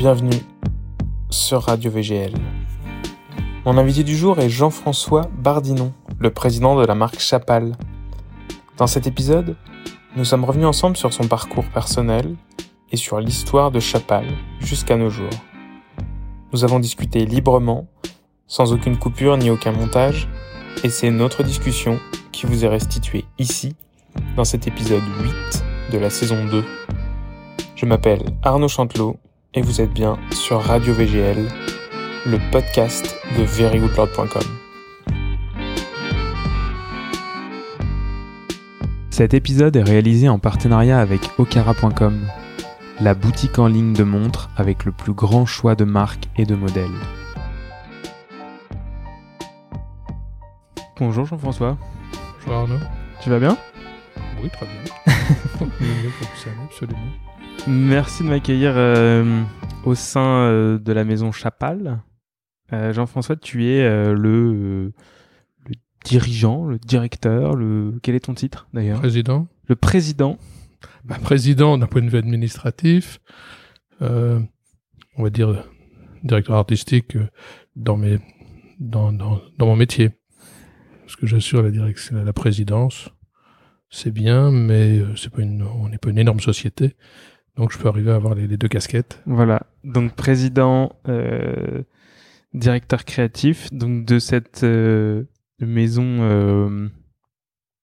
bienvenue sur Radio VGL. Mon invité du jour est Jean-François Bardinon, le président de la marque Chapal. Dans cet épisode, nous sommes revenus ensemble sur son parcours personnel et sur l'histoire de Chapal jusqu'à nos jours. Nous avons discuté librement, sans aucune coupure ni aucun montage, et c'est notre discussion qui vous est restituée ici, dans cet épisode 8 de la saison 2. Je m'appelle Arnaud Chantelot et vous êtes bien sur Radio VGL, le podcast de verygoodlord.com. Cet épisode est réalisé en partenariat avec okara.com, la boutique en ligne de montres avec le plus grand choix de marques et de modèles. Bonjour Jean-François. Bonjour Arnaud. Tu vas bien? Oui, très bien. absolument. Merci de m'accueillir euh, au sein euh, de la maison Chapal. Euh, Jean-François, tu es le, le, dirigeant, le directeur, le quel est ton titre d'ailleurs? Président. Le président. Bah, président d'un point de vue administratif, on va dire directeur artistique dans mes dans, dans, dans mon métier. Parce que j'assure la direction, la présidence, c'est bien, mais c'est pas une, on n'est pas une énorme société. Donc je peux arriver à avoir les, deux casquettes. Voilà. Donc président, euh, directeur créatif, donc de cette euh, maison euh,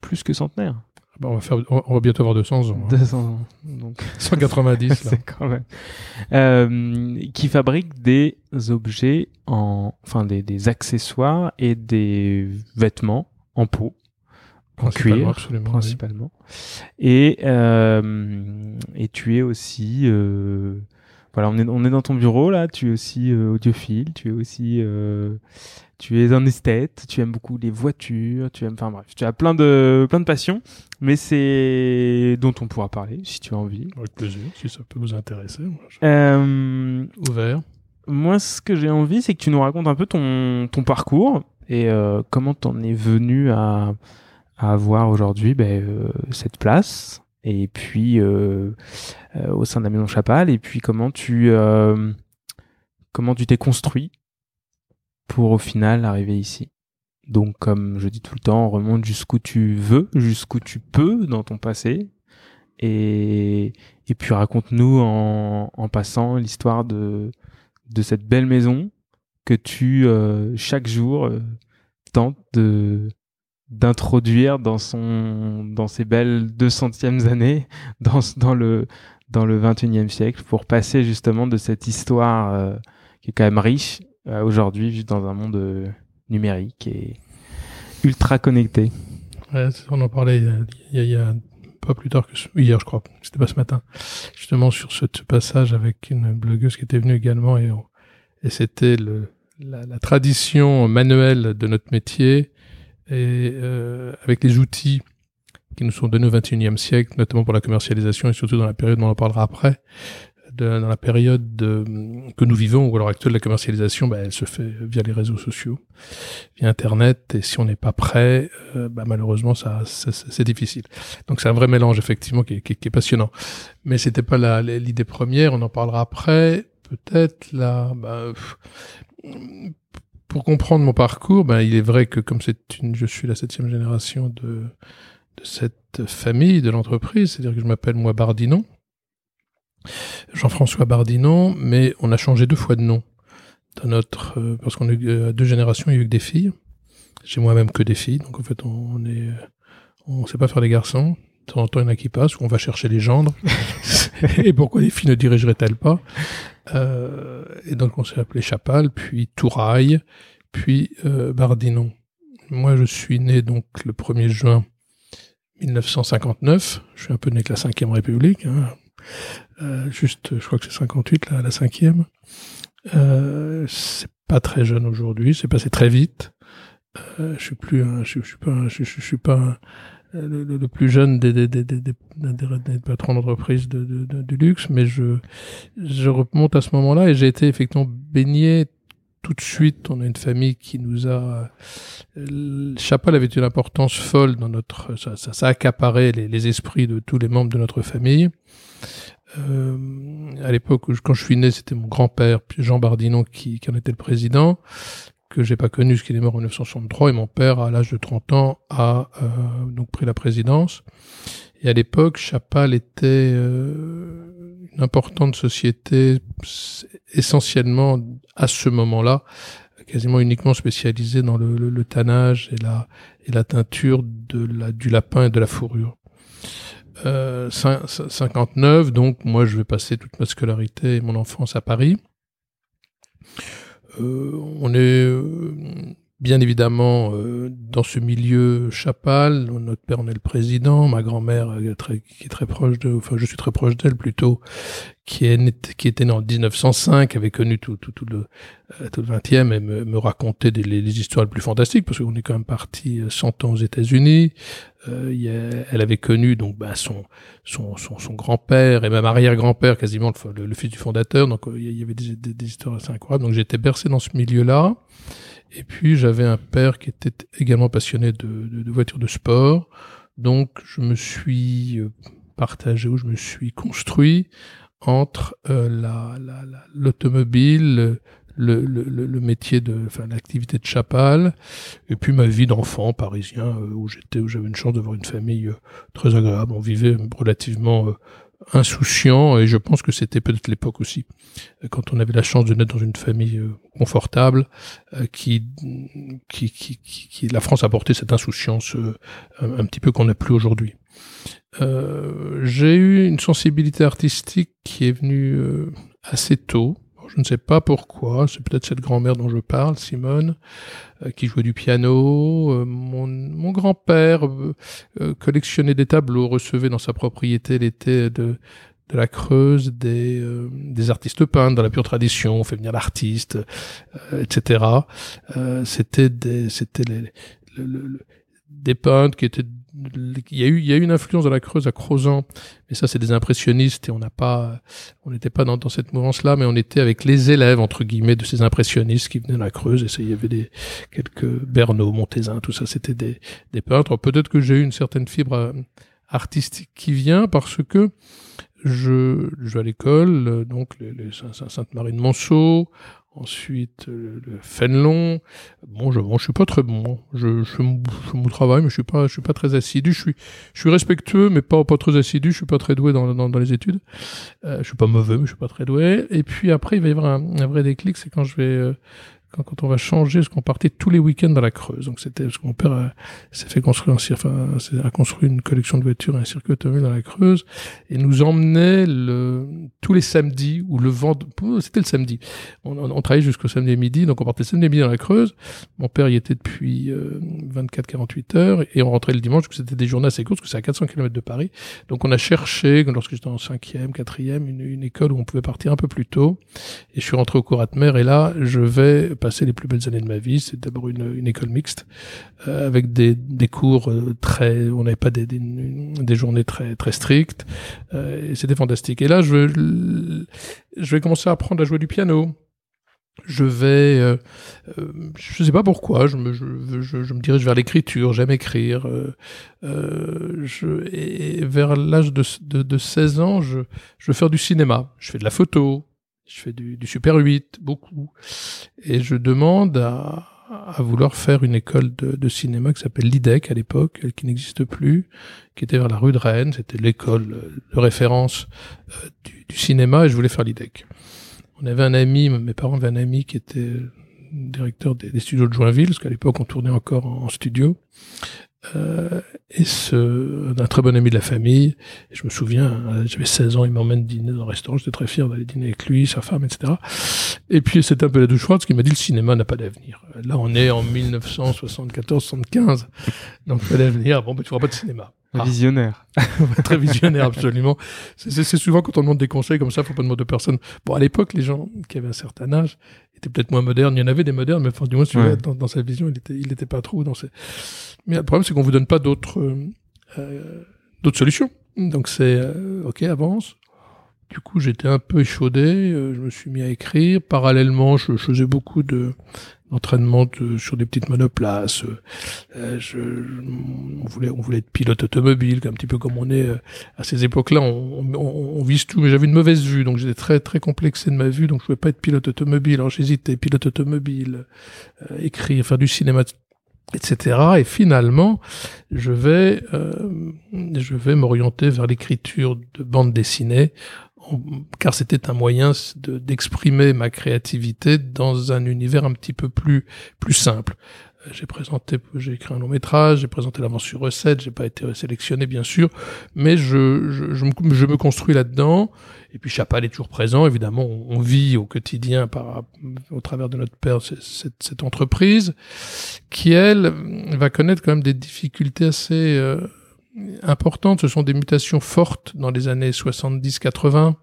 plus que centenaire. Ah bah, on, va faire, on va bientôt avoir 200 ans. 200 hein. ans. Donc 190 là. C'est quand même. Euh, qui fabrique des objets en, enfin des, des accessoires et des vêtements en peau en cuir principalement. Et euh, et tu es aussi euh, voilà, on est on est dans ton bureau là. Tu es aussi euh, audiophile. Tu es aussi euh, tu es un esthète. Tu aimes beaucoup les voitures. Tu aimes enfin bref, tu as plein de plein de passions. Mais c'est dont on pourra parler si tu as envie. Avec plaisir, si ça peut vous intéresser. Moi, euh, Ouvert. Moi, ce que j'ai envie, c'est que tu nous racontes un peu ton ton parcours et euh, comment t'en es venu à à avoir aujourd'hui ben, euh, cette place et puis euh, euh, au sein de la maison Chapal et puis comment tu comment tu t'es construit pour au final arriver ici? Donc comme je dis tout le temps, on remonte jusqu'où tu veux, jusqu'où tu peux dans ton passé et et puis raconte-nous en, en passant l'histoire de de cette belle maison que tu chaque jour tentes de d'introduire dans son dans ses belles 200e années dans dans le dans le 21e siècle pour passer justement de cette histoire euh, qui est quand même riche euh, aujourd'hui dans un monde euh, numérique et ultra connecté. Ouais, on en parlait il y, a, il y a, pas plus tard que hier je crois, c'était pas ce matin. Justement sur ce passage avec une blogueuse qui était venue également et et c'était le la tradition manuelle de notre métier et euh, avec les outils qui nous sont donnés au XXIe siècle, notamment pour la commercialisation et surtout dans la période, on en parlera après, de, dans la période de, que nous vivons, où à l'heure actuelle, la commercialisation, bah, elle se fait via les réseaux sociaux, via Internet, et si on n'est pas prêt, euh, bah, malheureusement, ça, c'est difficile. Donc c'est un vrai mélange, effectivement, qui, qui, qui est passionnant. Mais c'était pas l'idée première, on en parlera après. Peut-être là, bah, pour comprendre mon parcours, ben, il est vrai que comme c'est une, je suis la septième génération de, de cette famille, de l'entreprise, c'est-à-dire que je m'appelle moi Bardinon, Jean-François Bardinon, mais on a changé deux fois de nom dans notre, euh, parce qu'on a eu euh, deux générations, il y a eu que des filles. J'ai moi-même que des filles, donc en fait on, on est, on sait pas faire les garçons. De temps en temps, il y en a qui passent, ou on va chercher les gendres. et pourquoi les filles ne dirigeraient-elles pas? Euh, Et donc, on s'est appelé Chapal, puis Touraille, puis euh, Bardinon. Moi, je suis né donc le 1er juin 1959. Je suis un peu né avec la 5 République. Hein. Euh, juste, je crois que c'est 58, là, la cinquième. Euh, c'est pas très jeune aujourd'hui, c'est passé très vite. Euh, je suis plus, un, je, suis pas, je, je, suis pas un, le, le, plus jeune des, des, des, des, des patrons d'entreprise de, de, de, luxe, mais je, je remonte à ce moment-là et j'ai été effectivement baigné tout de suite, on a une famille qui nous a. Euh, Chapal avait une importance folle dans notre. Ça, ça, ça accaparait les, les, esprits de tous les membres de notre famille. Euh, à l'époque, quand je suis né, c'était mon grand-père, Jean Bardinon, qui, qui en était le président, que j'ai pas connu, parce qu'il est mort en 1963, et mon père, à l'âge de 30 ans, a euh, donc pris la présidence. Et à l'époque, Chapal était euh, une importante société, essentiellement à ce moment-là, quasiment uniquement spécialisée dans le, le, le, tannage et la, et la teinture de la, du lapin et de la fourrure. Euh, 59, donc moi je vais passer toute ma scolarité et mon enfance à Paris. Euh, on est euh, bien évidemment euh, dans ce milieu chapal. Notre père en est le président, ma grand-mère qui est très proche de, enfin je suis très proche d'elle plutôt, qui est qui était née en 1905, avait connu tout tout, tout le tout le 20e et me, me racontait des, les, histoires les plus fantastiques parce qu'on est quand même parti 100 ans aux États-Unis. Euh, elle avait connu donc bah, son, son, son, grand-père et même arrière-grand-père, quasiment le, le, fils du fondateur. Donc il y avait des, des, des histoires assez incroyables. Donc j'étais bercé dans ce milieu-là. Et puis j'avais un père qui était également passionné de, de, de, voitures de sport. Donc je me suis partagé ou je me suis construit entre euh, l'automobile, la, la, le, métier de, enfin l'activité de chapal, et puis ma vie d'enfant parisien euh, où j'étais, où j'avais une chance d'avoir une famille euh, très agréable. On vivait relativement euh, insouciant et je pense que c'était peut-être l'époque aussi quand on avait la chance de naître dans une famille confortable qui, qui, qui, qui, la France a porté cette insouciance un, petit peu qu'on n'a plus aujourd'hui. Euh, j'ai eu une sensibilité artistique qui est venue assez tôt je ne sais pas pourquoi, c'est peut-être cette grand-mère dont je parle, Simone, euh, qui jouait du piano. Euh, mon, mon grand-père euh, collectionnait des tableaux, recevait dans sa propriété l'été de, de la Creuse des, des artistes peintres dans la pure tradition, on fait venir l'artiste, etc. c'était des, c'était les, des peintres qui étaient il y a eu il y a eu une influence de la Creuse à Crozan mais ça c'est des impressionnistes et on n'a pas on n'était pas dans, dans cette mouvance là mais on était avec les élèves entre guillemets de ces impressionnistes qui venaient de la Creuse. Et ça, il y avait des quelques Bernot Montezin tout ça c'était des des peintres. Peut-être que j'ai eu une certaine fibre euh, artistique qui vient parce que je, je vais à l'école, donc les, les Sainte-Marie de Monceau, Ensuite, euh, le Fénelon. Bon, je, bon, je suis pas très bon. Je, je, je mon travail, mais je suis pas, je suis pas très assidu. Je suis, je suis respectueux, mais pas, pas très assidu. Je suis pas très doué dans, dans, dans les études. Euh, je suis pas mauvais, mais je suis pas très doué. Et puis après, il va y avoir un, un vrai déclic, c'est quand je vais, euh, quand, quand, on va changer, parce qu'on partait tous les week-ends dans la Creuse. Donc c'était parce que mon père s'est fait construire un enfin, a construit une collection de voitures, et un circuit automobile dans la Creuse, et nous emmenait le, tous les samedis ou le vendredi. C'était le samedi. On, on, on travaillait jusqu'au samedi midi, donc on partait samedi midi dans la Creuse. Mon père y était depuis euh, 24-48 heures, et on rentrait le dimanche, c'était des journées assez courtes, parce que c'est à 400 km de Paris. Donc on a cherché, lorsque j'étais en cinquième, quatrième, une, une école où on pouvait partir un peu plus tôt. Et je suis rentré au cours de mer, et là, je vais passer les plus belles années de ma vie. C'est d'abord une, école mixte euh, avec des, des cours euh, très, on n'avait pas des, des, des, journées très très strictes. Euh, c'était fantastique. Et là, je je vais commencer à apprendre à jouer du piano. Je vais, euh, euh, je sais pas pourquoi, je me, je, je, je me dirige vers l'écriture, j'aime écrire. Euh, je, et vers l'âge de, de, de 16 ans, je, je veux faire du cinéma. Je fais de la photo, je fais du, du Super 8, beaucoup. Et je demande à, à vouloir faire une école de, de cinéma qui s'appelle l'IDEC à l'époque, qui n'existe plus, qui était vers la rue de Rennes. C'était l'école de référence euh, du, du, cinéma et je voulais faire l'IDEC. On avait un ami, mes parents avaient un ami qui était directeur des, studios de Joinville, parce qu'à l'époque on tournait encore en, en studio. Euh, et ce, d'un très bon ami de la famille. Et je me souviens, euh, j'avais 16 ans, il m'emmène dîner dans un restaurant, j'étais très fier d'aller dîner avec lui, sa femme, etc. Et puis c'était un peu la douche froide, parce qu'il m'a dit le cinéma n'a pas d'avenir. Là, on est en 1974-75, donc pas d'avenir. Bon, ben, tu feras pas de cinéma. Ah. Visionnaire. très visionnaire, absolument. C'est souvent quand on demande des conseils comme ça, faut pas demander de personne. Bon, à l'époque, les gens qui avaient un certain âge étaient peut-être moins modernes. Il y en avait des modernes, mais enfin, du moins, ouais. dans, dans, sa vision, il était, il était pas trop dans ses... Mais le problème, c'est qu'on vous donne pas d'autres, euh, d'autres solutions. Donc c'est, euh, ok, avance. du coup, j'étais un peu échaudé. euh, je me suis mis à écrire. Parallèlement, je, faisais beaucoup de d'entraînement de- sur des petites monoplaces. Euh, je, on voulait, on voulait être pilote automobile, un petit peu comme on est euh, à ces époques-là. On, on, on- on vise tout, mais j'avais une mauvaise vue, donc j'étais très très complexé de ma vue, donc je pouvais pas être pilote automobile. Alors j'hésitais, pilote automobile, euh, écrire, faire du cinéma, etc. Et finalement, je vais, euh, je vais m'orienter vers l'écriture de bande dessinée, car c'était un moyen de- d'exprimer ma créativité dans un univers un petit peu plus plus simple. J'ai présenté, j'ai écrit un long métrage, j'ai présenté l'avance sur recette, j'ai pas été sélectionné bien sûr, mais je, je, je, me, je me construis là-dedans. Et puis Chapal est toujours présent, évidemment, on, vit au quotidien par, au travers de notre père cette, cette entreprise qui elle va connaître quand même des difficultés assez euh, importantes. Ce sont des mutations fortes dans les années 70-80.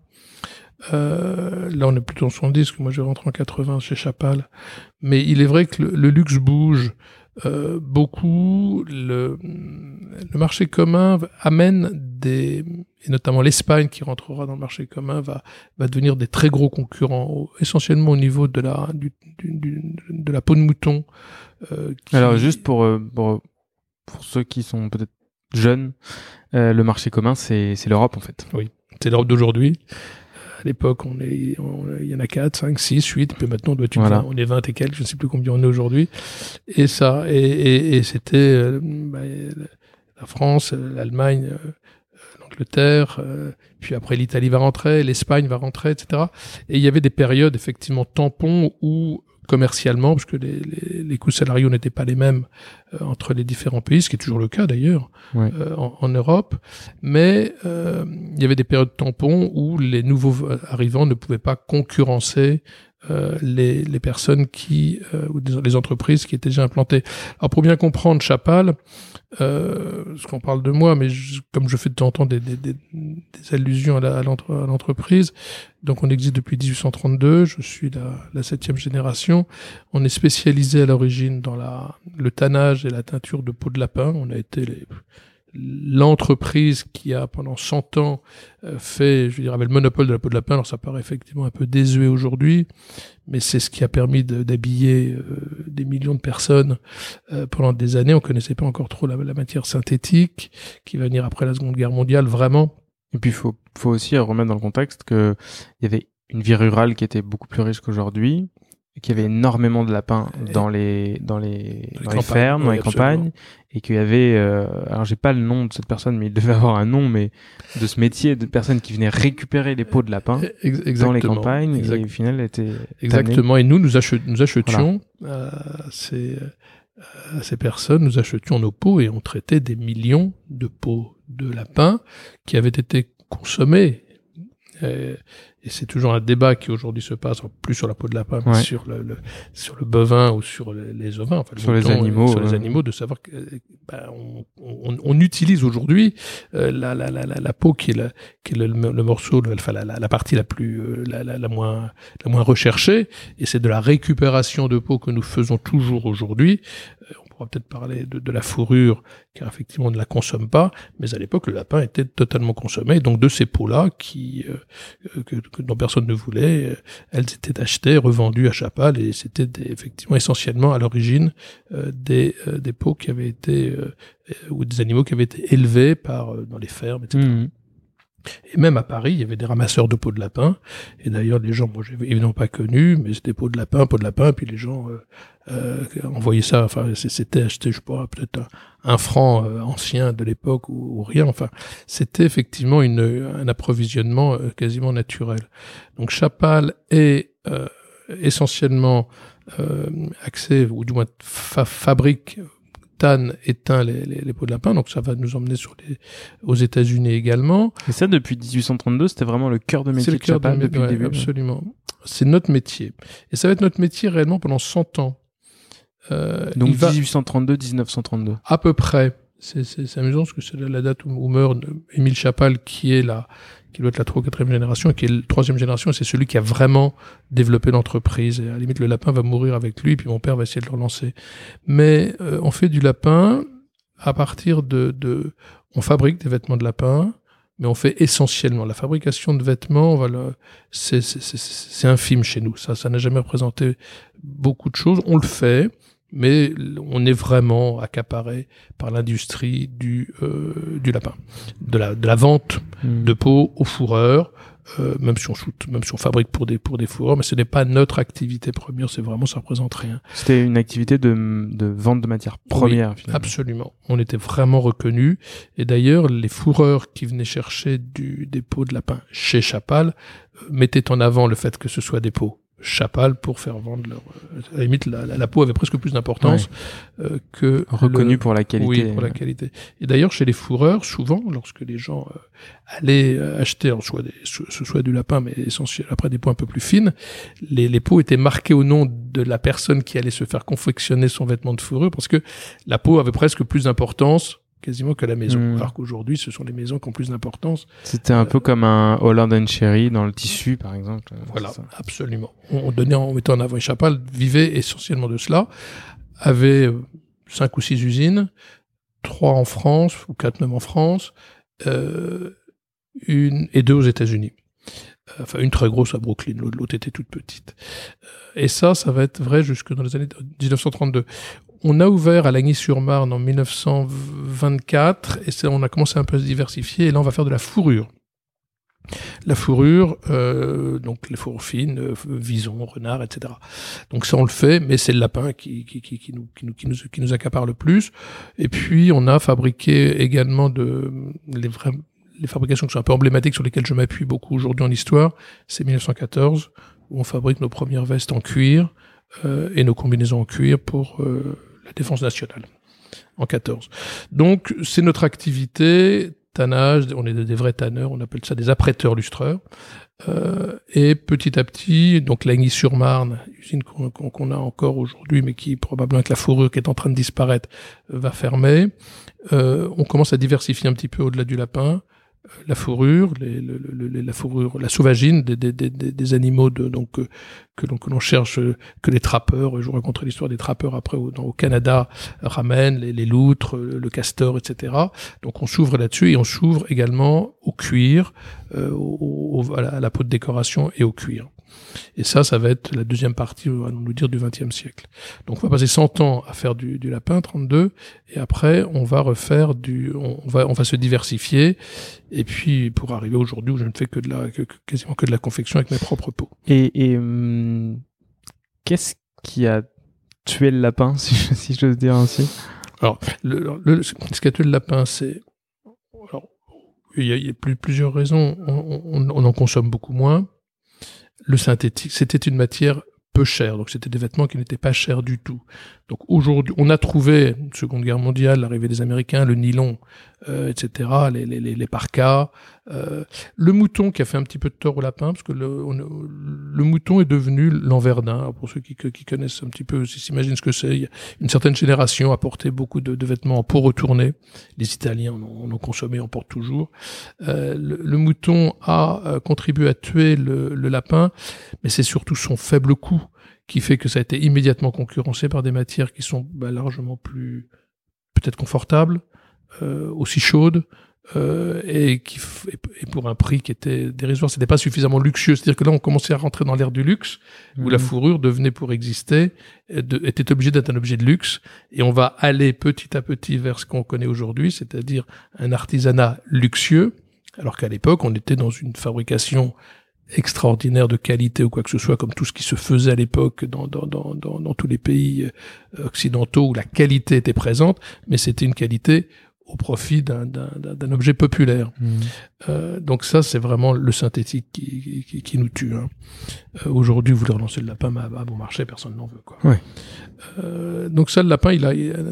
Euh, là, on est plutôt en 70, que moi je rentre en 80 chez Chapal. Mais il est vrai que le, le luxe bouge euh, beaucoup. Le, le marché commun amène des, et notamment l'Espagne qui rentrera dans le marché commun, va, va devenir des très gros concurrents, au- essentiellement au niveau de la, du, du- du- de la peau de mouton. euh, qui- Alors juste pour, euh, pour, pour ceux qui sont peut-être jeunes, euh, le marché commun, c'est c'est l'Europe en fait. C'est l'Europe d'aujourd'hui. L'époque, on est, il y en a 4, 5, 6, 8, puis maintenant on doit être Voilà. on est 20 et quelques, je ne sais plus combien on est aujourd'hui. Et ça, et, et, et c'était euh, bah, la France, l'Allemagne, euh, l'Angleterre, euh, puis après l'Italie va rentrer, l'Espagne va rentrer, etc. Et il y avait des périodes effectivement tampons où commercialement, parce que les, les, les coûts salariaux n'étaient pas les mêmes euh, entre les différents pays, ce qui est toujours le cas d'ailleurs Ouais. euh, en, en Europe, mais euh, il y avait des périodes tampons où les nouveaux arrivants ne pouvaient pas concurrencer euh, les, les personnes qui euh, ou des- les entreprises qui étaient déjà implantées. Alors pour bien comprendre Chapal, euh, parce qu'on parle de moi, mais je- comme je fais de temps en temps des, des, des, allusions à l'entreprise, donc on existe depuis 1832, je suis la septième génération. On est spécialisé à l'origine dans la, le tannage et la teinture de peau de lapin. On a été les, l'entreprise qui a pendant 100 ans euh, fait, je veux dire, avait le monopole de la peau de lapin. Alors ça paraît effectivement un peu désuet aujourd'hui, mais c'est ce qui a permis d'habiller euh, des millions de personnes euh, pendant des années. On connaissait pas encore trop la, la matière synthétique qui va venir après la Seconde Guerre mondiale, vraiment. Et puis faut, faut aussi remettre dans le contexte que il y avait une vie rurale qui était beaucoup plus riche qu'aujourd'hui, qu'il y avait énormément de lapins dans les dans les, Dans les dans les campagnes, fermes, dans oui, les campagnes, et qu'il y avait euh, alors j'ai pas le nom de cette personne, mais il devait avoir un nom, mais de ce métier de personnes qui venaient récupérer les peaux de lapins Hein dans les campagnes, exact- et au final était Exactement. Et nous, nous, achet- nous achetions euh, ces, euh, ces personnes, nous achetions nos peaux et on traitait des millions de peaux de lapins qui avaient été consommées. Et, et c'est toujours un débat qui aujourd'hui se passe, plus sur la peau de lapin, Ouais. sur le, le- sur le bovin ou sur les, les ovins, enfin, le Sur les euh, animaux, sur les ouais. animaux, de savoir que euh, ben, on, on, on utilise aujourd'hui euh, la, la, la, la, peau qui est, la, qui est le, le morceau, le- enfin la, la, partie la plus euh, la, la, la moins la moins recherchée, et c'est de la récupération de peau que nous faisons toujours aujourd'hui. Euh, pourra peut-être parler de, la fourrure, car effectivement on ne la consomme pas, mais à l'époque le lapin était totalement consommé, donc de ces peaux-là qui euh, que, que- dont personne ne voulait, euh, elles étaient achetées, revendues à Chapal, et c'était effectivement essentiellement à l'origine euh, des euh, peaux qui avaient été ou des animaux qui avaient été élevés par dans les fermes, etc. Et même à Paris, il y avait des ramasseurs de peaux de lapin. Et d'ailleurs, les gens, moi, j'ai évidemment pas connu, mais c'était peaux de lapin, peaux de lapin. Puis les gens euh, euh, envoyaient ça. Enfin, c'était acheté, je sais pas, peut-être un, franc euh, ancien de l'époque ou, rien. Enfin, c'était effectivement une, un approvisionnement euh, quasiment naturel. Donc, Chapal est euh, essentiellement axé, ou du moins fa- fabrique tanne et teint les, les, les peaux de lapin, donc ça va nous emmener sur les, aux États-Unis également. Et ça depuis 1832, c'était vraiment le cœur de métier le de depuis ouais, le début. Absolument. C'est notre métier. Et ça va être notre métier réellement pendant 100 ans. Euh, Donc il va 1832-1932. à peu près. C'est, amusant parce que c'est la, date où, meurt Émile Chapal, qui est la, qui doit être la 3 ou 4 génération, et qui est la troisième génération, et c'est celui qui a vraiment développé l'entreprise. Et à la limite, le lapin va mourir avec lui, puis mon père va essayer de le relancer. Mais euh, on fait du lapin à partir de, de... On fabrique des vêtements de lapin, mais on fait essentiellement la fabrication de vêtements. Voilà, c'est infime chez nous. Ça, ça n'a jamais représenté beaucoup de choses. On le fait, mais on est vraiment accaparé par l'industrie du euh, du lapin, de la de la vente Hmm. de peau aux fourreurs. Euh, même si on shoot, même si on fabrique pour des pour des fourreurs, mais ce n'est pas notre activité première. C'est vraiment ça représente rien. C'était une activité de, de vente de matières premières, finalement. Absolument. On était vraiment reconnus. Et d'ailleurs, les fourreurs qui venaient chercher du, des peaux de lapin chez Chapal euh, mettaient en avant le fait que ce soit des peaux Chapal pour faire vendre leur. euh, À la limite, la, la- la peau avait presque plus d'importance euh, que. Reconnu le- pour la qualité. Oui, pour la qualité. Et d'ailleurs, chez les fourreurs, souvent, lorsque les gens euh, allaient euh, acheter, en soit des, ce ce soit du lapin, mais essentiel, après des peaux un peu plus fines, les, les peaux étaient marquées au nom de la personne qui allait se faire confectionner son vêtement de fourrure, parce que la peau avait presque plus d'importance quasiment que la maison. Mm. Alors qu'aujourd'hui, ce sont les maisons qui ont plus d'importance. C'était un peu comme un Holland and Cherry dans le tissu, par exemple. Voilà, C'est ça. absolument. On, on donnait en mettant en avant. Et Chapal vivait essentiellement de cela, avait euh, cinq ou six usines, trois en France ou quatre même en France, euh, une et deux aux États-Unis. Euh, Enfin, une très grosse à Brooklyn, l'autre était toute petite. Euh, Et ça, ça va être vrai jusque dans les années 1932. On a ouvert à Lagny-sur-Marne en 1924 et on a commencé un peu à se diversifier et là on va faire de la fourrure. La fourrure, euh, donc les fourrures fines, euh, visons, renards, etc. Donc ça on le fait, mais c'est le lapin qui, qui, qui, nous, qui, nous, qui nous accapare le plus. Et puis on a fabriqué également de les vrais les fabrications qui sont un peu emblématiques sur lesquelles je m'appuie beaucoup aujourd'hui en histoire, c'est 1914 où on fabrique nos premières vestes en cuir euh, et nos combinaisons en cuir pour euh, la défense nationale en 14. Donc c'est notre activité, tannage, on est des vrais tanneurs, on appelle ça des apprêteurs lustreurs. Euh, et petit à petit, donc Lagny-sur-Marne, usine qu'on a encore aujourd'hui, mais qui probablement avec la fourrure qui est en train de disparaître, euh, va fermer. Euh, on commence à diversifier un petit peu au-delà du lapin. La fourrure, la fourrure, la sauvagine des, des, des, des- animaux de, donc euh, que l'on que l'on cherche, euh, que les trappeurs. Je vous raconterai l'histoire des trappeurs après au, Canada ramènent les, loutres, euh, le castor, etc. Donc on s'ouvre là-dessus et on s'ouvre également au cuir, à la peau de décoration et au cuir. Et ça, ça va être la deuxième partie, on va nous dire, du XXe siècle. Donc on va passer 100 ans à faire du, du lapin, 32, et après on va refaire du, on on va, on va se diversifier, et puis pour arriver aujourd'hui où je ne fais que de la, que- quasiment que de la confection avec mes propres peaux. Et, et hum, qu'est-ce qui a tué le lapin, si, je- si j'ose dire ainsi? Le, le- ce qui a tué le lapin, c'est, alors, il y a, il y a plus- plusieurs raisons. On, on- on en consomme beaucoup moins. Le synthétique, c'était une matière peu chère, donc c'était des vêtements qui n'étaient pas chers du tout. Donc aujourd'hui, on a trouvé, Seconde Guerre mondiale, l'arrivée des Américains, le nylon, euh, etc., les, les, les, les parkas, euh, le mouton qui a fait un petit peu de tort au lapin, parce que le, le mouton est devenu l'enverdin. Pour ceux qui, qui connaissent un petit peu, s'imaginent ce que c'est, une certaine génération a porté beaucoup de, vêtements en peau retournée. Les Italiens en ont, consommé, en portent toujours. Euh, le, mouton a contribué à tuer le, le lapin, mais c'est surtout son faible coût qui fait que ça a été immédiatement concurrencé par des matières qui sont bah, largement plus peut-être confortables, euh, aussi chaudes, euh, et, qui et pour un prix qui était dérisoire. C'était pas suffisamment luxueux. C'est-à-dire que là, on commençait à rentrer dans l'ère du luxe, où la Mhm. fourrure devenait pour exister, de- était obligée d'être un objet de luxe, et on va aller petit à petit vers ce qu'on connaît aujourd'hui, c'est-à-dire un artisanat luxueux, alors qu'à l'époque, on était dans une fabrication extraordinaire de qualité ou quoi que ce soit, comme tout ce qui se faisait à l'époque dans, dans, dans, dans, dans tous les pays euh, occidentaux où la qualité était présente, mais c'était une qualité au profit d'un- objet populaire. Mhm. Euh, donc ça, c'est vraiment le synthétique qui, qui, qui nous tue. hein. Euh, Aujourd'hui, vous voulez relancer le lapin à, à bon marché, personne n'en veut. Quoi. Euh, donc ça, le lapin, il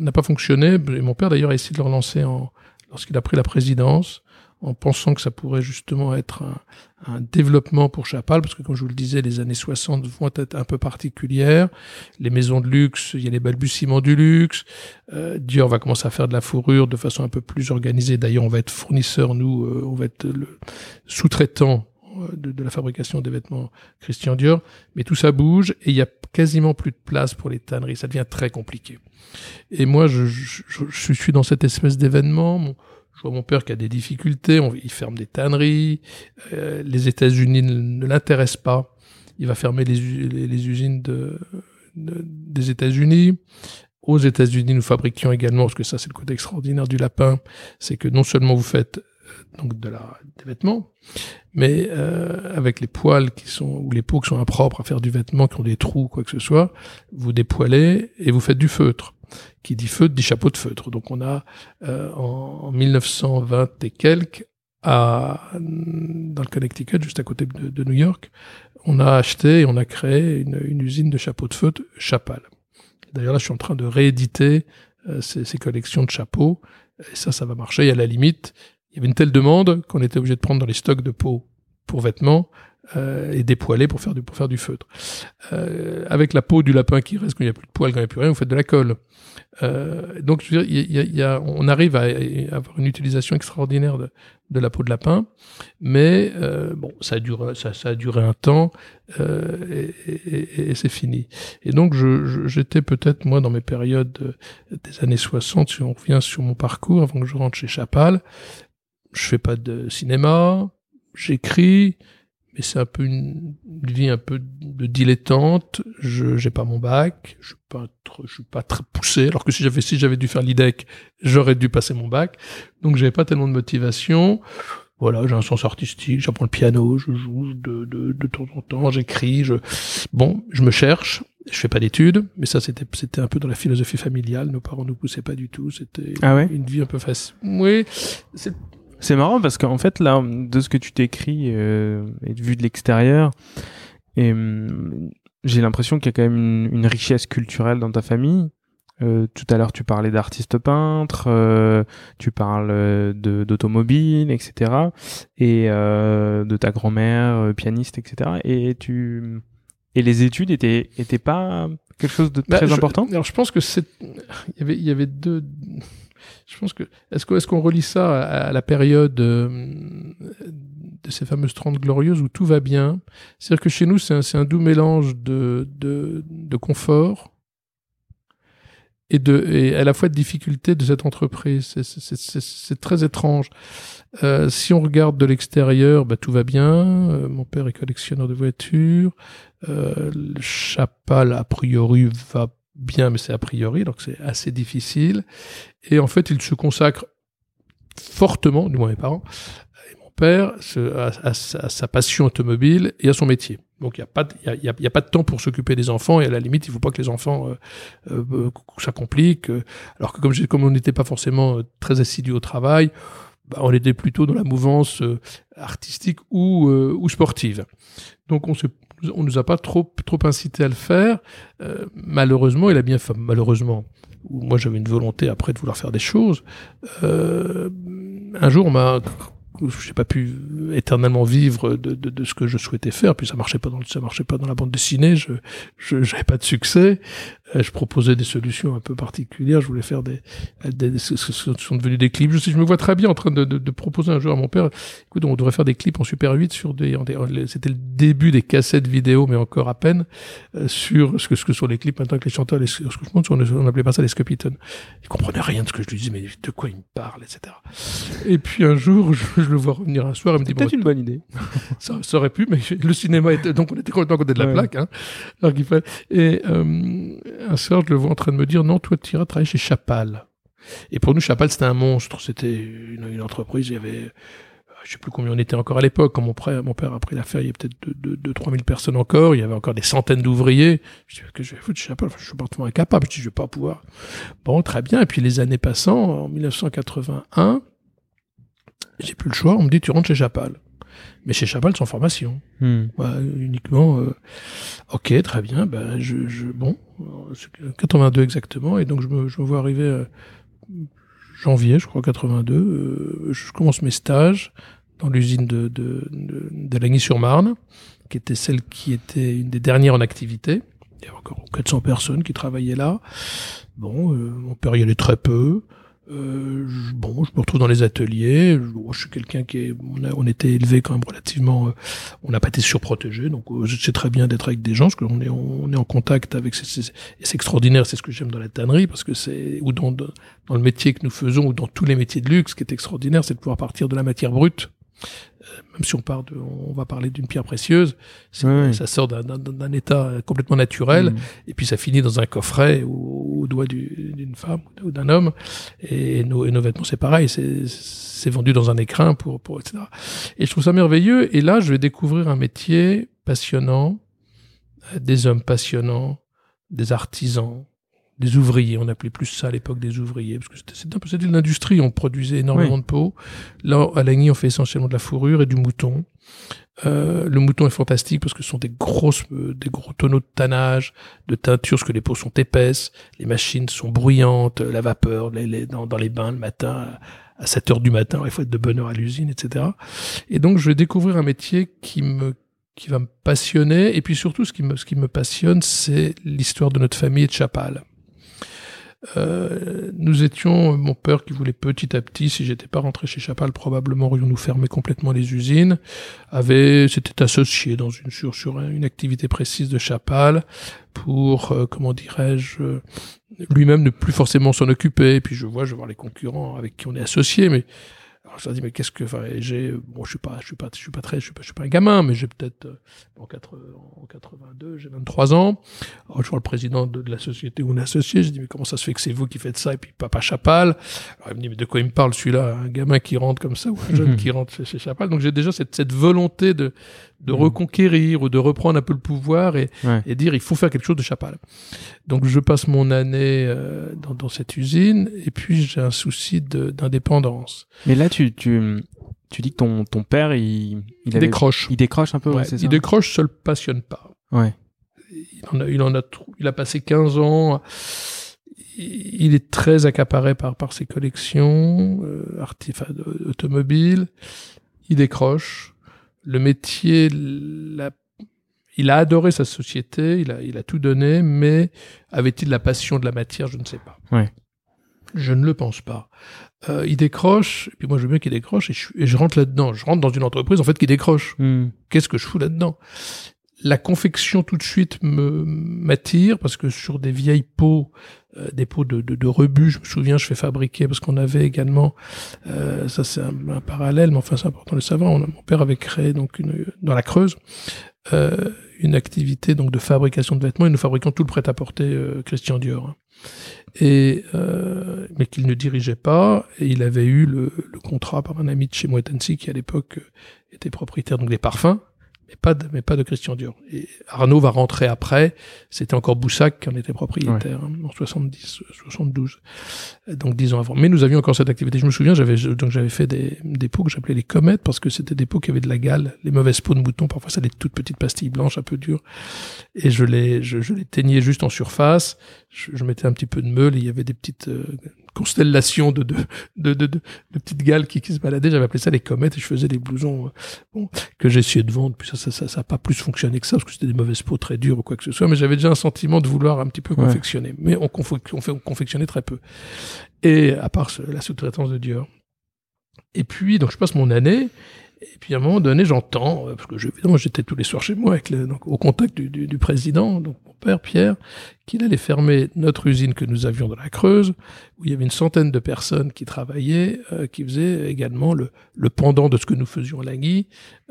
n'a pas fonctionné. Et mon père, d'ailleurs, a essayé de le relancer en, lorsqu'il a pris la présidence, en pensant que ça pourrait justement être un, un développement pour Chapal, parce que comme je vous le disais, les années 60 vont être un peu particulières. Les maisons de luxe, il y a les balbutiements du luxe. Euh, Dior va commencer à faire de la fourrure de façon un peu plus organisée. D'ailleurs, on va être fournisseur, nous, euh, on va être le sous-traitant euh, de, de la fabrication des vêtements Christian Dior. Mais tout ça bouge et il y a quasiment plus de place pour les tanneries. Ça devient très compliqué. Et moi, je, je, suis dans cette espèce d'événement. Je vois mon père qui a des difficultés, il ferme des tanneries, euh, les États-Unis ne, l'intéressent pas, il va fermer les, usines de- des États-Unis. Aux États-Unis, nous fabriquions également, parce que ça c'est le côté extraordinaire du lapin, c'est que non seulement vous faites euh, donc de la, des vêtements, mais euh, avec les poils qui sont ou les peaux qui sont impropres à faire du vêtement, qui ont des trous, quoi que ce soit, vous dépoilez et vous faites du feutre. Qui dit feutre dit chapeau de feutre. Donc on a euh, en, en 1920 et quelques à dans le Connecticut, juste à côté de, New York, on a acheté et on a créé une, une usine de chapeaux de feutre Chapal. D'ailleurs là, je suis en train de rééditer euh, ces, ces collections de chapeaux. Et ça, ça va marcher. Et à la limite, il y avait une telle demande qu'on était obligé de prendre dans les stocks de peau pour vêtements euh, et dépoiler pour faire du pour faire du feutre. Euh, avec la peau du lapin qui reste quand il n'y a plus de poils, quand il n'y a plus rien, vous faites de la colle. Euh, donc je veux dire, y a, y a, on arrive à avoir une utilisation extraordinaire de, de la peau de lapin, mais euh, bon, ça a duré, ça, ça a duré un temps euh, et, et- et c'est fini. Et donc je- je- j'étais peut-être moi dans mes périodes des années 60, si on revient sur mon parcours avant que je rentre chez Chapal, je fais pas de cinéma, j'écris, mais c'est un peu une, une vie un peu de dilettante. Je j'ai pas mon bac, je suis pas trop, je suis pas très poussé. Alors que si j'avais si j'avais dû faire l'IDEC, j'aurais dû passer mon bac. Donc j'avais pas tellement de motivation. Voilà, j'ai un sens artistique, j'apprends le piano, je joue de, de, de temps en temps, j'écris, je bon, je me cherche. Je fais pas d'études, mais ça c'était c'était un peu dans la philosophie familiale. Nos parents nous poussaient pas du tout. C'était Ah ouais? une vie un peu facile. Oui, c'est C'est marrant parce qu'en fait, là, de ce que tu t'écris euh, et vu de l'extérieur, et, hum, j'ai l'impression qu'il y a quand même une, une richesse culturelle dans ta famille. Euh, tout à l'heure, tu parlais d'artistes peintres, euh, tu parles euh, d'automobile, etc. Et euh, de ta grand-mère pianiste, etc. Et tu et les études étaient étaient pas quelque chose de Bah, très je- important? Alors je pense que c'est il y avait il y avait deux je pense que est-ce que est-ce qu'on relie ça à, la période euh, de ces fameuses 30 glorieuses où tout va bien? C'est-à-dire que chez nous c'est un, un doux mélange de de, de confort et de et à la fois de difficulté de cette entreprise. C'est- très étrange. Euh, si on regarde de l'extérieur, bah, tout va bien. Euh, mon père est collectionneur de voitures. Le Chapal, a priori, va bien, mais c'est a priori, donc c'est assez difficile. Et en fait, il se consacre fortement, du moins mes parents, et mon père, à, sa- passion automobile et à son métier. Donc il n'y a, pas de- temps pour s'occuper des enfants et à la limite, il ne faut pas que les enfants euh, euh, euh, ça complique. alors que comme, on n'était pas forcément euh, très assidus au travail, bah, on était plutôt dans la mouvance euh, artistique ou, ou sportive. Donc on se on nous a pas trop trop incité à le faire. Euh, malheureusement, il a bien fait. Malheureusement, moi j'avais une volonté après de vouloir faire des choses. Euh, un jour, on m'a j'ai pas pu éternellement vivre de, de, de ce que je souhaitais faire puis ça marchait pas dans ça marchait pas dans la bande dessinée je je j'avais pas de succès je proposais des solutions un peu particulières je voulais faire des, des, des- ce ce sont devenus des clips je sais je me vois très bien en train de, de, de proposer un jour à mon père écoute on devrait faire des clips en super 8 sur des, c'était le début des cassettes vidéo mais encore à peine euh, sur ce que ce que sont les clips maintenant que les chanteurs les, ce que je pense on, on appelait pas ça les Scopitons ils comprenaient rien de ce que je lui disais mais de quoi il me parle etc et puis un jour je, je le vois revenir un soir il me dit bon, peut-être une bonne idée. ça, ça aurait pu, mais le cinéma était donc on était complètement à côté de la Ouais. plaque. Hein, alors qu'il fallait. Et euh, un soir, je le vois en train de me dire non, toi, tu iras travailler chez Chapal. Et pour nous, Chapal, c'était un monstre. C'était une, entreprise. Il y avait, euh, je sais plus combien on était encore à l'époque. Quand mon père, a pris l'affaire, il y avait peut-être deux, deux, deux, trois mille personnes encore. Il y avait encore des centaines d'ouvriers. Je dis que je vais foutre Chapal? Je suis parfaitement incapable. Je dis je vais pas pouvoir. Bon, très bien. Et puis les années passant, en 1981, j'ai plus le choix. On me dit tu rentres chez Chapal. Mais chez Chapal sans formation. Hmm. Ouais, uniquement. euh, ok, très bien. Ben, je, je, bon, euh, c'est 82 exactement, et donc je me, je me vois arriver euh, janvier, je crois 82. euh, je commence mes stages dans l'usine de, de, de, de Lagny-sur-Marne, qui était celle qui était une des dernières en activité. Il y avait encore 400 personnes qui travaillaient là. Bon, euh, mon père y allait très peu. Euh, je- bon, je me retrouve dans les ateliers. Je, suis quelqu'un qui est, on, a, on était élevé quand même relativement, euh, on n'a pas été surprotégé, donc euh, je sais très bien d'être avec des gens, parce qu'on est, on est en contact avec, c'est, c'est, c'est extraordinaire, c'est ce que j'aime dans la tannerie, parce que c'est, ou dans, dans le métier que nous faisons, ou dans tous les métiers de luxe, ce qui est extraordinaire, c'est de pouvoir partir de la matière brute. Euh, Même si on de, on va parler d'une pierre précieuse, ça sort d'un, état complètement naturel, Mm. et puis ça finit dans un coffret au, au doigt du- d'une femme ou d'un homme. Et nos, et nos vêtements, c'est pareil, c'est, c'est vendu dans un écrin pour, pour etc. Et je trouve ça merveilleux. Et là, je vais découvrir un métier passionnant, euh, des hommes passionnants, des artisans, des ouvriers. On appelait plus ça à l'époque des ouvriers, parce que c'était, c'était un peu c'était de l'industrie. On produisait énormément Oui. de peau. Là, à Lagny, on fait essentiellement de la fourrure et du mouton. Euh, le mouton est fantastique parce que ce sont des grosses, euh, des gros tonneaux de tannage, de teinture, parce que les peaux sont épaisses, les machines sont bruyantes, la vapeur, les, les- dans, dans les bains le matin, à 7 heures du matin, il faut être de bonne heure à l'usine, etc. Et donc, je vais découvrir un métier qui me qui va me passionner, et puis surtout, ce qui me, ce qui me passionne, c'est l'histoire de notre famille et de Chapal. Euh, nous étions, mon père qui voulait petit à petit, si j'étais pas rentré chez Chapal, probablement aurions-nous fermé complètement les usines, avait, s'était associé dans une, sur, une activité précise de Chapal pour, euh, comment dirais-je, euh, lui-même ne plus forcément s'en occuper. Et puis je vois, je vois les concurrents avec qui on est associé, mais alors je leur dis mais qu'est-ce que, enfin, j'ai, bon, je suis pas, je suis pas, je suis pas très, je suis pas, je suis pas un gamin, mais j'ai peut-être euh, en, 4, en 82, j'ai 23 ans. Alors je vois le président de, de la société on est associé. Je dis mais comment ça se fait que c'est vous qui faites ça et puis papa Chapal? Alors il me dit mais de quoi il me parle celui-là, un gamin qui rentre comme ça ou un jeune qui rentre chez, chez Chapal. Donc j'ai déjà cette, cette volonté de de Mhm. reconquérir ou de reprendre un peu le pouvoir et, Ouais. et dire il faut faire quelque chose de Chapal. Donc je passe mon année euh, dans, dans cette usine et puis j'ai un souci d'indépendance. Mais là, tu, tu, tu dis que ton, ton père, il, il, avait- décroche. il décroche un peu, ouais, Ouais, c'est ça. il décroche, ça le passionne pas. Ouais. Il en a, il en a, il a passé 15 ans. Il est très accaparé par, par ses collections euh, automobiles. Il décroche. Le métier, l'a- il a adoré sa société, il a, il a tout donné, mais avait-il la passion de la matière Je ne sais pas. Ouais. Je ne le pense pas. Euh, il décroche, et puis moi je veux bien qu'il décroche, et je, suis- et je rentre là-dedans. Je rentre dans une entreprise en fait qui décroche Mm. qu'est-ce que je fous là-dedans? La confection tout de suite me m'attire parce que sur des vieilles peaux, euh, des peaux de, de, de je me souviens, je fais fabriquer parce qu'on avait également, euh, ça c'est un, parallèle, mais enfin c'est important de le savoir. Mon père avait créé donc dans la Creuse euh, une activité donc de fabrication de vêtements et nous fabriquions tout le prêt-à-porter euh, Christian Dior. Et euh, mais qu'il ne dirigeait pas et il avait eu le, contrat par un ami de chez Hennessy qui à l'époque était propriétaire donc des parfums mais pas de, mais pas de Christian Dior. Et Arnaud va rentrer après. C'était encore Boussac qui en était propriétaire hein, en 70, 72, euh, donc dix ans avant. Mais nous avions encore cette activité. Je me souviens, j'avais donc j'avais fait des, des peaux que j'appelais les comètes parce que c'était des peaux qui avaient de la gale, les mauvaises peaux de mouton. Parfois, ça des toutes petites pastilles blanches un peu dures. Et je les, je, je les teignais juste en surface. Je, je mettais un petit peu de meule et il y avait des petites euh, constellations de de, de, de, de, de petites gales qui, qui se baladaient. J'avais appelé ça les comètes et je faisais des blousons euh, bon, que essayé de vendre. Puis ça, ça, ça, ça a pas plus fonctionné que ça parce que c'était des mauvaises peaux très dures ou quoi que ce soit. Mais j'avais déjà un sentiment de vouloir un petit peu Ouais. confectionner. Mais on, on, fait, on confectionnait très peu. Et à part ce- la sous-traitance de Dior. Et puis, donc, je passe mon année. Et puis, à un moment donné, j'entends, euh, parce que évidemment, j'étais tous les soirs chez moi, avec le- donc, au contact du, du, du président, donc mon père, Pierre, qu'il allait fermer notre usine que nous avions dans la Creuse, où il y avait une centaine de personnes qui travaillaient, euh, qui faisaient également le, le pendant de ce que nous faisions à Lagny,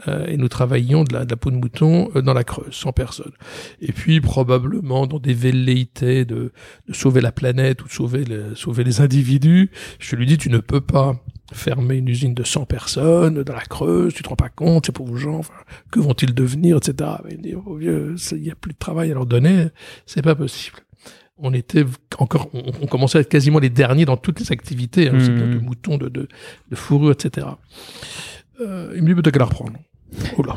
euh, et nous travaillions de la, de la peau de mouton euh, dans la Creuse, 100 personnes. Et puis, probablement, dans des velléités de, de sauver la planète ou de sauver, sauver les individus, je lui dis, tu ne peux pas fermer une usine de 100 personnes dans la Creuse, tu te rends pas compte, ces pauvres gens, enfin, que vont-ils devenir, etc. Il me dit, oh il n'y a plus de travail à leur donner, c'est pas possible. On était encore, on, on commençait à être quasiment les derniers dans toutes les activités, hein, Mhm. de moutons, de, de, de fourrure, etc. Euh, il me dit, peut-être qu'à la reprendre. Oh là.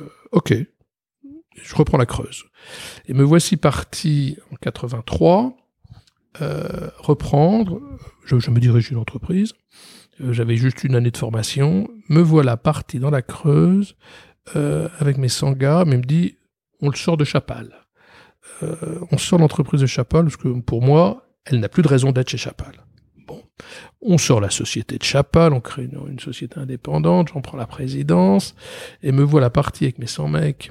Euh, ok. Je reprends la Creuse. Et me voici parti en 83 euh, reprendre. Je, me dirige une entreprise. Euh, J'avais juste une année de formation. Me voilà parti dans la Creuse euh, avec mes 100 gars, mais il me dit on le sort de Chapal. On sort l'entreprise de Chapal parce que pour moi, elle n'a plus de raison d'être chez Chapal. On sort la société de Chapal, on crée une, société indépendante, j'en prends la présidence, et me voilà parti avec mes 100 mecs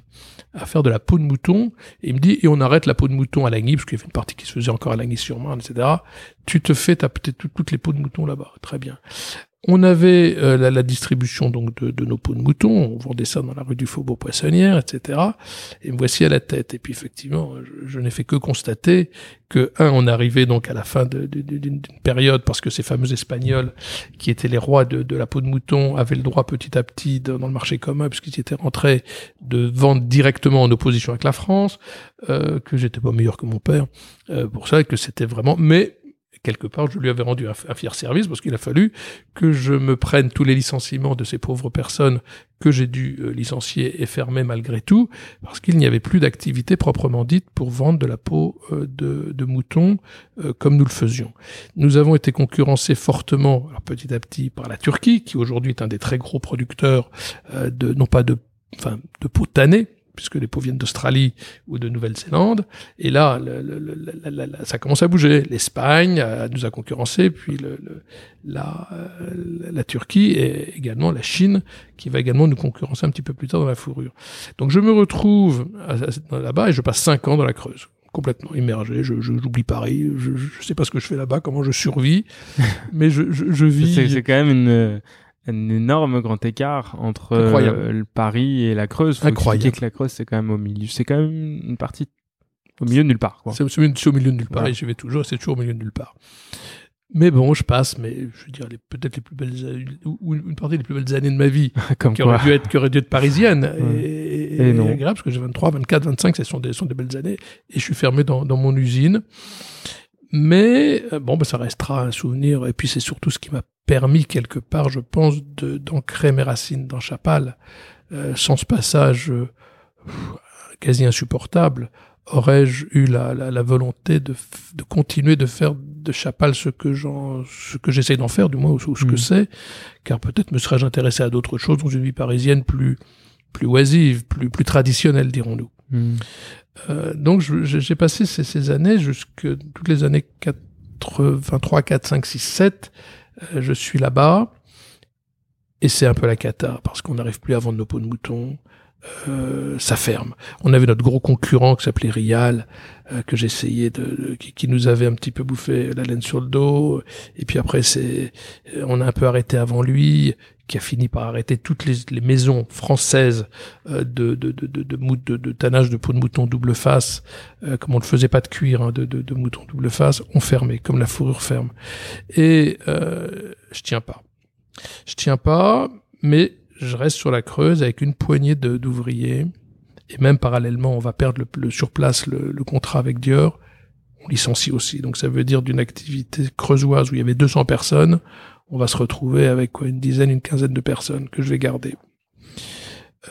à faire de la peau de mouton, et il me dit, et on arrête la peau de mouton à Lagny, parce qu'il y avait une partie qui se faisait encore à Lagny-sur-Marne, etc. Tu te fais taper toutes les peaux de mouton là-bas. Très bien. On avait euh, la, distribution donc de, nos peaux de mouton, on vendait ça dans la rue du Faubourg Poissonnière, etc. Et me voici à la tête. Et puis effectivement, je, n'ai fait que constater que un, on arrivait donc à la fin d'une période parce que ces fameux Espagnols qui étaient les rois de, la peau de mouton avaient le droit petit à petit dans le marché commun puisqu'ils étaient rentrés de vendre directement en opposition avec la France, euh, que j'étais pas meilleur que mon père euh, pour ça, que c'était vraiment. Mais quelque part, je lui avais rendu un, fier service parce qu'il a fallu que je me prenne tous les licenciements de ces pauvres personnes que j'ai dû euh, licencier et fermer malgré tout, parce qu'il n'y avait plus d'activité proprement dite pour vendre de la peau euh, de, mouton euh, comme nous le faisions. Nous avons été concurrencés fortement, petit à petit, par la Turquie, qui aujourd'hui est un des très gros producteurs de, non pas de, enfin, de peau tannée, puisque les peaux viennent d'Australie ou de Nouvelle-Zélande. Et là, ça commence à bouger. L'Espagne nous a concurrencé, puis la, la, Turquie et également la Chine, qui va également nous concurrencer un petit peu plus tard dans la fourrure. Donc je me retrouve là-bas et je passe cinq ans dans la Creuse complètement immergé. Je, j'oublie Paris. Je, je sais pas ce que je fais là-bas, comment je survis, mais je, je, je vis. C'est, quand même une un énorme grand écart entre euh, le Paris et la Creuse. Faut Incroyable. que la Creuse, c'est quand même au milieu. C'est quand même une partie au milieu de nulle part. C'est, au milieu de nulle part. Et j'y vais toujours. C'est toujours au milieu de nulle part. Mais bon, je passe, mais je veux dire, peut-être les plus belles, ou une partie des plus belles années de ma vie, Comme qui, aurait dû être, qui aurait dû être parisienne. Et, et, non. grave, parce que j'ai 23, 24, 25, ce sont des, sont des belles années. Et je suis fermé dans, dans mon usine. Mais euh, bon, bah, ça restera un souvenir. Et puis c'est surtout ce qui m'a permis quelque part, je pense, d'ancrer mes racines dans Chapal. Euh, sans ce passage euh, quasi insupportable, aurais-je eu la, la, la volonté de, de, continuer de faire de Chapal ce que j'en, ce que j'essaie d'en faire, du moins, ou, ce que mm. c'est, car peut-être me serais-je intéressé à d'autres choses dans une vie parisienne plus, plus oisive, plus, plus traditionnelle, dirons-nous. Mm. Euh, donc j'ai passé ces, ces, années jusque toutes les années 83, 4, 5, 6, 7, je suis là-bas et c'est un peu la cata parce qu'on n'arrive plus à vendre nos peaux de mouton. Euh, ça ferme. On avait notre gros concurrent qui s'appelait Rial, euh, que j'essayais de, qui, qui, nous avait un petit peu bouffé la laine sur le dos. Et puis après, c'est, on a un peu arrêté avant lui qui a fini par arrêter toutes les, les maisons françaises euh, de, de, de, de, de, de, tannage de peau de mouton double face, euh, comme on ne faisait pas de cuir hein, de, de, de, mouton double face, ont fermé, comme la fourrure ferme. Et euh, je tiens pas. Je tiens pas, mais je reste sur la Creuse avec une poignée d'ouvriers. Et même parallèlement, on va perdre le, le sur place le, le contrat avec Dior. On licencie aussi. Donc ça veut dire d'une activité creusoise où il y avait 200 personnes, on va se retrouver avec quoi, une dizaine, une quinzaine de personnes que je vais garder.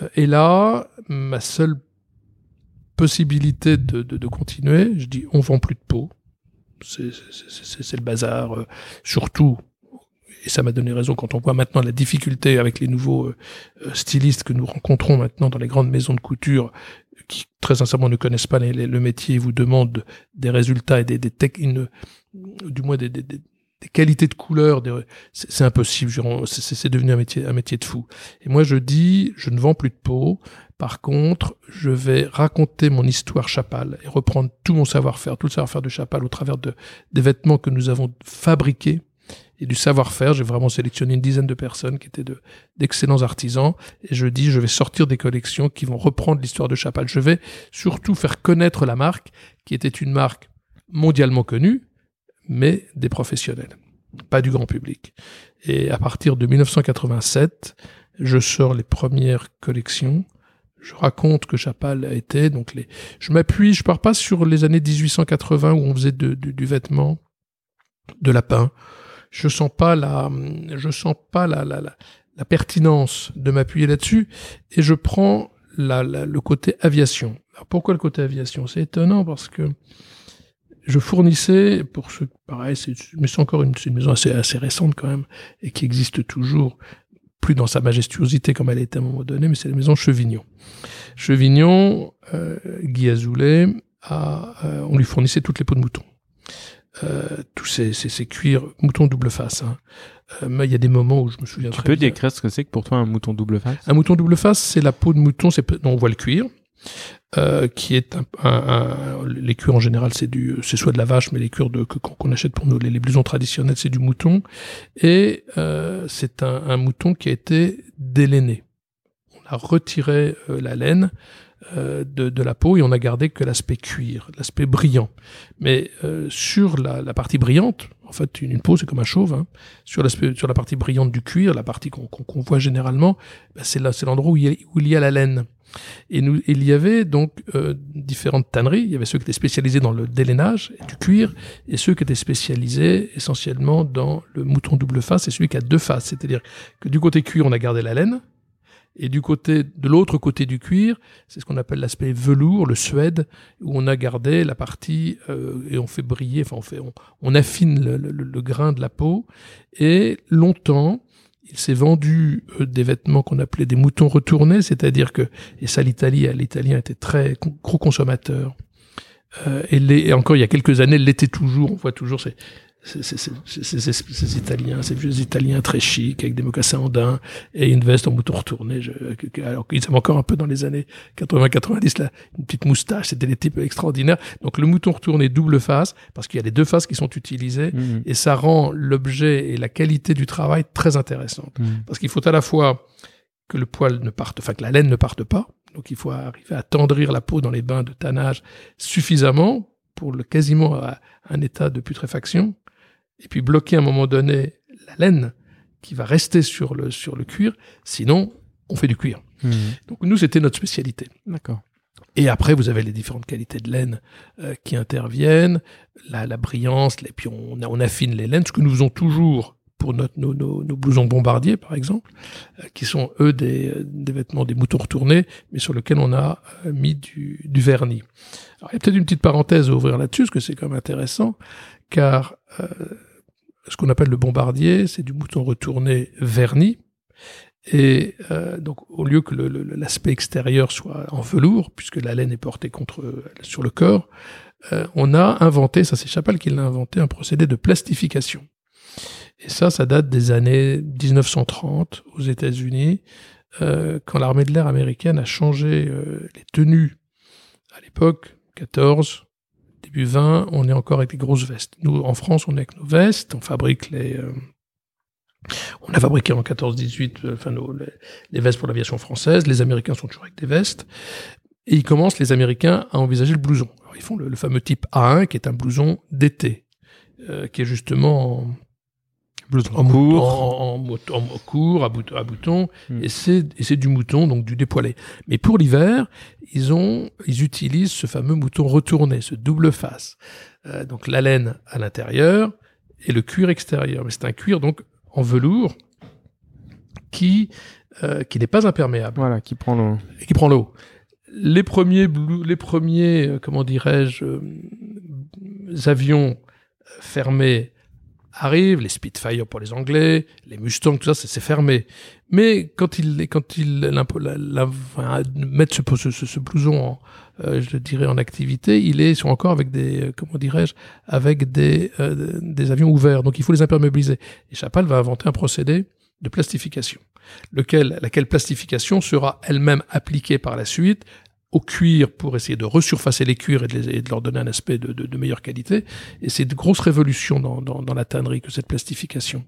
Euh, et là, ma seule possibilité de, de, de, continuer, je dis on vend plus de peau. C'est le bazar, euh, surtout, et ça m'a donné raison quand on voit maintenant la difficulté avec les nouveaux euh, stylistes que nous rencontrons maintenant dans les grandes maisons de couture, qui très sincèrement ne connaissent pas le métier et vous demandent des résultats et des, des du moins des, qualités de couleur, c'est impossible. C'est devenu un métier, un métier de fou. Et moi, je dis, je ne vends plus de peau. Par contre, je vais raconter mon histoire Chapal et reprendre tout mon savoir-faire, tout le savoir-faire de Chapal au travers de, des vêtements que nous avons fabriqués et du savoir-faire. J'ai vraiment sélectionné une dizaine de personnes qui étaient d'excellents artisans et je dis, je vais sortir des collections qui vont reprendre l'histoire de Chapal. Je vais surtout faire connaître la marque qui était une marque mondialement connue, mais des professionnels, pas du grand public. Et à partir de 1987, je sors les premières collections. Je raconte que Chapal a été, donc les, je m'appuie, je pars pas sur les années 1880 où on faisait de, du vêtement, de lapin. Je sens pas la, je sens pas la, la, la, pertinence de m'appuyer là-dessus et je prends la, le côté aviation. Alors pourquoi le côté aviation? C'est étonnant parce que je fournissais, pour ceux, pareil, c'est, mais c'est encore une, une maison assez, assez récente quand même, et qui existe toujours, plus dans sa majestuosité comme elle était à un moment donné, mais c'est la maison Chevignon. Chevignon, euh, Guy Azoulay, a, euh, on lui fournissait toutes les peaux de mouton. Tous ces, ces, ces, cuirs moutons double face. Hein. mais il y a des moments où je me souviens. Tu peux décrire ce que c'est que pour toi un mouton double face? Un mouton double face, c'est la peau de mouton. C'est on voit le cuir. Euh, qui est un, un, les cuirs en général c'est du c'est soit de la vache mais les cuirs de qu'on achète pour nous les, les blousons traditionnels c'est du mouton et euh, c'est un, un, mouton qui a été délainé on a retiré euh, la laine euh, de, de, la peau et on a gardé que l'aspect cuir l'aspect brillant mais euh, sur la, la, partie brillante en fait une, peau c'est comme un chauve hein, sur l'aspect sur la partie brillante du cuir la partie qu'on qu'on voit généralement ben, c'est là c'est l'endroit où, où il y a la laine et nous, il y avait donc euh, différentes tanneries. Il y avait ceux qui étaient spécialisés dans le délainage du cuir et ceux qui étaient spécialisés essentiellement dans le mouton double face et celui qui a deux faces. C'est-à-dire que du côté cuir, on a gardé la laine. Et du côté, de l'autre côté du cuir, c'est ce qu'on appelle l'aspect velours, le suède, où on a gardé la partie euh, et on fait briller, enfin on fait, on, on affine le, le, le, grain de la peau. Et longtemps, il s'est vendu euh, des vêtements qu'on appelait des moutons retournés, c'est-à-dire que, et ça l'Italie, l'Italien était très gros consommateur. Euh, et, les, et, encore il y a quelques années, l'était toujours, on voit toujours ces, ces, Italiens, ces vieux Italiens très chics, avec des mocassins daim et une veste en mouton retourné. Je, alors qu'ils avaient encore un peu dans les années 80-90, là, une petite moustache, c'était des types extraordinaires. Donc le mouton retourné double face, parce qu'il y a les deux faces qui sont utilisées, mmh. et ça rend l'objet et la qualité du travail très intéressante. Mmh. Parce qu'il faut à la fois que le poil ne parte, enfin que la laine ne parte pas, donc il faut arriver à tendrir la peau dans les bains de tannage suffisamment pour le quasiment à un état de putréfaction et puis bloquer à un moment donné la laine qui va rester sur le, sur le cuir, sinon on fait du cuir. Mmh. Donc nous, c'était notre spécialité. D'accord. Et après, vous avez les différentes qualités de laine euh, qui interviennent, la, la brillance, et puis on, on, affine les laines, ce que nous faisons toujours pour notre, nos, nos, nos blousons bombardiers, par exemple, euh, qui sont, eux, des, des, vêtements, des moutons retournés, mais sur lesquels on a euh, mis du, du vernis. Alors, il y a peut-être une petite parenthèse à ouvrir là-dessus, parce que c'est quand même intéressant, car euh, ce qu'on appelle le bombardier, c'est du mouton retourné verni. Et euh, donc, au lieu que l'aspect extérieur soit en velours, puisque la laine est portée contre sur le corps, euh, on a inventé, ça c'est Chapal qui l'a inventé, un procédé de plastification. Et ça, ça date des années 1930 aux États-Unis, quand l'armée de l'air américaine a changé les tenues à l'époque, 14, début 20, on est encore avec des grosses vestes. Nous, en France, on est avec nos vestes, on fabrique les... Euh, on a fabriqué en 14-18 euh, enfin, nos, les, les, vestes pour l'aviation française. Les Américains sont toujours avec des vestes. Et ils commencent, les Américains, à envisager le blouson. Alors, ils font le, le, fameux type A1, qui est un blouson d'été, euh, qui est justement en, blouson en court, en, en, en, en court à, bout, à bouton, mm. et c'est du mouton, donc du dépoilé. Mais pour l'hiver, ils ont, ils utilisent ce fameux mouton retourné, ce double face. Euh, donc la laine à l'intérieur et le cuir extérieur. Mais c'est un cuir donc en velours qui euh, qui n'est pas imperméable. Voilà, qui prend l'eau. Qui prend l'eau. Les premiers, les premiers, euh, comment dirais-je, avions fermés arrivent, les Spitfire pour les Anglais, les Mustangs, tout ça, c'est fermé. Mais quand ils quand ils mettent ce, ce, ce, blouson, en, euh, je dirais en activité, il est sont encore avec des euh, comment dirais-je, avec des euh, des avions ouverts. Donc il faut les imperméabiliser. Et Chapal va inventer un procédé de plastification, lequel laquelle plastification sera elle-même appliquée par la suite au cuir pour essayer de resurfacer les cuirs et de, leur donner un aspect de, meilleure qualité. Et c'est une grosse révolution dans, la tannerie que cette plastification.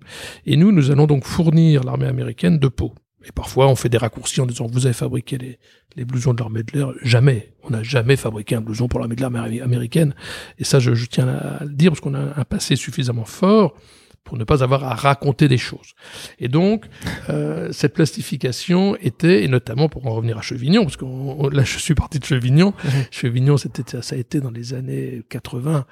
Et nous, nous allons donc fournir l'armée américaine de peau. Et parfois, on fait des raccourcis en disant, vous avez fabriqué les, les blousons de l'armée de l'air. Jamais. On n'a jamais fabriqué un blouson pour l'armée de l'air américaine. Et ça, je, je tiens à le dire parce qu'on a un passé suffisamment fort pour ne pas avoir à raconter des choses. Et donc, euh, cette plastification était, et notamment pour en revenir à Chevignon, parce que là je suis parti de Chevignon, mmh. Chevignon c'était, ça a été dans les années 80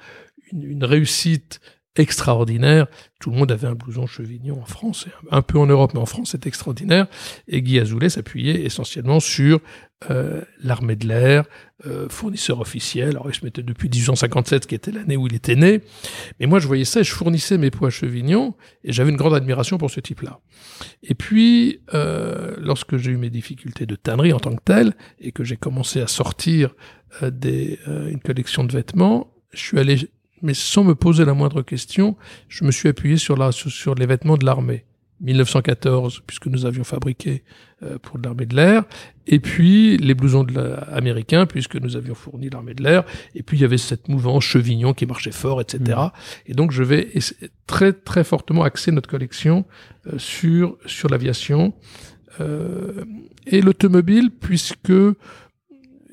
une, une réussite extraordinaire. Tout le monde avait un blouson chevignon en France, un peu en Europe, mais en France c'est extraordinaire. Et Guy Azoulay s'appuyait essentiellement sur euh, l'armée de l'air, euh, fournisseur officiel. Alors il se mettait depuis 1857, qui était l'année où il était né. Mais moi je voyais ça, et je fournissais mes poids chevignon, et j'avais une grande admiration pour ce type-là. Et puis, euh, lorsque j'ai eu mes difficultés de tannerie en tant que tel, et que j'ai commencé à sortir euh, des, euh, une collection de vêtements, je suis allé mais sans me poser la moindre question, je me suis appuyé sur, la, sur les vêtements de l'armée. 1914, puisque nous avions fabriqué pour l'armée de l'air, et puis les blousons de américains, puisque nous avions fourni l'armée de l'air, et puis il y avait cette mouvance chevignon qui marchait fort, etc. Mmh. Et donc je vais très très fortement axer notre collection euh, sur sur l'aviation euh, et l'automobile, puisque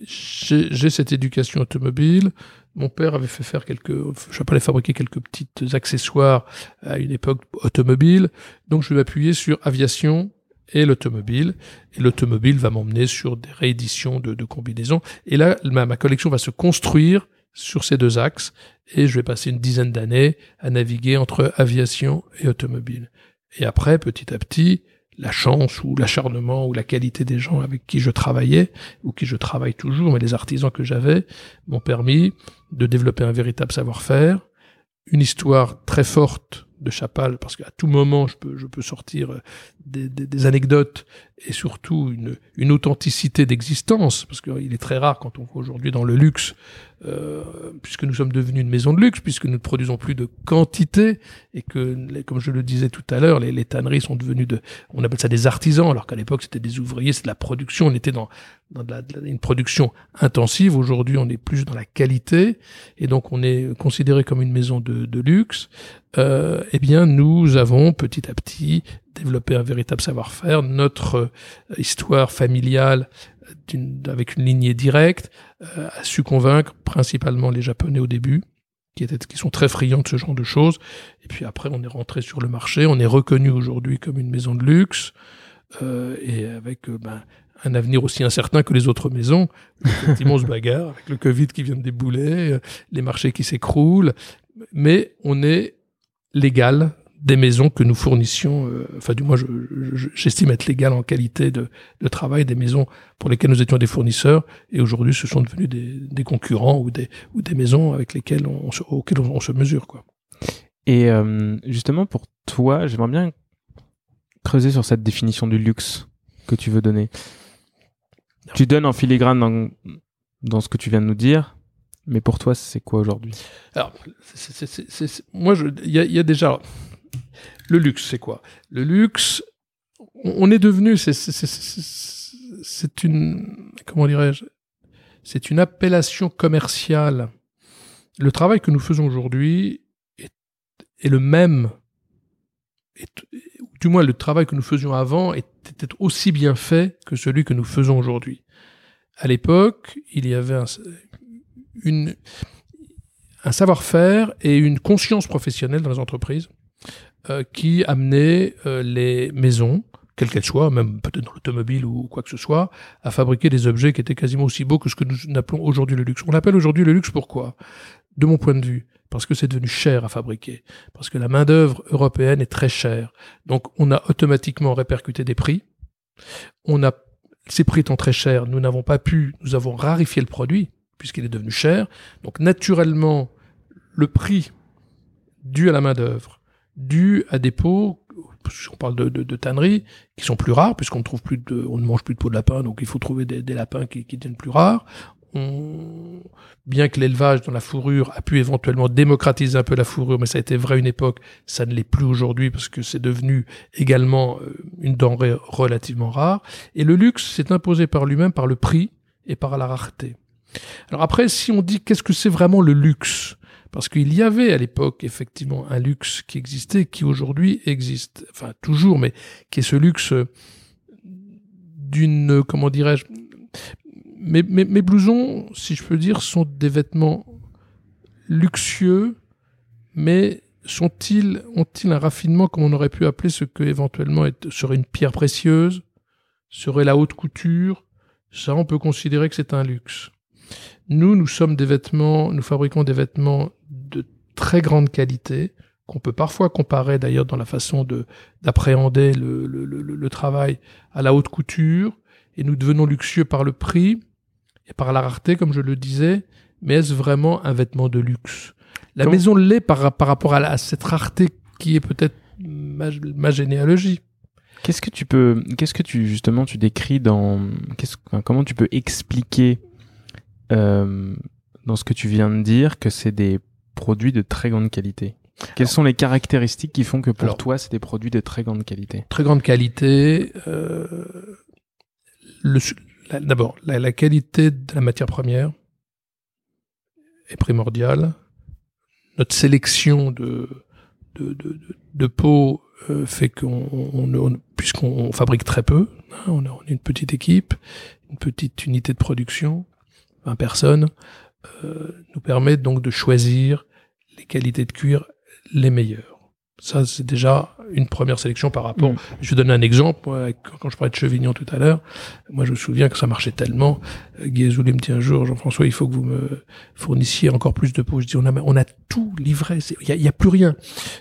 j'ai cette éducation automobile, mon père avait fait faire quelques, je sais pas, les fabriquer quelques petites accessoires à une époque automobile. Donc je vais m'appuyer sur aviation et l'automobile. Et l'automobile va m'emmener sur des rééditions de, combinaisons. Et là, ma collection va se construire sur ces deux axes. Et je vais passer une dizaine d'années à naviguer entre aviation et automobile. Et après, petit à petit, la chance ou l'acharnement ou la qualité des gens avec qui je travaillais ou qui je travaille toujours, mais les artisans que j'avais m'ont permis de développer un véritable savoir-faire, une histoire très forte de Chapal, parce qu'à tout moment, je peux, je peux sortir euh, des, anecdotes et surtout une, une authenticité d'existence, parce qu'il est très rare quand on voit aujourd'hui dans le luxe, euh, puisque nous sommes devenus une maison de luxe, puisque nous ne produisons plus de quantité, et que, comme je le disais tout à l'heure, les, les, tanneries sont devenues de, on appelle ça des artisans, alors qu'à l'époque c'était des ouvriers, c'est de la production, on était dans, dans une production intensive, aujourd'hui on est plus dans la qualité, et donc on est considéré comme une maison de luxe, euh, eh bien nous avons petit à petit développé un véritable savoir-faire. Notre euh, histoire familiale avec une lignée directe euh, a su convaincre principalement les Japonais au début, qui, étaient, qui sont très friands de ce genre de choses. Et puis après, on est rentré sur le marché, on est reconnu aujourd'hui comme une maison de luxe, euh, et avec ben, un avenir aussi incertain que les autres maisons. Effectivement, on se bagarre avec le Covid qui vient de débouler, les marchés qui s'écroulent, mais on est légal des maisons que nous fournissions, euh, enfin du moins j'estime être légal en qualité de, de, travail, des maisons pour lesquelles nous étions des fournisseurs, et aujourd'hui ce sont devenus des, des, concurrents ou des, ou des maisons avec lesquelles on, se, auxquelles on, se mesure. Quoi. Et euh, justement pour toi, j'aimerais bien creuser sur cette définition du luxe que tu veux donner. Tu donnes en filigrane dans, dans ce que tu viens de nous dire, mais pour toi, c'est quoi aujourd'hui? Alors, moi, il y a, déjà le luxe, c'est quoi? Le luxe, on est devenu, c'est une, comment dirais-je? C'est une appellation commerciale. Le travail que nous faisons aujourd'hui est, est, le même, du moins le travail que nous faisions avant était aussi bien fait que celui que nous faisons aujourd'hui. À l'époque, il y avait un, une, un savoir-faire et une conscience professionnelle dans les entreprises euh, qui amenait euh, les maisons, quelles qu'elles soient, même peut-être dans l'automobile ou quoi que ce soit, à fabriquer des objets qui étaient quasiment aussi beaux que ce que nous appelons aujourd'hui le luxe. On appelle aujourd'hui le luxe pourquoi? De mon point de vue, parce que c'est devenu cher à fabriquer, parce que la main-d'œuvre européenne est très chère. Donc on a automatiquement répercuté des prix. On a ces prix étant très chers, nous n'avons pas pu, nous avons rarifié le produit puisqu'il est devenu cher. Donc naturellement, le prix dû à la main-d'œuvre, dû à des pots, on parle de, tanneries, qui sont plus rares, puisqu'on ne trouve plus de, on ne mange plus de peau de lapin, donc il faut trouver des, lapins qui, qui deviennent plus rares. Bien que l'élevage dans la fourrure a pu éventuellement démocratiser un peu la fourrure, mais ça a été vrai une époque, ça ne l'est plus aujourd'hui parce que c'est devenu également euh, une denrée relativement rare. Et le luxe s'est imposé par lui-même par le prix et par la rareté. Alors après, si on dit qu'est-ce que c'est vraiment le luxe parce qu'il y avait à l'époque effectivement un luxe qui existait, qui aujourd'hui existe, enfin toujours, mais qui est ce luxe d'une, comment dirais-je, mes, mes, blousons, si je peux dire, sont des vêtements luxueux, mais sont-ils, ont-ils un raffinement comme on aurait pu appeler ce que éventuellement serait une pierre précieuse, serait la haute couture? Ça, on peut considérer que c'est un luxe. Nous, nous sommes des vêtements, nous fabriquons des vêtements de très grande qualité, qu'on peut parfois comparer d'ailleurs dans la façon de d'appréhender le, le, le, le, travail à la haute couture, et nous devenons luxueux par le prix et par la rareté, comme je le disais, mais est-ce vraiment un vêtement de luxe? La maison l'est par, par rapport à, cette rareté qui est peut-être ma, ma, généalogie. Qu'est-ce que tu peux, qu'est-ce que tu justement tu décris dans, comment tu peux expliquer euh, dans ce que tu viens de dire que c'est des produits de très grande qualité Quelles sont les caractéristiques qui font que pour toi, c'est des produits de très grande qualité? Très grande qualité. Euh, D'abord, la, la, qualité de la matière première est primordiale. Notre sélection de, de, de, de peau euh, fait qu'on, on, puisqu'on fabrique très peu, hein, on, a, on, est une petite équipe, une petite unité de production, 20 personnes, euh, nous permet donc de choisir les qualités de cuir les meilleures. Ça, c'est déjà une première sélection par rapport. Mm. Je vais donner un exemple. quand je parlais de Chevignon tout à l'heure, moi, je me souviens que ça marchait tellement. Euh, Guy Azoulay me dit un jour, Jean-François, il faut que vous me fournissiez encore plus de peau. Je dis, on a, on a tout livré. Il y a, y a, plus rien.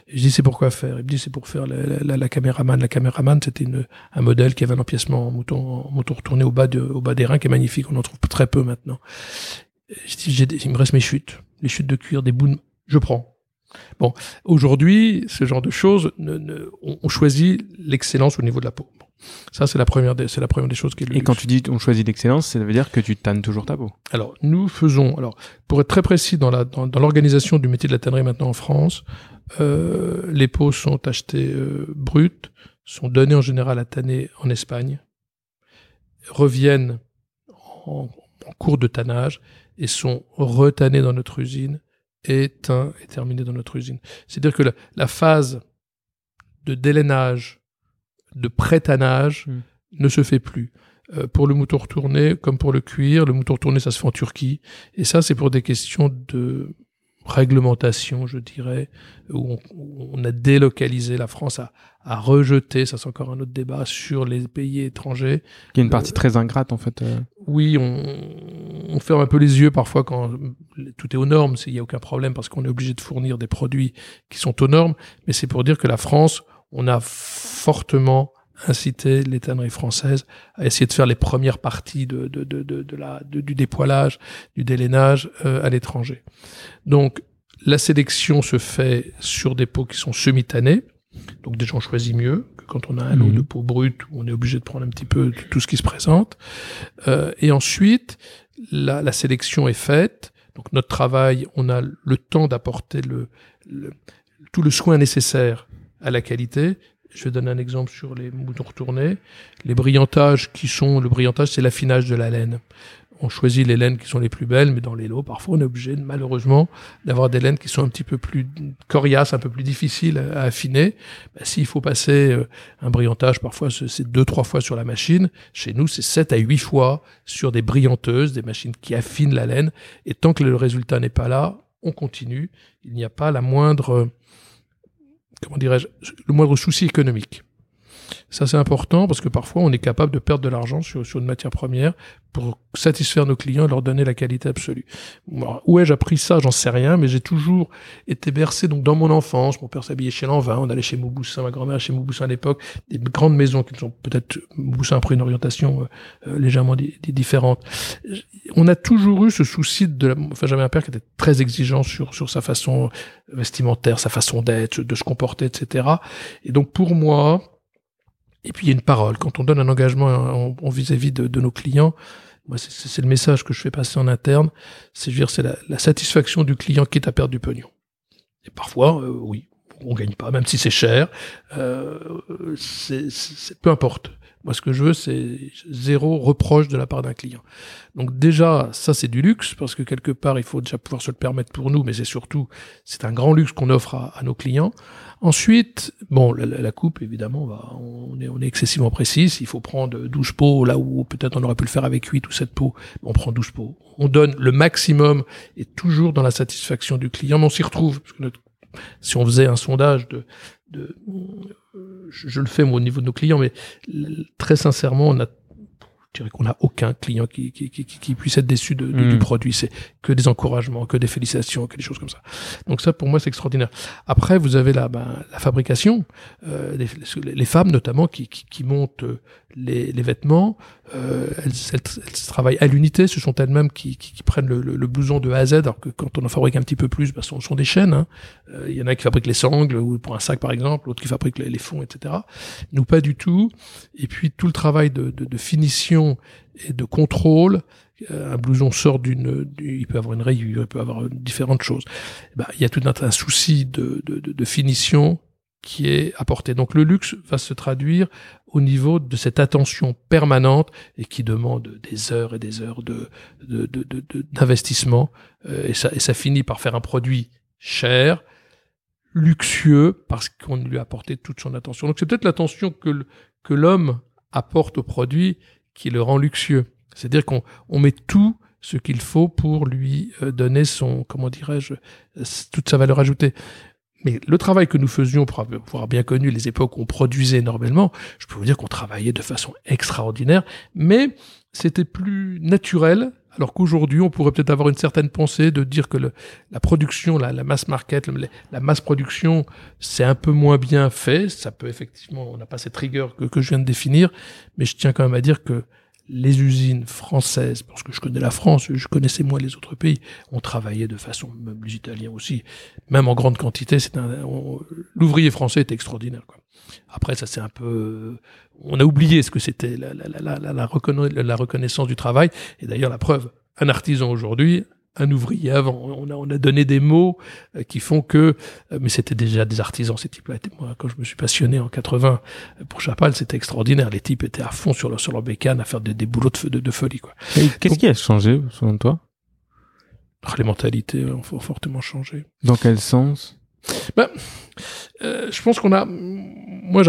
je dis, c'est pourquoi faire? Il me dit, c'est pour faire la, la, la, caméraman. La caméraman, c'était un modèle qui avait un empiècement en mouton, en mouton retourné au bas de, au bas des reins, qui est magnifique. On en trouve très peu maintenant. Je dis, il me reste mes chutes, les chutes de cuir, des bouts. Je prends Bon, aujourd'hui, ce genre de choses, ne, ne, on, choisit l'excellence au niveau de la peau. Ça, c'est la première des, c'est la première des choses qui est Et quand tu dis on choisit l'excellence, ça veut dire que tu tannes toujours ta peau. Alors, nous faisons, alors, pour être très précis dans la, dans, l'organisation du métier de la tannerie maintenant en France, euh, les peaux sont achetées euh, brutes, sont données en général à tanner en Espagne, reviennent en, en cours de tannage et sont retannées dans notre usine est, un, est terminé dans notre usine. C'est-à-dire que la, la, phase de délainage, de pré-tannage, hmm. ne se fait plus. Euh, pour le mouton retourné, comme pour le cuir, le mouton retourné, ça se fait en Turquie. Et ça, c'est pour des questions de réglementation, je dirais, où on, a délocalisé la France à, à rejeter, ça c'est encore un autre débat, sur les pays étrangers. Qui est une partie très ingrate en fait. Euh. Oui, on, on, ferme un peu les yeux parfois quand tout est aux normes, il n'y a aucun problème parce qu'on est obligé de fournir des produits qui sont aux normes, mais c'est pour dire que la France, on a fortement incité les tanneries françaises à essayer de faire les premières parties de, de, de, de la, du dépoilage, du délainage euh, à l'étranger. Donc la sélection se fait sur des pots qui sont semi-tannés, donc déjà on choisit mieux que quand on a un lot mmh. de peau brute où on est obligé de prendre un petit peu tout ce qui se présente. Euh, et ensuite, la, la, sélection est faite. Donc notre travail, on a le temps d'apporter le, le, tout le soin nécessaire à la qualité je vais donner un exemple sur les moutons retournés. Les brillantages qui sont, le brillantage, c'est l'affinage de la laine. On choisit les laines qui sont les plus belles, mais dans les lots, parfois, on est obligé, malheureusement, d'avoir des laines qui sont un petit peu plus coriaces, un peu plus difficiles à, affiner. Ben, S'il faut passer euh, un brillantage, parfois, c'est deux, trois fois sur la machine. Chez nous, c'est sept à huit fois sur des brillanteuses, des machines qui affinent la laine. Et tant que le résultat n'est pas là, on continue. Il n'y a pas la moindre comment dirais-je, le moindre souci économique. Ça, c'est important parce que parfois, on est capable de perdre de l'argent sur, sur une matière première pour satisfaire nos clients et leur donner la qualité absolue. où ai-je appris ça? J'en sais rien, mais j'ai toujours été bercé donc dans mon enfance. Mon père s'habillait chez Lanvin, on allait chez Mauboussin, ma grand-mère chez Mauboussin à l'époque, des grandes maisons qui sont peut-être Mauboussin a pris une orientation euh, euh, légèrement différente. On a toujours eu ce souci de, la... enfin j'avais un père qui était très exigeant sur sur sa façon vestimentaire, sa façon d'être, de se comporter, etc. Et donc pour moi, et puis il y a une parole. Quand on donne un engagement vis-à-vis de, nos clients, moi c'est le message que je fais passer en interne. C'est dire c'est la, la, satisfaction du client qui est à perdre du pognon. Et parfois, euh, oui, on gagne pas, même si c'est cher. Euh, c'est peu importe. Moi, ce que je veux, c'est zéro reproche de la part d'un client. Donc déjà, ça, c'est du luxe, parce que quelque part, il faut déjà pouvoir se le permettre pour nous, mais c'est surtout, c'est un grand luxe qu'on offre à, à, nos clients. Ensuite, bon, la, la coupe, évidemment, va, on, est, on est excessivement précis. Il faut prendre 12 pots, là où peut-être on aurait pu le faire avec 8 ou 7 pots, on prend 12 pots. On donne le maximum, et toujours dans la satisfaction du client, mais on s'y retrouve, parce que notre si on faisait un sondage de, de je, le fais moi, au niveau de nos clients, mais très sincèrement, on a je dirais qu'on n'a aucun client qui, qui, qui, qui, puisse être déçu de, du hmm. produit. C'est que des encouragements, que des félicitations, que des choses comme ça. Donc ça, pour moi, c'est extraordinaire. Après, vous avez la, ben, la fabrication, euh, les, les, femmes notamment qui, qui, qui montent les, les vêtements, euh, elles, elles, travaillent à l'unité, ce sont elles-mêmes qui, qui, qui, prennent le, le, blouson de A à Z, alors que quand on en fabrique un petit peu plus, ben, ce sont, sont, des chaînes. Hein. Euh, il y en a qui fabriquent les sangles, ou pour un sac par exemple, l'autre qui fabrique les, les, fonds, etc. Nous, pas du tout. Et puis tout le travail de, de, de finition et de contrôle un blouson sort d'une, il peut avoir une rayure, il peut avoir différentes choses. Eh ben, il y a tout un, souci de, finition qui est apporté. Donc le luxe va se traduire au niveau de cette attention permanente et qui demande des heures et des heures d'investissement. Euh, et, ça, finit par faire un produit cher, luxueux, parce qu'on lui a apporté toute son attention. Donc c'est peut-être l'attention que l'homme apporte au produit qui le rend luxueux. C'est-à-dire qu'on on met tout ce qu'il faut pour lui euh, donner son, comment dirais-je, toute sa valeur ajoutée. Mais le travail que nous faisions pour avoir bien connu les époques où on produisait énormément, je peux vous dire qu'on travaillait de façon extraordinaire, mais c'était plus naturel, alors qu'aujourd'hui, on pourrait peut-être avoir une certaine pensée de dire que la production, la, la mass market, la masse production, c'est un peu moins bien fait. Ça peut effectivement, on n'a pas cette rigueur que, que je viens de définir, mais je tiens quand même à dire que les usines françaises, parce que je connais la France, je connaissais moins les autres pays, ont travaillé de façon, même les Italiens aussi, même en grande quantité. C'est l'ouvrier français est extraordinaire. Quoi. Après, ça c'est un peu, on a oublié ce que c'était la, la, la, la, la reconnaissance du travail. Et d'ailleurs, la preuve, un artisan aujourd'hui un ouvrier avant. On a, on a donné des mots euh, qui font que, euh, mais c'était déjà des artisans ces types-là. Moi, quand je me suis passionné en 80 euh, pour Chapal, c'était extraordinaire. Les types étaient à fond sur leur, sur leur bécane à faire des, des boulots de, de, folie. quoi. Qu'est-ce qui a changé selon toi? Ah, Les mentalités ont fortement changé. Dans quel sens? Ben, euh, je pense qu'on a, moi,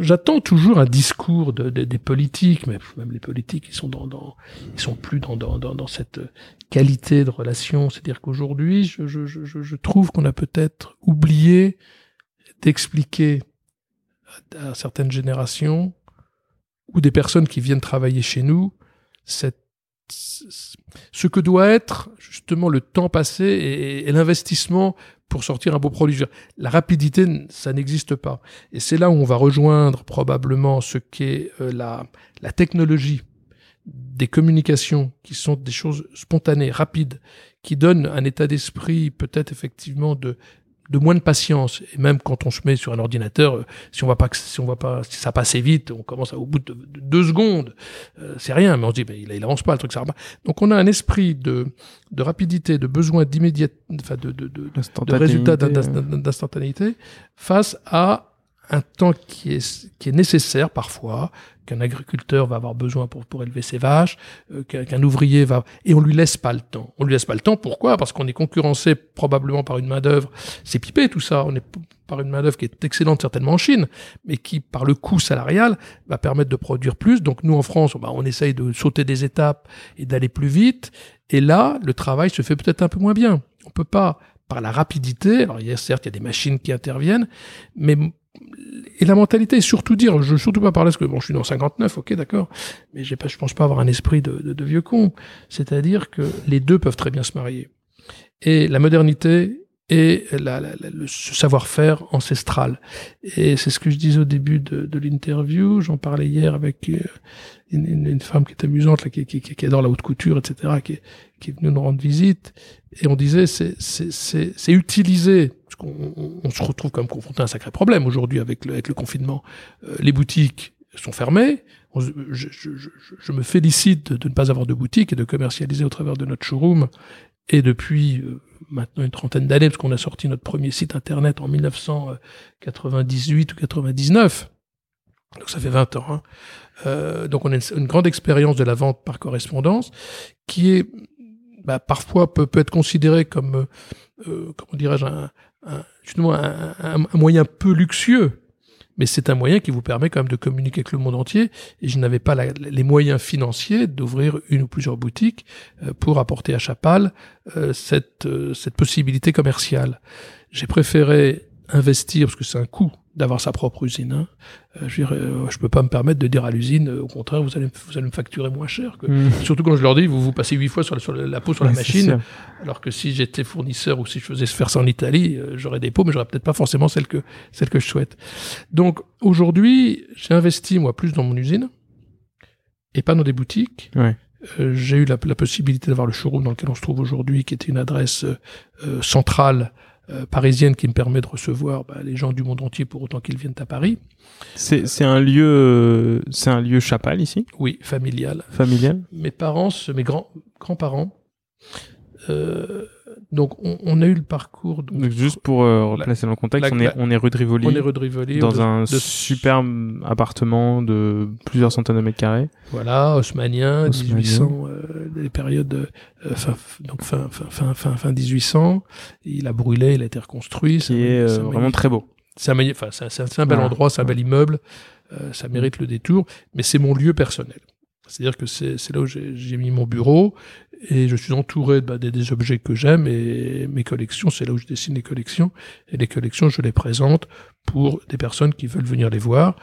j'attends toujours un discours de, des politiques, mais même les politiques, ils sont dans, ils sont plus dans, dans, dans, cette qualité de relation. C'est-à-dire qu'aujourd'hui, je, je, je, je, trouve qu'on a peut-être oublié d'expliquer à, certaines générations ou des personnes qui viennent travailler chez nous ce que doit être justement le temps passé et l'investissement pour sortir un beau produit. La rapidité, ça n'existe pas. Et c'est là où on va rejoindre probablement ce qu'est euh, la, la technologie des communications qui sont des choses spontanées, rapides, qui donnent un état d'esprit peut-être effectivement de, de moins de patience. Et même quand on se met sur un ordinateur, euh, si on voit pas que si on voit pas si ça passe vite, on commence au bout de, deux secondes, euh, c'est rien. Mais on se dit, mais il, il avance pas le truc, ça Donc on a un esprit de de rapidité, de besoin d'immédiat, enfin de de de, de résultats d'instantanéité face à un temps qui est, qui est nécessaire parfois, qu'un agriculteur va avoir besoin pour, pour élever ses vaches, euh, qu'un ouvrier va... Et on lui laisse pas le temps. On lui laisse pas le temps, pourquoi? Parce qu'on est concurrencé probablement par une main-d'œuvre. C'est pipé tout ça, on est par une main-d'œuvre qui est excellente certainement en Chine, mais qui, par le coût salarial, va permettre de produire plus. Donc nous, en France, bah, on essaye de sauter des étapes et d'aller plus vite. Et là, le travail se fait peut-être un peu moins bien. On peut pas par la rapidité. Alors, il y a, certes, il y a des machines qui interviennent, mais et la mentalité, surtout dire, je veux surtout pas parler parce que bon, je suis dans 59, ok, d'accord, mais j'ai pas, je pense pas avoir un esprit de, vieux con. C'est-à-dire que les deux peuvent très bien se marier. Et la modernité et le savoir-faire ancestral. Et c'est ce que je disais au début de, l'interview. J'en parlais hier avec euh, une, femme qui est amusante, qui, adore la haute couture, etc., qui, qui est venue nous rendre visite. Et on disait, c'est utiliser, parce qu'on on se retrouve comme confronté à un sacré problème aujourd'hui avec le, confinement. Euh, les boutiques sont fermées. je, me félicite de, ne pas avoir de boutique et de commercialiser au travers de notre showroom. Et depuis euh, maintenant une trentaine d'années, parce qu'on a sorti notre premier site internet en 1998 ou 99. Donc ça fait 20 ans. Hein. Euh, donc on a une, grande expérience de la vente par correspondance qui est bah, parfois peut, être considéré comme, euh, comment dirais-je, un, un, un, un, moyen peu luxueux. Mais c'est un moyen qui vous permet quand même de communiquer avec le monde entier. Et je n'avais pas la, les moyens financiers d'ouvrir une ou plusieurs boutiques euh, pour apporter à Chapal euh, cette, euh, cette possibilité commerciale. J'ai préféré investir, parce que c'est un coût d'avoir sa propre usine. Hein. Euh, je, ne je peux pas me permettre de dire à l'usine, au contraire, vous allez, vous allez me facturer moins cher. Que... Hmm. Surtout quand je leur dis, vous vous passez huit fois sur la, sur la peau sur la machine, alors que si j'étais fournisseur ou si je faisais faire ça en Italie, euh, j'aurais des pots, mais j'aurais peut-être pas forcément celle que celle que je souhaite. Donc aujourd'hui, j'ai investi moi plus dans mon usine et pas dans des boutiques. Ouais. Euh, j'ai eu la, la possibilité d'avoir le showroom dans lequel on se trouve aujourd'hui, qui était une adresse euh, centrale euh, parisienne qui me permet de recevoir bah, les gens du monde entier pour autant qu'ils viennent à Paris. C'est un lieu euh, c'est un lieu chapal ici? Oui, familial. familial? Mes parents, mes grands grands-parents. Donc on, on a eu le parcours. Donc, Donc, juste pour euh, La- replacer dans le contexte, la- on est la- on est rue de Rivoli on est rue de Rivoli, dans de- un de- superbe appartement de plusieurs centaines de mètres carrés. Voilà, haussmanien, Haussmannien. 1800, euh, des périodes euh, fin, donc fin, fin, fin, fin, fin 1800. Il a brûlé, il a été reconstruit. c'est qui est euh, vraiment très beau. C'est un, magni- enfin, c'est un, bel Voilà. endroit, c'est un bel immeuble, euh, ça mérite le détour, mais c'est mon lieu personnel. C'est-à-dire que c'est c'est là où j'ai mis mon bureau et je suis entouré bah, des, des objets que j'aime et mes collections, c'est là où je dessine les collections. Et les collections, je les présente pour des personnes qui veulent venir les voir.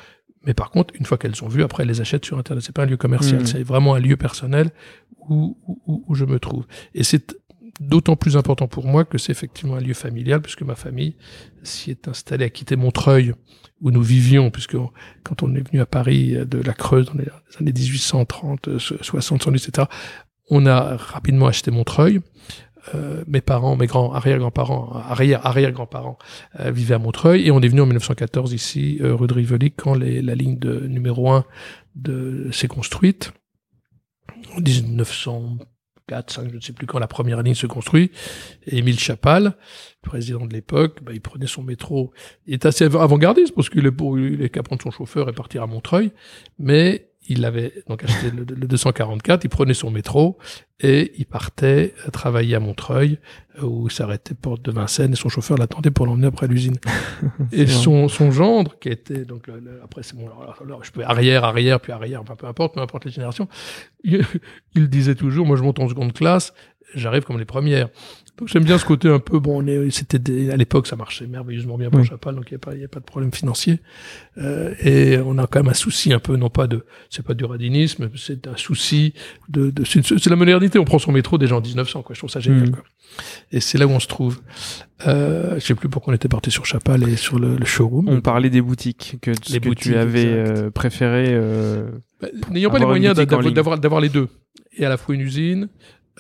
Mais par contre, une fois qu'elles ont vu, après, elles les achètent sur Internet. C'est pas un lieu commercial, Mhm. c'est vraiment un lieu personnel où, où, où je me trouve. Et c'est d'autant plus important pour moi que c'est effectivement un lieu familial, puisque ma famille s'y est installée à quitter Montreuil, où nous vivions, puisque quand on est venu à Paris euh, de la Creuse dans les années 1830, 60, 70, etc., on a rapidement acheté Montreuil. Euh, mes parents, mes grands arrière-grands-parents, arrière-arrière-grands-parents euh, vivaient à Montreuil et on est venu en 1914 ici euh, rue de Rivoli quand la ligne de numéro 1 de s'est construite. 1900 4, 5, je ne sais plus quand la première ligne se construit. Et Émile Chapal, président de l'époque, bah, il prenait son métro. Il est assez avant-gardiste parce qu'il est, pour, il est capable de son chauffeur et partir à Montreuil. Mais il avait donc acheté le, le 244, il prenait son métro et il partait travailler à Montreuil euh, où il s'arrêtait porte de Vincennes et son chauffeur l'attendait pour l'emmener après l'usine. et son, son gendre qui était donc le- le- après c'est bon alors, alors, je peux arrière arrière puis arrière enfin peu importe peu importe les générations il, il disait toujours moi je monte en seconde classe j'arrive comme les premières j'aime bien ce côté un peu bon on est c'était à l'époque ça marchait merveilleusement bien pour Oui. Chapal donc il n'y a pas il y a pas de problème financier euh, et on a quand même un souci un peu non pas de c'est pas du radinisme c'est un souci de, de c'est la modernité on prend son métro déjà en 1900 quoi je trouve ça génial Mhm. quoi. et c'est là où on se trouve euh, je sais plus pourquoi on était parti sur Chapal et sur le, le showroom On parlait des boutiques que, Les que boutiques, tu avais euh, préféré. euh, Bah, N'ayant pas les moyens d'avoir les deux, et à la fois une usine,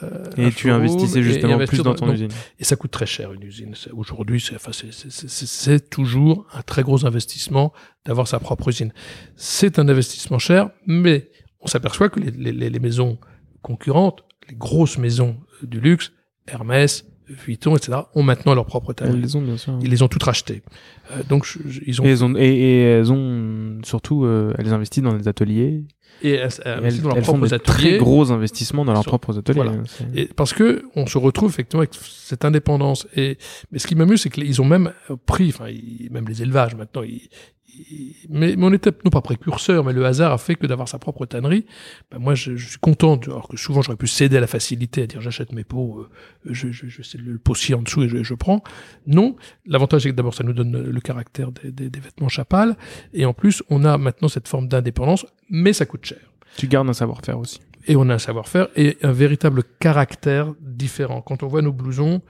euh, et tu investissais justement plus dans ton donc, usine. Et ça coûte très cher une usine. Aujourd'hui, c'est enfin, toujours un très gros investissement d'avoir sa propre usine. C'est un investissement cher, mais on s'aperçoit que les, les- les- maisons concurrentes, les grosses maisons du luxe, Hermès, Vuitton, etc., ont maintenant leur propre taille. les ont bien sûr. Ils les ont toutes rachetées. Euh, donc, je- je- ils ont Et elles ont, et, et elles ont surtout, euh, elles investissent dans des ateliers. Et elles, elles, elles, dans leurs elles font des ateliers. très gros investissements dans leurs Sur- propres ateliers. voilà. C'est- Et parce que on se retrouve effectivement avec cette indépendance. Et mais ce qui m'amuse, c'est qu'ils ont même pris, enfin ils- même les élevages maintenant. Ils- mais, mais on était non pas précurseurs, mais le hasard a fait que d'avoir sa propre tannerie. Ben moi, je, je suis content, alors que souvent j'aurais pu céder à la facilité, à dire j'achète mes pots, euh, je, je, je sais le potier en dessous et je, je prends. Non, l'avantage c'est que d'abord ça nous donne le caractère des, des, des vêtements chapal, et en plus on a maintenant cette forme d'indépendance, mais ça coûte cher Tu gardes un savoir-faire aussi. et on a un savoir-faire et un véritable caractère différent. Quand on voit nos blousons,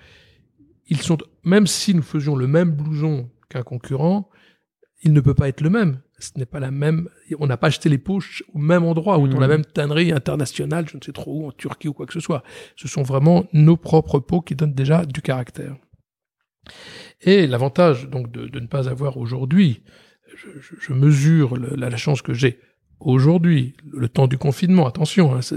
ils sont, même si nous faisions le même blouson qu'un concurrent, il ne peut pas être le même. Ce n'est pas la même, on n'a pas acheté les poches au même endroit, ou dans la même tannerie internationale, je ne sais trop où, en Turquie ou quoi que ce soit. Ce sont vraiment nos propres peaux qui donnent déjà du caractère. Et l'avantage, donc, de, de ne pas avoir aujourd'hui, je, je- je mesure le- la, la chance que j'ai aujourd'hui, le temps du confinement, attention, hein, c'est-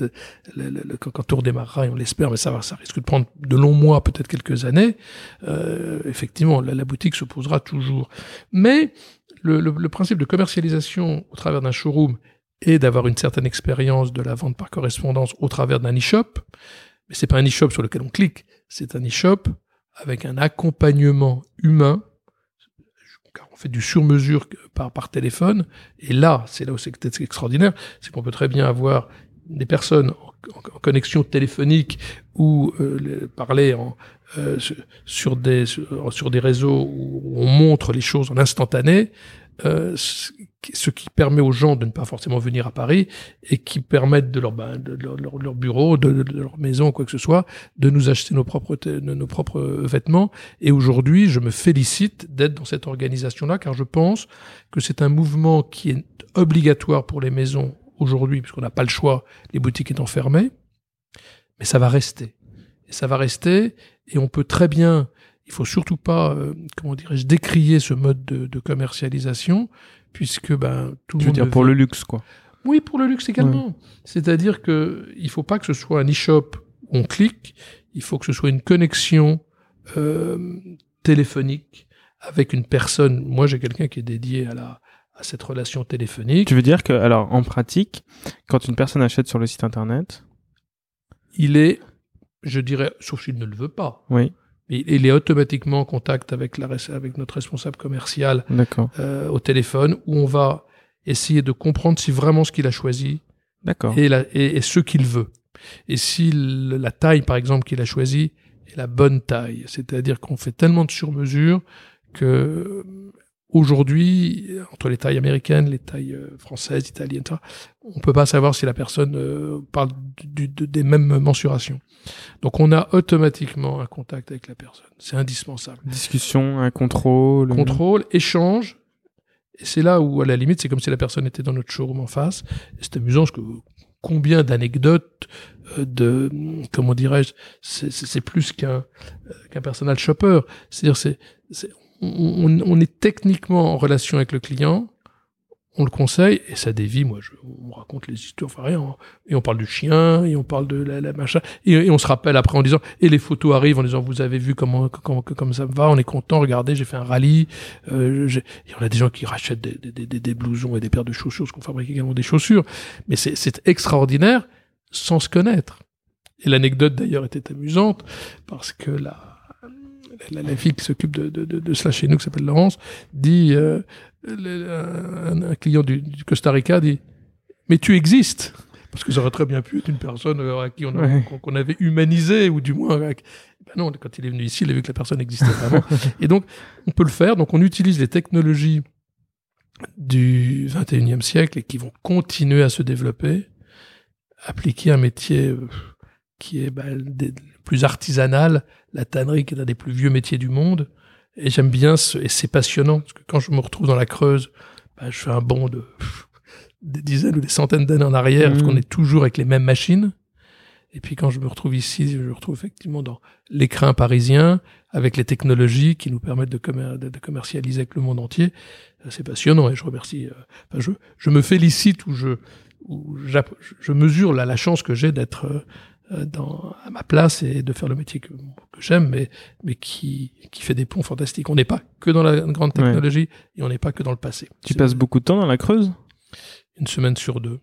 le- le- le- quand, quand tout redémarrera, et on l'espère, mais ça, va, ça risque de prendre de longs mois, peut-être quelques années, euh, effectivement, la, la boutique se posera toujours. Mais le, principe de commercialisation au travers d'un showroom et d'avoir une certaine expérience de la vente par correspondance au travers d'un e-shop, mais c'est pas un e-shop sur lequel on clique, c'est un e-shop avec un accompagnement humain, car on fait du sur-mesure par, par téléphone, et là, c'est là où c'est extraordinaire, c'est qu'on peut très bien avoir des personnes en, connexion téléphonique ou euh, le- parler en, euh, sur- des, sur, sur des réseaux où on montre les choses en instantané, euh, ce qui- permet aux gens de ne pas forcément venir à Paris et qui permettent de leur, ben, de leur, bureau, de, de- leur maison, quoi que ce soit, de nous acheter nos propres, nos propres vêtements. Et aujourd'hui, je me félicite d'être dans cette organisation-là, car je pense que c'est un mouvement qui est obligatoire pour les maisons aujourd'hui, puisqu'on n'a pas le choix, les boutiques étant fermées, mais ça va rester. Et ça va rester, et on peut très bien il faut surtout pas, euh, comment dirais-je, décrier ce mode de, de commercialisation, puisque ben tout le Tu veux monde dire pour le luxe, quoi. Oui, pour le luxe également. C'est-à-dire que il faut pas que ce soit un e-shop où on clique. Il faut que ce soit une connexion euh, téléphonique avec une personne. Moi, j'ai quelqu'un qui est dédié à la à cette relation téléphonique. Tu veux dire que, alors, en pratique, quand une personne achète sur le site internet, Il est, je dirais, sauf s'il ne le veut pas, oui, mais il est automatiquement en contact avec la avec notre responsable commercial euh, au téléphone, où on va essayer de comprendre si vraiment ce qu'il a choisi et, la, et, et ce qu'il veut. Et si le- la taille, par exemple, qu'il a choisie est la bonne taille, c'est-à-dire qu'on fait tellement de sur-mesure que aujourd'hui, entre les tailles américaines, les tailles euh, françaises, italiennes, etc., on peut pas savoir si la personne euh, parle du- des mêmes mensurations. Donc on a automatiquement un contact avec la personne. C'est indispensable. Discussion, un contrôle. Contrôle, échange. Et c'est là où, à la limite, c'est comme si la personne était dans notre showroom en face. C'est amusant parce que combien d'anecdotes euh, de, comment dirais-je, c'est- plus qu'un euh, qu'un personal shopper. C'est-à-dire, c'est, c'est- on, on est techniquement en relation avec le client, on le conseille et ça dévie. Moi, je, on raconte les histoires, enfin rien. hein. Et on parle du chien, et on parle de la, la machin, et, on se rappelle après en disant, et les photos arrivent en disant, vous avez vu comment, comment, comment ça me va, on est content, regardez, j'ai fait un rallye. Euh, et on a des gens qui rachètent des, des, des, des blousons et des paires de chaussures, parce qu'on fabrique également des chaussures. Mais c'est extraordinaire sans se connaître. Et l'anecdote d'ailleurs était amusante parce que la, la, la fille qui s'occupe de, de, de, de cela chez nous, qui s'appelle Laurence, dit, euh, le- un, un client du, du Costa Rica dit, mais tu existes. Parce que ça aurait très bien pu être une personne euh, à qui on, Ouais. qu'on avait humanisé, ou du moins, ben non, quand il est venu ici, il a vu que la personne existait vraiment. Et donc, on peut le faire. Donc, on utilise les technologies du 21e siècle et qui vont continuer à se développer, appliquer un métier euh, qui est ben, des- plus artisanal, la tannerie qui est un des plus vieux métiers du monde. Et j'aime bien ce, et c'est passionnant parce que quand je me retrouve dans la Creuse, ben, je fais un bond de pff, des dizaines ou des centaines d'années en arrière parce Mhm. qu'on est toujours avec les mêmes machines. Et puis quand je me retrouve ici, je me retrouve effectivement dans l'écrin parisien avec les technologies qui nous permettent de, commer- de- de commercialiser avec le monde entier. Euh, C'est passionnant et je remercie. euh, enfin, je, je me félicite ou je, je mesure la, la chance que j'ai d'être euh, dans à ma place et de faire le métier que, que j'aime, mais mais qui qui fait des ponts fantastiques. On n'est pas que dans la grande Ouais. technologie et on n'est pas que dans le passé. Tu passes beaucoup de temps dans la Creuse? Une semaine sur deux.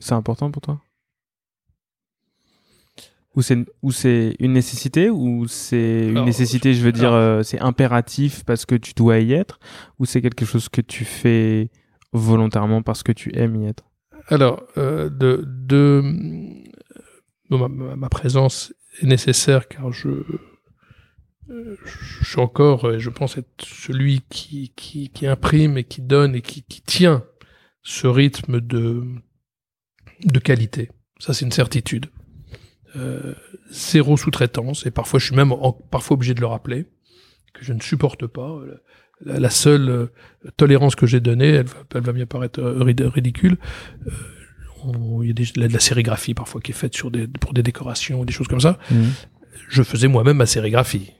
C'est important pour toi? Ou c'est ou c'est une nécessité? Ou c'est une nécessité, je veux dire, euh, c'est impératif parce que tu dois y être? Ou c'est quelque chose que tu fais volontairement parce que tu aimes y être? Alors, euh, de, de ma- présence est nécessaire car je, euh, suis encore, euh, je pense être celui qui, imprime et qui donne et qui, tient ce rythme de, qualité. Ça, c'est une certitude. Euh, zéro sous-traitance et parfois je suis même parfois obligé de le rappeler que je ne supporte pas. La, la seule euh, tolérance que j'ai donnée, elle va, elle va bien paraître euh, rid- ridicule. Euh, Il y a des- de la, de la sérigraphie parfois qui est faite sur des, pour des décorations ou des choses comme ça. Je faisais moi-même ma sérigraphie.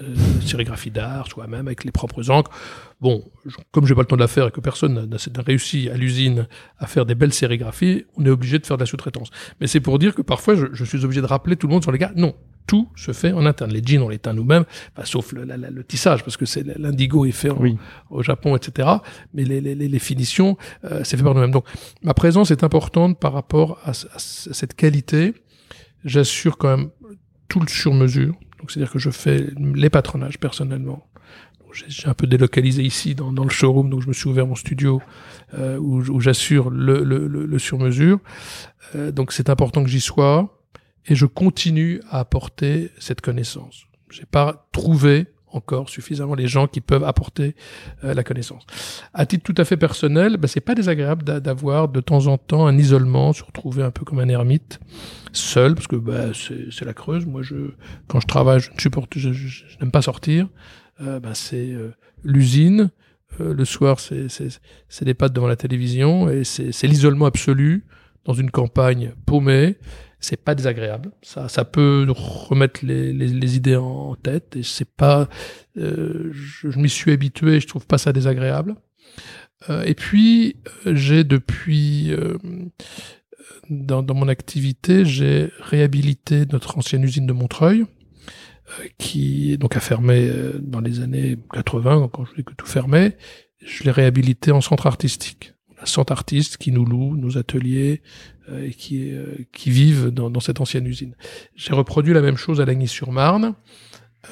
Euh, sérigraphie d'art, soi-même, avec les propres encres. Bon, je- comme j'ai pas le temps de la faire et que personne n'a- n'a réussi à l'usine à faire des belles sérigraphies, on est obligé de faire de la sous-traitance. Mais c'est pour dire que parfois, je, je suis obligé de rappeler tout le monde sur les gars. Non, tout se fait en interne. Les jeans, on les teint nous-mêmes, enfin, sauf le, la- la- le tissage, parce que c'est l'indigo est fait en- Oui. au Japon, etc. Mais les, les, les- finitions, euh, c'est fait par nous-mêmes. Donc, ma présence est importante par rapport à, à ce- à cette qualité. J'assure quand même tout le sur-mesure. Donc, c'est-à-dire que je fais les patronages personnellement. J'ai un peu délocalisé ici dans, dans le showroom, donc je me suis ouvert mon studio euh, où, où j'assure le, le, le, le sur-mesure. Euh, donc, c'est important que j'y sois et je continue à apporter cette connaissance. J'ai pas trouvé encore suffisamment les gens qui peuvent apporter euh, la connaissance. À titre tout à fait personnel, ben, c'est pas désagréable d'a- d'avoir de temps en temps un isolement, se retrouver un peu comme un ermite, seul, parce que ben, c'est la creuse. Moi, je, quand je travaille, je ne supporte, je, je- je n'aime pas sortir. Euh, ben, c'est euh, l'usine. Euh, le soir, c'est les pattes devant la télévision et c'est l'isolement absolu dans une campagne paumée, c'est pas désagréable. Ça, ça peut remettre les, les, les idées en tête et c'est pas, euh, je, je m'y suis habitué, je trouve pas ça désagréable. Euh, et puis, euh, j'ai depuis, euh, dans, dans, mon activité, j'ai réhabilité notre ancienne usine de Montreuil, qui donc a fermé dans les années 80, quand je dis que tout fermait. Je l'ai réhabilité en centre artistique. Un centre artiste qui nous loue nos ateliers et qui, qui vivent dans, cette ancienne usine. J'ai reproduit la même chose à Lagny-sur-Marne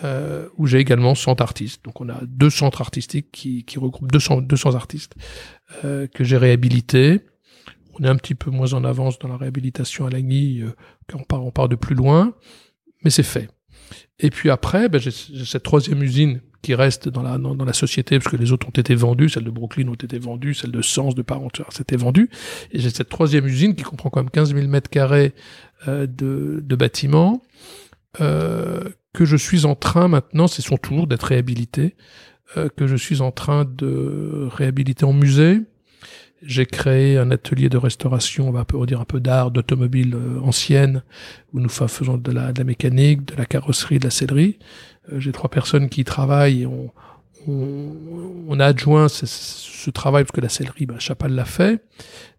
euh, où j'ai également 100 artistes. Donc on a deux centres artistiques qui, qui regroupent 200, 200 artistes euh, que j'ai réhabilités. On est un petit peu moins en avance dans la réhabilitation à Lagny, euh, on, part, on part de plus loin, mais c'est fait. Et puis après, ben, j'ai cette troisième usine qui reste dans la, dans, la société, parce que les autres ont été vendues, celles de Brooklyn ont été vendues, celles de Sens, de Parenture, c'était vendu. Et j'ai cette troisième usine qui comprend quand même 15 000 mètres carrés euh, de, de bâtiments, euh, que je suis en train maintenant, c'est son tour d'être réhabilité, euh, que je suis en train de réhabiliter en musée. J'ai créé un atelier de restauration, on va dire un peu d'art, d'automobile ancienne, où nous faisons de la, de la, mécanique, de la carrosserie, de la sellerie. Euh, J'ai trois personnes qui travaillent et on, on, on a adjoint ce, ce, travail, parce que la sellerie, bah, Chapal l'a fait,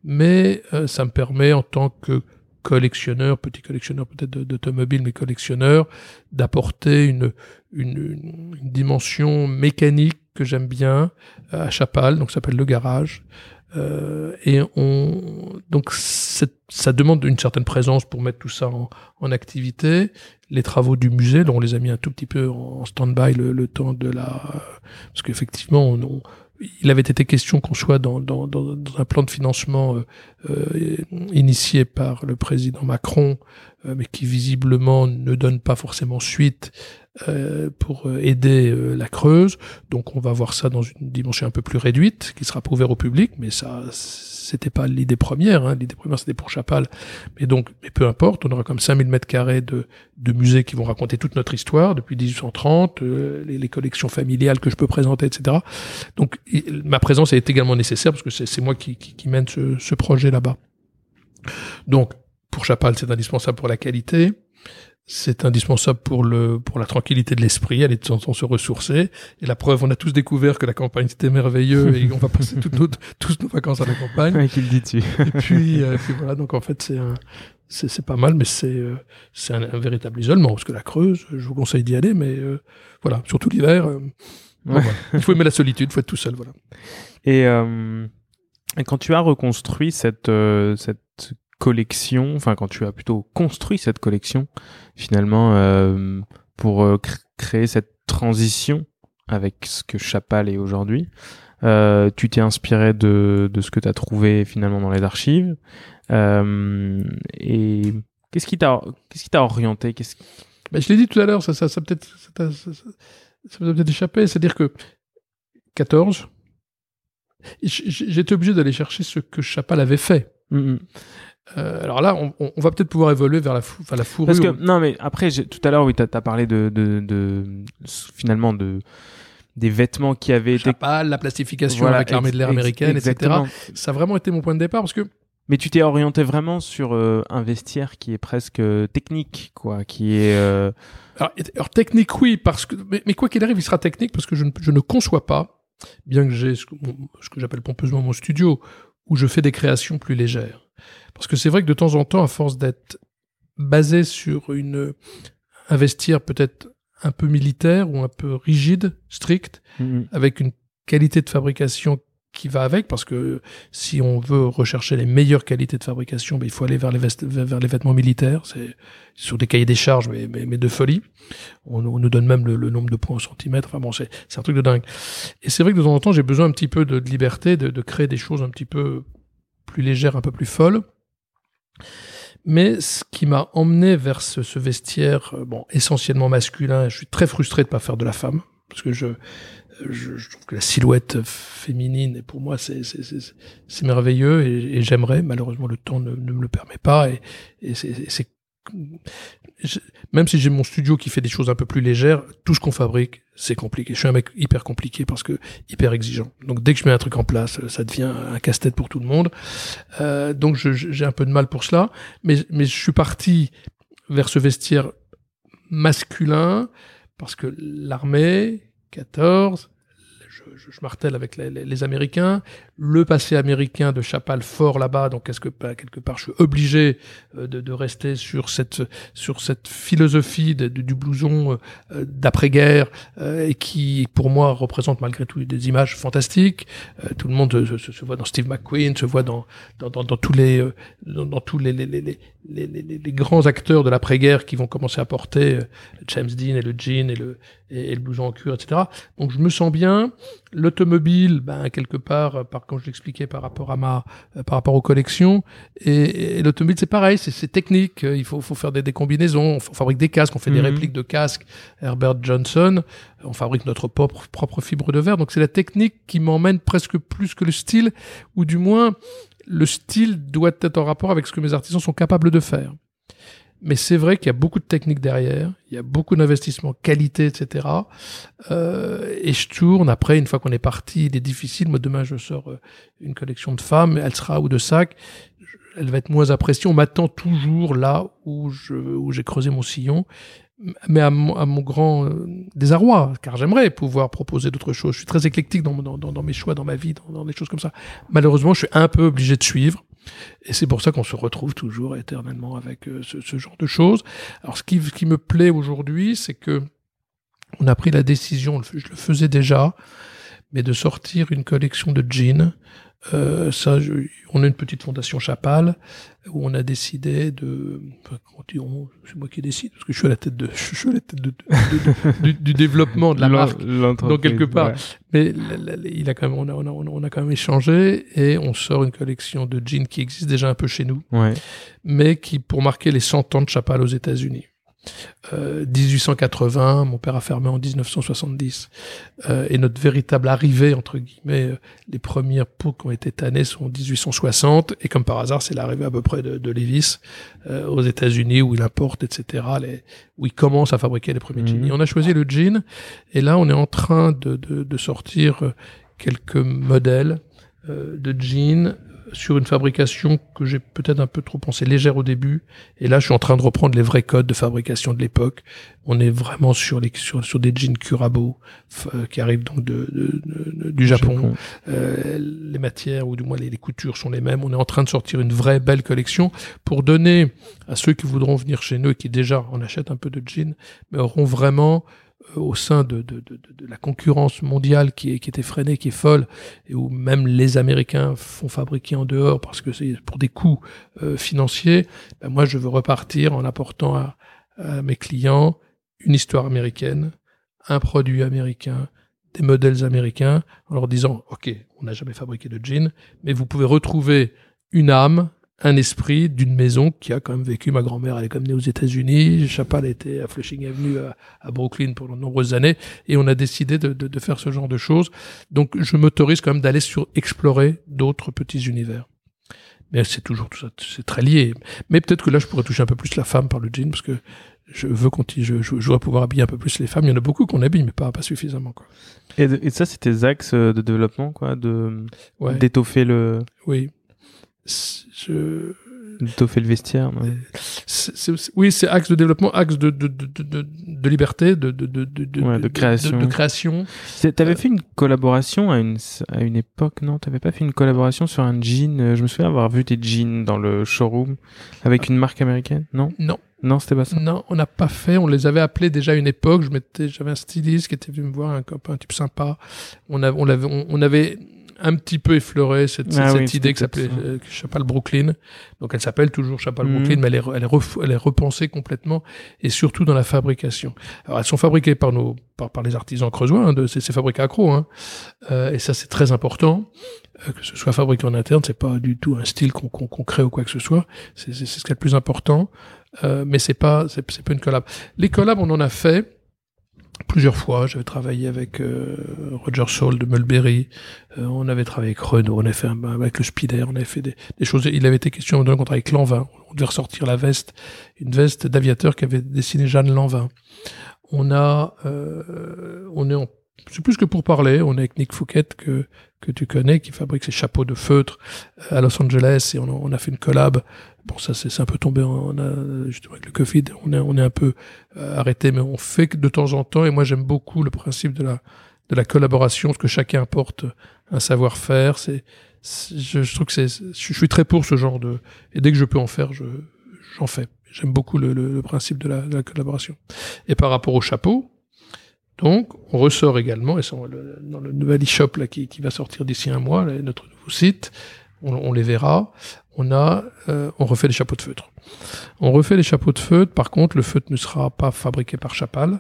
mais euh, ça me permet en tant que collectionneur, petit collectionneur peut-être d'automobiles, mais collectionneur, d'apporter une, une, une, dimension mécanique que j'aime bien à Chapal, donc ça s'appelle le garage. Euh, et on donc ça demande une certaine présence pour mettre tout ça en, en, activité. Les travaux du musée, dont on les a mis un tout petit peu en stand-by le, le, temps de la parce qu'effectivement on, on il avait été question qu'on soit dans, dans, dans, dans, un plan de financement euh, euh, initié par le président Macron, euh, mais qui visiblement ne donne pas forcément suite euh, pour aider euh, la Creuse. Donc on va voir ça dans une dimension un peu plus réduite, qui sera pas ouvert au public, mais ça c'était pas l'idée première. Hein. L'idée première c'était pour Chapal, mais donc mais peu importe, on aura comme 5000 mètres carrés de, de musées qui vont raconter toute notre histoire depuis 1830, euh, les, les, collections familiales que je peux présenter, etc. Donc ma présence est également nécessaire parce que c'est moi qui, qui, qui mène ce, ce projet là-bas. Donc pour Chapal, c'est indispensable pour la qualité c'est indispensable pour le pour la tranquillité de l'esprit, aller de temps en temps se ressourcer. Et la preuve, on a tous découvert que la campagne c'était merveilleux et on va passer toutes nos, tous nos vacances à la campagne. Ouais, qui le dit dessus. et puis, euh, puis, voilà, donc en fait c'est un c'est pas mal, mais c'est euh, c'est un, un, véritable isolement parce que la Creuse, je vous conseille d'y aller, mais euh, voilà, surtout l'hiver. Euh, bon, voilà. Il faut aimer la solitude, il faut être tout seul, voilà. Et, et quand tu as reconstruit cette cette collection, enfin quand tu as plutôt construit cette collection, finalement, euh, pour euh, cr créer cette transition avec ce que Chapal est aujourd'hui, euh, tu t'es inspiré de, de ce que tu as trouvé finalement dans les archives. Et qu'est-ce qui t'a qu'est-ce qui t'a orienté qu'est-ce ben, je l'ai dit tout à l'heure, ça, ça, ça peut-être ça, ça, peut échappé, c'est-à-dire que 14, j'étais obligé d'aller chercher ce que Chapal avait fait. Mm -hmm. Euh, alors là, on, on, va peut-être pouvoir évoluer vers la, fou, enfin, la fourrure. Parce que, non, mais après, tout à l'heure, oui, tu as, parlé de, de, de, finalement, de, des vêtements qui avaient Chapal, été... la plastification voilà, avec l'armée de l'air américaine, etc. Ça a vraiment été mon point de départ parce que. Mais tu t'es orienté vraiment sur euh, un vestiaire qui est presque technique, quoi, qui est. Euh... Alors, alors, technique, oui, parce que. Mais, mais quoi qu'il arrive, il sera technique parce que je ne, je ne conçois pas, bien que j'ai ce que, ce que j'appelle pompeusement mon studio, où je fais des créations plus légères. Parce que c'est vrai que de temps en temps, à force d'être basé sur une, un vestiaire peut-être un peu militaire ou un peu rigide, strict, mmh. avec une qualité de fabrication qui va avec, parce que si on veut rechercher les meilleures qualités de fabrication, ben, il faut aller vers les, vers les vêtements militaires. C'est sur des cahiers des charges, mais, mais, mais de folie. On, on, nous donne même le, le, nombre de points au centimètre. Enfin bon, c'est un truc de dingue. Et c'est vrai que de temps en temps, j'ai besoin un petit peu de, de liberté, de, de, créer des choses un petit peu plus légères, un peu plus folles. Mais ce qui m'a emmené vers ce, vestiaire, euh, bon, essentiellement masculin, je suis très frustré de pas faire de la femme, parce que je, je trouve que la silhouette féminine, pour moi, c'est merveilleux et, j'aimerais. Malheureusement, le temps ne, ne, me le permet pas et, et c'est même si j'ai mon studio qui fait des choses un peu plus légères, tout ce qu'on fabrique, c'est compliqué. Je suis un mec hyper compliqué parce que hyper exigeant. Donc dès que je mets un truc en place, ça devient un casse-tête pour tout le monde. Euh, donc j'ai un peu de mal pour cela, mais mais je suis parti vers ce vestiaire masculin parce que l'armée 14 je, je, martèle avec les, les, les, Américains, le passé américain de Chapal fort là-bas, donc est-ce que quelque part je suis obligé euh, de, de, rester sur cette sur cette philosophie de, du blouson euh, d'après-guerre euh, et qui pour moi représente malgré tout des images fantastiques. tout le monde se, se, voit dans Steve McQueen, se voit dans dans, dans, tous les dans, dans, tous les les, les, les, les grands acteurs de l'après-guerre qui vont commencer à porter James Dean et le jean et le et, et le blouson en cuir, etc. Donc je me sens bien. L'automobile, ben quelque part, par quand je l'expliquais par rapport à ma, euh, par rapport aux collections, et, et l'automobile c'est pareil, c'est technique. Il faut, faut faire des, des, combinaisons. On fabrique des casques, on fait des Mhm. répliques de casques. Herbert Johnson, on fabrique notre propre, propre fibre de verre. Donc c'est la technique qui m'emmène presque plus que le style, ou du moins le style doit être en rapport avec ce que mes artisans sont capables de faire. Mais c'est vrai qu'il y a beaucoup de techniques derrière, il y a beaucoup d'investissements qualité, etc. Euh, et je tourne. Après, une fois qu'on est parti, il est difficile. Moi, demain, je sors euh, une collection de femmes, elle sera ou de sacs. Elle va être moins appréciée. On m'attend toujours là où je où j'ai creusé mon sillon. Mais à mon, à mon grand euh, désarroi, car j'aimerais pouvoir proposer d'autres choses. Je suis très éclectique dans, dans, dans, mes choix, dans ma vie, dans, dans des choses comme ça. Malheureusement, je suis un peu obligé de suivre. Et c'est pour ça qu'on se retrouve toujours éternellement avec euh, ce, genre de choses. Alors, ce qui, me plaît aujourd'hui, c'est que on a pris la décision, je le faisais déjà, mais de sortir une collection de jeans. Euh, ça, on a une petite fondation Chapal où on a décidé de, enfin, c'est moi qui décide parce que je suis à la tête de, je suis à la tête de, de, de, du, du, développement de la marque. Donc quelque part, ouais. mais il a quand même, on a, on a, on a quand même échangé et on sort une collection de jeans qui existe déjà un peu chez nous, ouais. mais qui pour marquer les 100 ans de Chapal aux États-Unis. Euh, 1880, mon père a fermé en 1970. Euh, et notre véritable arrivée, entre guillemets, euh, les premières peaux qui ont été tannées sont en 1860. Et comme par hasard, c'est l'arrivée à peu près de, de Levis euh, aux États-Unis où il importe, etc., les, où il commence à fabriquer les premiers mmh. jeans. Et on a choisi le jean. Et là, on est en train de, de, de sortir euh, quelques modèles euh, de jeans sur une fabrication que j'ai peut-être un peu trop pensé légère au début. Et là, je suis en train de reprendre les vrais codes de fabrication de l'époque. On est vraiment sur les sur, sur des jeans Kurabo euh, qui arrivent donc de, de, de du Japon. Japon. Euh, les matières ou du moins les, les, coutures sont les mêmes. On est en train de sortir une vraie belle collection pour donner à ceux qui voudront venir chez nous et qui déjà en achètent un peu de jeans, mais auront vraiment au sein de, de, de, de, la concurrence mondiale qui est, qui est effrénée, qui est folle, et où même les Américains font fabriquer en dehors parce que c'est pour des coûts euh, financiers, ben moi je veux repartir en apportant à, à, mes clients une histoire américaine, un produit américain, des modèles américains, en leur disant, OK, on n'a jamais fabriqué de jean, mais vous pouvez retrouver une âme, un esprit d'une maison qui a quand même vécu. Ma grand-mère, elle est quand même née aux États-Unis. Chapal était à Flushing Avenue à, à, Brooklyn pendant de nombreuses années. Et on a décidé de, de, de faire ce genre de choses. Donc, je m'autorise quand même d'aller sur explorer d'autres petits univers. Mais c'est toujours tout ça, c'est très lié. Mais peut-être que là, je pourrais toucher un peu plus la femme par le jean parce que je veux continuer, je, je, je dois pouvoir habiller un peu plus les femmes. Il y en a beaucoup qu'on habille, mais pas, pas suffisamment, quoi. Et, de, et ça, c'est tes axes de développement, quoi, de, ouais. d'étoffer le. Oui je... D'étoffer le vestiaire. Ouais. C est, c est, oui, c'est axe de développement, axe de, de, de, de, de liberté, de, de, de, de, ouais, de création. De, création. T'avais euh... fait une collaboration à une, à une époque, non T'avais pas fait une collaboration sur un jean euh, Je me souviens avoir vu tes jeans dans le showroom avec une marque américaine, non Non. Non, c'était pas ça. Non, on n'a pas fait. On les avait appelés déjà à une époque. Je m'étais, j'avais un styliste qui était venu me voir, un copain, un type sympa. On avait, on avait, on, on avait un petit peu effleuré cette, ah cette oui, idée qui s'appelait euh, Chapal Brooklyn. Donc elle s'appelle toujours Chapal mmh. Brooklyn, mais elle est, elle, est ref, elle est repensée complètement et surtout dans la fabrication. Alors elles sont fabriquées par nos par, par les artisans creusois, hein, c'est fabriqué à Croc, hein. euh, et ça c'est très important euh, que ce soit fabriqué en interne. C'est pas du tout un style qu'on qu qu crée ou quoi que ce soit. C'est ce qui est le plus important, euh, mais c'est pas c'est pas une collab. Les collabs on en a fait plusieurs fois. J'avais travaillé avec euh, Roger Saul de Mulberry. Euh, on avait travaillé avec Renault. On avait fait avec le Spider. On avait fait des, choses. Il avait été question d'un contrat avec Lanvin. On devait ressortir la veste, une veste d'aviateur qu'avait dessiné Jeanne Lanvin. On a, euh, on est c'est plus que pour parler. On est avec Nick Fouquet que que tu connais, qui fabrique ses chapeaux de feutre à Los Angeles, et on a, on a fait une collab. Bon, ça c'est un peu tombé. On a justement avec le Covid, on est on est un peu euh, arrêté, mais on fait de temps en temps. Et moi j'aime beaucoup le principe de la de la collaboration, ce que chacun apporte un savoir-faire. C'est je, je, trouve que c'est je suis très pour ce genre de et dès que je peux en faire, je j'en fais. J'aime beaucoup le, le, le, principe de la, de la collaboration. Et par rapport au chapeau, donc, on ressort également, et c'est dans le nouvel e-shop là, qui, qui, va sortir d'ici un mois, là, notre nouveau site, on, on, les verra, on a, euh, on refait les chapeaux de feutre. On refait les chapeaux de feutre, par contre, le feutre ne sera pas fabriqué par Chapal,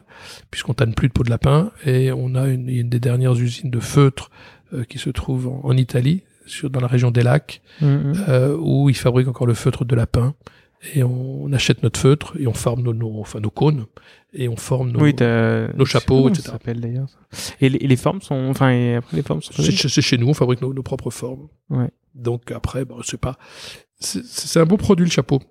puisqu'on tanne plus de peau de lapin, et on a une, une des dernières usines de feutre euh, qui se trouve en, en, Italie, sur, dans la région des lacs, mmh, mmh. euh, où ils fabriquent encore le feutre de lapin et on achète notre feutre et on forme nos, nos, enfin, nos cônes et on forme nos, oui, nos chapeaux, etc. Ça s'appelle d'ailleurs. Et les, les, formes sont, enfin, et après les formes sont. C'est chez nous, on fabrique nos, nos propres formes. Ouais. Donc après, bon, c'est pas, c'est un beau produit le chapeau.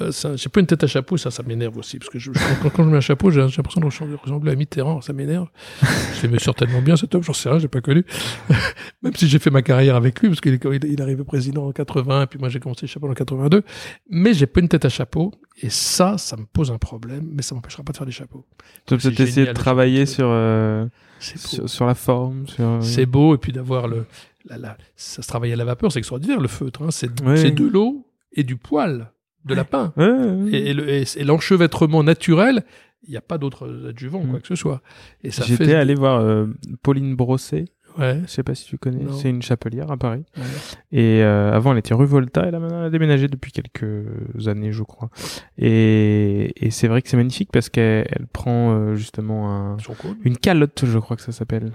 Euh, j'ai pas une tête à chapeau, ça, ça m'énerve aussi, parce que je, quand, quand, je mets un chapeau, j'ai l'impression de ressembler à Mitterrand, ça m'énerve. je l'aimais certainement bien cet homme, j'en sais rien, j'ai pas connu. Même si j'ai fait ma carrière avec lui, parce qu'il est, il, il arrivé président en 80, et puis moi j'ai commencé le chapeau en 82. Mais j'ai pas une tête à chapeau, et ça, ça me pose un problème, mais ça m'empêchera pas de faire des chapeaux. Peux peut-être essayer de travailler sur, euh, sur, sur, la forme, sur... euh, C'est beau, et puis d'avoir le, la, la, ça se travaille à la vapeur, c'est extraordinaire le feutre. Hein. C'est oui. de l'eau et du poil de lapin. Ouais, ouais, et, et l'enchevêtrement naturel, il n'y a pas d'autres adjuvants, Mm. quoi que ce soit. Et ça J'étais fait... allé voir euh, Pauline Brosset. Ouais. Je sais pas si tu connais. C'est une chapelière à Paris. Et euh, avant, elle était rue Volta. Elle a maintenant déménagé depuis quelques années, je crois. Et, et c'est vrai que c'est magnifique parce qu'elle elle prend euh, justement un, une calotte, je crois que ça s'appelle.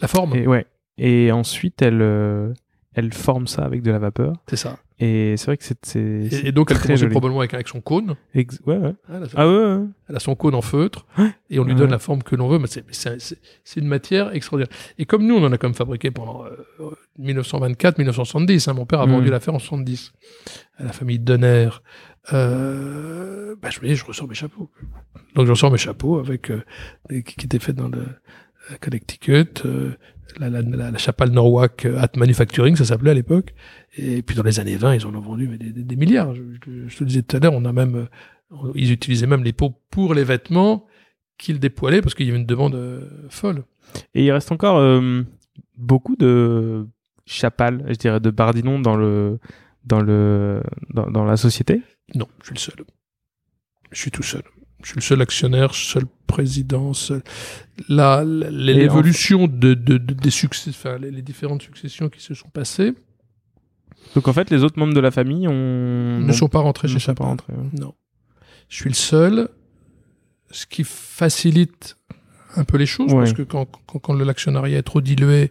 La forme, Et ouais. Et ensuite, elle, euh, elle forme ça avec de la vapeur. c'est ça. Et c'est vrai que c'est. Et, donc elle commence probablement avec, avec son cône. Ex- ouais, ouais. Elle a, Ah ouais, ouais. elle a son cône en feutre et on lui donne la forme que l'on veut. Mais c'est- une matière extraordinaire. Et comme nous, on en a quand même fabriqué pendant euh, 1924-1970. Hein, mon père a Mhm. vendu l'affaire en 70 à la famille Donner. Euh, bah, je me dis, je ressors mes chapeaux. Donc je ressors mes chapeaux avec euh, qui qui étaient faits dans le euh, Connecticut, euh, la, la, la, la chapelle Norwalk euh, Hat Manufacturing, ça s'appelait à l'époque. Et puis dans les années 20, ils en ont vendu mais des, des, des milliards. Je, je- je te le disais tout à l'heure, on a même, euh, ils utilisaient même les peaux pour les vêtements qu'ils dépoilaient parce qu'il y avait une demande euh, folle. Et il reste encore euh, beaucoup de chapal, je dirais, de Bardinon dans le dans le dans, dans la société? Non, je suis le seul. Je suis tout seul. Je suis le seul actionnaire, seul président, seul. La, l'évolution de, de, de- des succès, enfin, les, les différentes successions qui se sont passées Donc en fait, les autres membres de la famille ont ne sont pas rentrés ne chez Chapin. rentrés. ouais. Non. Je suis le seul, ce qui facilite un peu les choses, Ouais. parce que quand, quand, quand le- l'actionnariat est trop dilué,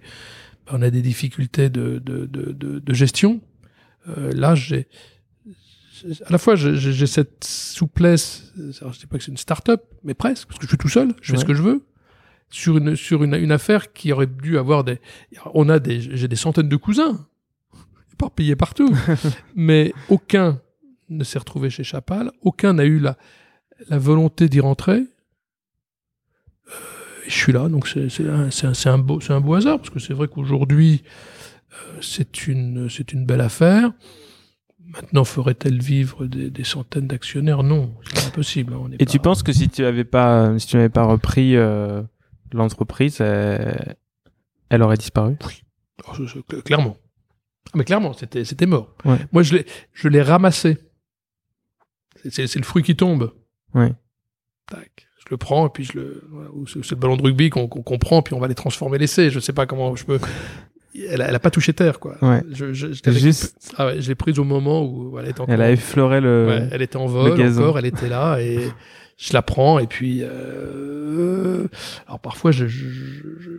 ben, on a des difficultés de, de, de, de, de gestion. Euh, là, j'ai- à la fois j'ai- cette souplesse, alors, je dis pas que c'est une start-up, mais presque, parce que je suis tout seul, je fais Ouais. ce que je veux sur une sur une, une affaire qui aurait dû avoir des on a des j'ai des centaines de cousins éparpillés partout mais aucun ne s'est retrouvé chez Chapal aucun n'a eu la la volonté d'y rentrer Euh, je suis là donc c'est c'est un, beau c'est un beau hasard parce que c'est vrai qu'aujourd'hui euh, c'est une c'est une belle affaire Maintenant, ferait-elle vivre des, des centaines d'actionnaires? Non, c'est impossible. hein, on est Et pas- tu penses que si tu avais pas si tu n'avais pas repris euh, l'entreprise, elle, elle aurait disparu? Oh, je- je- cl- clairement. Ah, mais clairement, c'était c'était mort. Ouais. Moi, je l'ai je l'ai ramassé. C'est- C'est c'est le fruit qui tombe. Ouais. Tac. Je le prends et puis je le. voilà, c'est c'est le ballon de rugby qu'on qu'on qu'on prend puis on va les transformer l'essai. Je sais pas comment je peux. Elle, elle a pas touché terre quoi. Ouais. Je, je, je Juste, ah ouais, je l'ai prise au moment où elle était encore. elle a effleuré le. Ouais, elle était en vol encore, elle était là et je la prends et puis euh, alors parfois je je, je,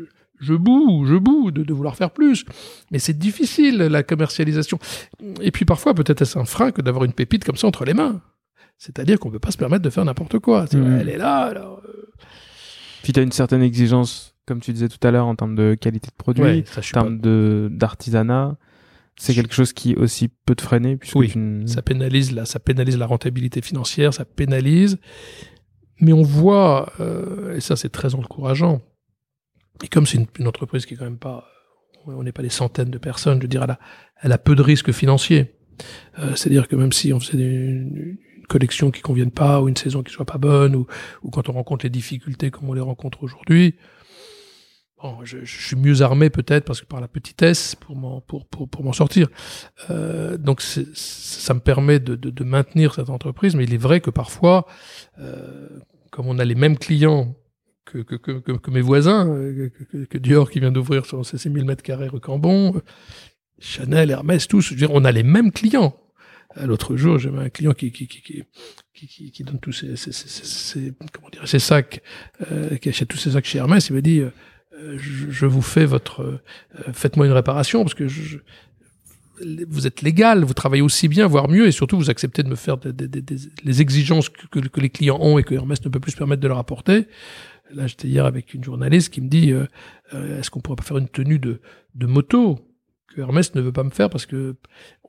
je boue, je boue de, de vouloir faire plus, mais c'est difficile la commercialisation. Et puis parfois peut-être est-ce un frein que d'avoir une pépite comme ça entre les mains. C'est-à-dire qu'on peut pas se permettre de faire n'importe quoi. C'est- Mhm. Elle est là, alors. euh, Puis tu as une certaine exigence, comme tu disais tout à l'heure, en termes de qualité de produit, Ouais, ça, je en termes de d'artisanat. C'est quelque chose qui aussi peut te freiner puisque Oui, tu ça pénalise la, ça pénalise la rentabilité financière, ça pénalise. Mais on voit, euh, et ça c'est très encourageant. Et comme c'est une, une entreprise qui est quand même pas, on n'est pas des centaines de personnes, je veux dire, elle a, elle a peu de risques financiers. Euh, C'est-à-dire que même si on faisait une, une collection qui convienne pas, ou une saison qui soit pas bonne, ou, ou quand on rencontre les difficultés comme on les rencontre aujourd'hui, je, je suis mieux armé peut-être parce que par la petitesse pour m'en pour, pour, pour m'en sortir. Euh, donc ça me permet de, de, de maintenir cette entreprise, mais il est vrai que parfois, euh, comme on a les mêmes clients que, que, que, que, mes voisins, euh, que, que, Dior qui vient d'ouvrir ses 6000 mètres carrés rue Cambon, euh, Chanel, Hermès, tous, je veux dire, on a les mêmes clients. Euh, L'autre jour, j'avais un client qui, qui, qui, qui, qui, donne tous ses, ses, ses, ses- comment dire, ses sacs, euh, qui achète tous ses sacs chez Hermès. Il m'a dit, je, je vous fais votre, euh, faites-moi une réparation parce que je, vous êtes légal, vous travaillez aussi bien, voire mieux, et surtout vous acceptez de me faire des, des- des- les exigences que, que, que les clients ont et que Hermès ne peut plus se permettre de leur apporter. Là, j'étais hier avec une journaliste qui me dit, euh, euh, est-ce qu'on pourrait pas faire une tenue de, de moto que Hermès ne veut pas me faire parce que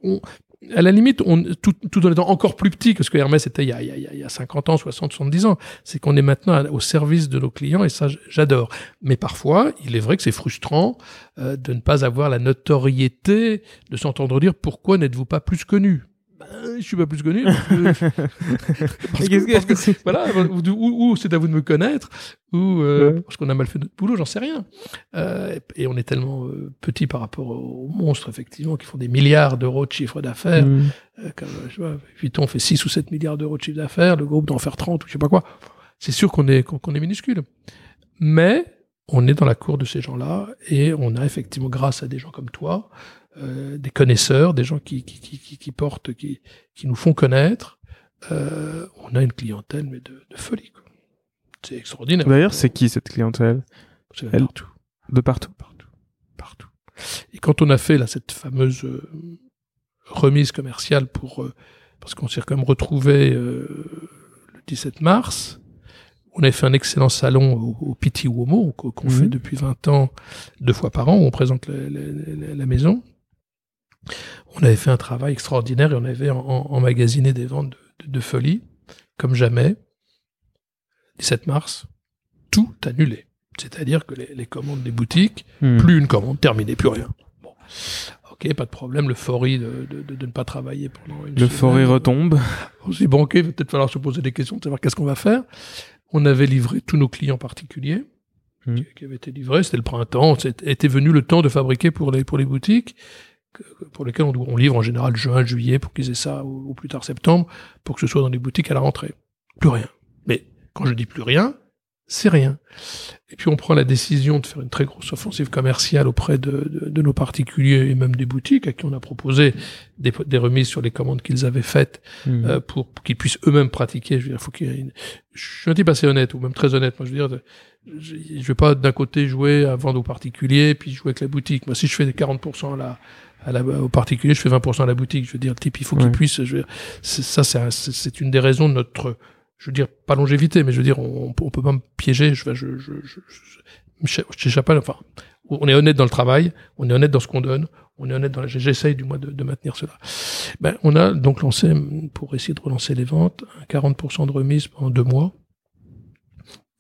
on, à la limite, on, tout, tout en étant encore plus petit que ce que Hermès était il y a, il y a, il y a 50 ans, 60, 70 ans, c'est qu'on est maintenant au service de nos clients et ça, j'adore. Mais parfois, il est vrai que c'est frustrant euh, de ne pas avoir la notoriété, de s'entendre dire pourquoi n'êtes-vous pas plus connu? Ben, je suis pas plus connu. parce que- parce Mais que- qu'est-ce que- parce que- voilà, ou, ou- ou c'est à vous de me connaître, ou euh, Ouais. parce qu'on a mal fait notre boulot, j'en sais rien. Euh, et on est tellement euh, petit par rapport aux monstres, effectivement, qui font des milliards d'euros de chiffre d'affaires. Mm. Euh, comme, je Vuitton fait 6 ou 7 milliards d'euros de chiffre d'affaires, le groupe doit en faire 30 ou je sais pas quoi. C'est sûr qu'on est, qu'on qu'on est minuscule. Mais on est dans la cour de ces gens-là et on a effectivement, grâce à des gens comme toi, euh, des connaisseurs, des gens qui, qui, qui, qui, qui portent, qui, qui nous font connaître, euh, on a une clientèle mais de, de folie. C'est extraordinaire. D'ailleurs, c'est qui cette clientèle? C'est elle? partout De partout? partout, partout. Et quand on a fait là cette fameuse euh, remise commerciale pour euh, parce qu'on s'est quand même retrouvé euh, le 17 mars, on avait fait un excellent salon au, au Piti Uomo qu'on Mhm. fait depuis 20 ans deux fois par an où on présente la, la- la- la maison. On avait fait un travail extraordinaire et on avait emmagasiné des ventes de, de- de folie comme jamais. 17 mars, tout annulé. C'est-à-dire que les, les commandes des boutiques Mm. plus une commande, terminé, plus rien. Bon. Ok, pas de problème, l'euphorie de, de, de, de ne pas travailler pendant une L'euphorie semaine. retombe. On s'est ok, il va peut-être falloir se poser des questions, de savoir qu'est-ce qu'on va faire. On avait livré tous nos clients particuliers Mhm. qui, qui avaient été livrés, c'était le printemps, c'était était venu le temps de fabriquer pour les, pour les boutiques, que- pour lesquelles on, on livre en général juin, juillet, pour qu'ils aient ça au, au plus tard septembre, pour que ce soit dans les boutiques à la rentrée. Plus rien. Mais quand je dis plus rien, c'est rien. Et puis on prend la décision de faire une très grosse offensive commerciale auprès de, de, de nos particuliers et même des boutiques à qui on a proposé des, des remises sur les commandes qu'ils avaient faites Mm. euh, pour, pour qu'ils puissent eux-mêmes pratiquer. Je veux dire, faut qu'il y ait une... Je suis un type assez honnête, ou même très honnête. Moi, je veux dire, je, je vais pas d'un côté jouer à vendre aux particuliers, puis jouer avec la boutique. Moi, si je fais des 40% à la, à la, aux particuliers, je fais 20% à la boutique. Je veux dire, le type, il faut qu'il Ouais. puisse. Je veux dire, ça, c'est un- c'est c'est une des raisons de notre, je veux dire, pas longévité, mais je veux dire, on, on peut pas me piéger. Je, je, je, je, je, je, j'échappe pas, enfin, on est honnête dans le travail, on est honnête dans ce qu'on donne, on est honnête dans la, j'essaye du moins de, de maintenir cela. Ben, on a donc lancé, pour essayer de relancer les ventes, un 40% de remise pendant deux mois,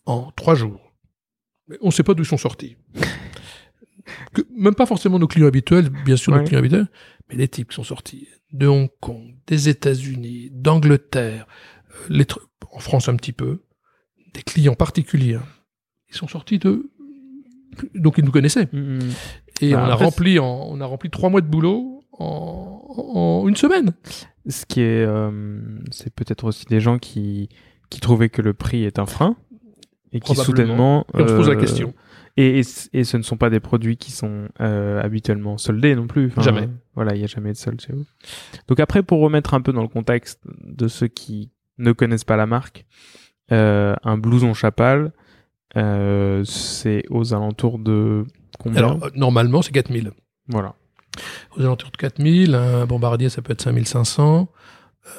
en trois jours. Mais on ne sait pas d'où ils sont sortis. Que- même pas forcément nos clients habituels, bien sûr nos clients habituels, mais les types qui sont sortis de Hong Kong, des États-Unis, d'Angleterre, euh, les en France un petit peu, des clients particuliers. Ils sont sortis de donc ils nous connaissaient Mm. et Bah, on a rempli en, on a rempli trois mois de boulot en, en une semaine. Ce qui est, euh, c'est peut-être aussi des gens qui qui trouvaient que le prix est un frein et qui soudainement. Et on se pose la euh, question. Et, et, ce ne sont pas des produits qui sont euh, habituellement soldés non plus. Enfin, Jamais. Voilà, il n'y a jamais de solde chez vous. Donc après, pour remettre un peu dans le contexte de ceux qui ne connaissent pas la marque, euh, un blouson chapal, euh, c'est aux alentours de combien Alors normalement c'est 4000. Voilà. Aux alentours de 4000, un bombardier ça peut être 5500.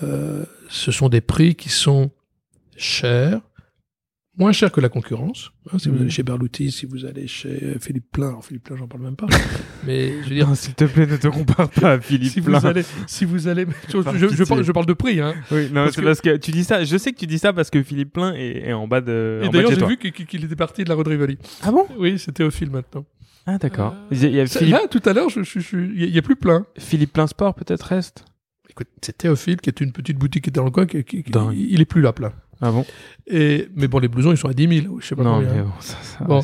Euh, ce sont des prix qui sont chers, moins cher que la concurrence. Hein, si vous Mhm. allez chez Berluti, si vous allez chez Philippe Plein, alors Philippe Plein, j'en parle même pas. Mais je veux dire, s'il te plaît, ne te compare pas à Philippe si Plein. vous allez, si vous allez, je, parle, je parle de prix, hein. Oui, non, Parce c'est que- parce que tu dis ça. Je sais que tu dis ça parce que Philippe Plein est, est en bas de. Et d'ailleurs, j'ai vu qu'il était parti de la Rivoli. Ah bon? Oui, c'était au fil maintenant. Ah d'accord. Euh, Il y a- Philippe, Là, tout à l'heure, je, je, je- il y a- il y a plus plein. Philippe Plein Sport peut-être reste? Écoute, c'est Théophile, qui est une petite boutique qui était dans le coin, qui, qui- qui- il est plus là, plein. Ah bon Et, mais bon, les blousons, ils sont à 10 000, je sais pas Non combien. mais bon, ça, ça Bon.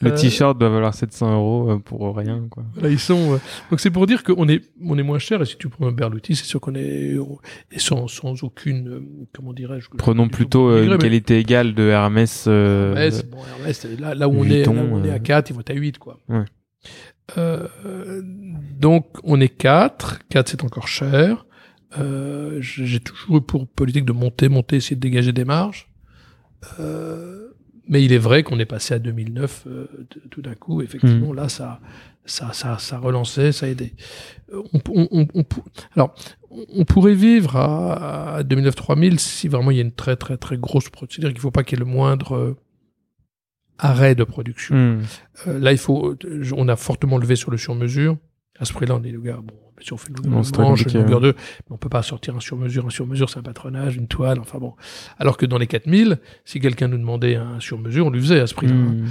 Le euh, t-shirt doit valoir 700 euros euh, pour rien quoi. Là, ils sont. euh, Donc c'est pour dire qu'on est, on est moins cher. Et si tu prends un Berluti, c'est sûr qu'on est on- et sans, sans aucune, euh, comment dirais-je. Prenons plutôt euh, une mais- qualité égale de Hermès. euh, Hermès, bon, Hermès, là, là où on est, là où Vuitton, on est euh, à 4, ils vont être à 8, quoi. Ouais. Euh, euh, donc on est 4. 4, c'est encore cher. Euh, j'ai toujours eu pour politique de monter, monter, essayer de dégager des marges. Euh, mais il est vrai qu'on est passé à 2009 euh, tout d'un coup. Effectivement, là, ça, ça, ça, ça relançait, ça aidait. Euh, On, on, on, alors, on pourrait vivre à, à 2009-3000 si vraiment il y a une très, très, très grosse production. C'est-à-dire qu'il ne faut pas qu'il y ait le moindre euh, arrêt de production. hmm. Euh, là, il faut, on a fortement levé sur le sur-mesure. À ce prix-là, on est le gars, bon, si on fait une Non, manche, une longueur de, on peut pas sortir un sur-mesure. Un sur-mesure, c'est un patronage, une toile, enfin bon. Alors que dans les 4000, si quelqu'un nous demandait un sur-mesure, on lui faisait à ce prix-là. Hmm.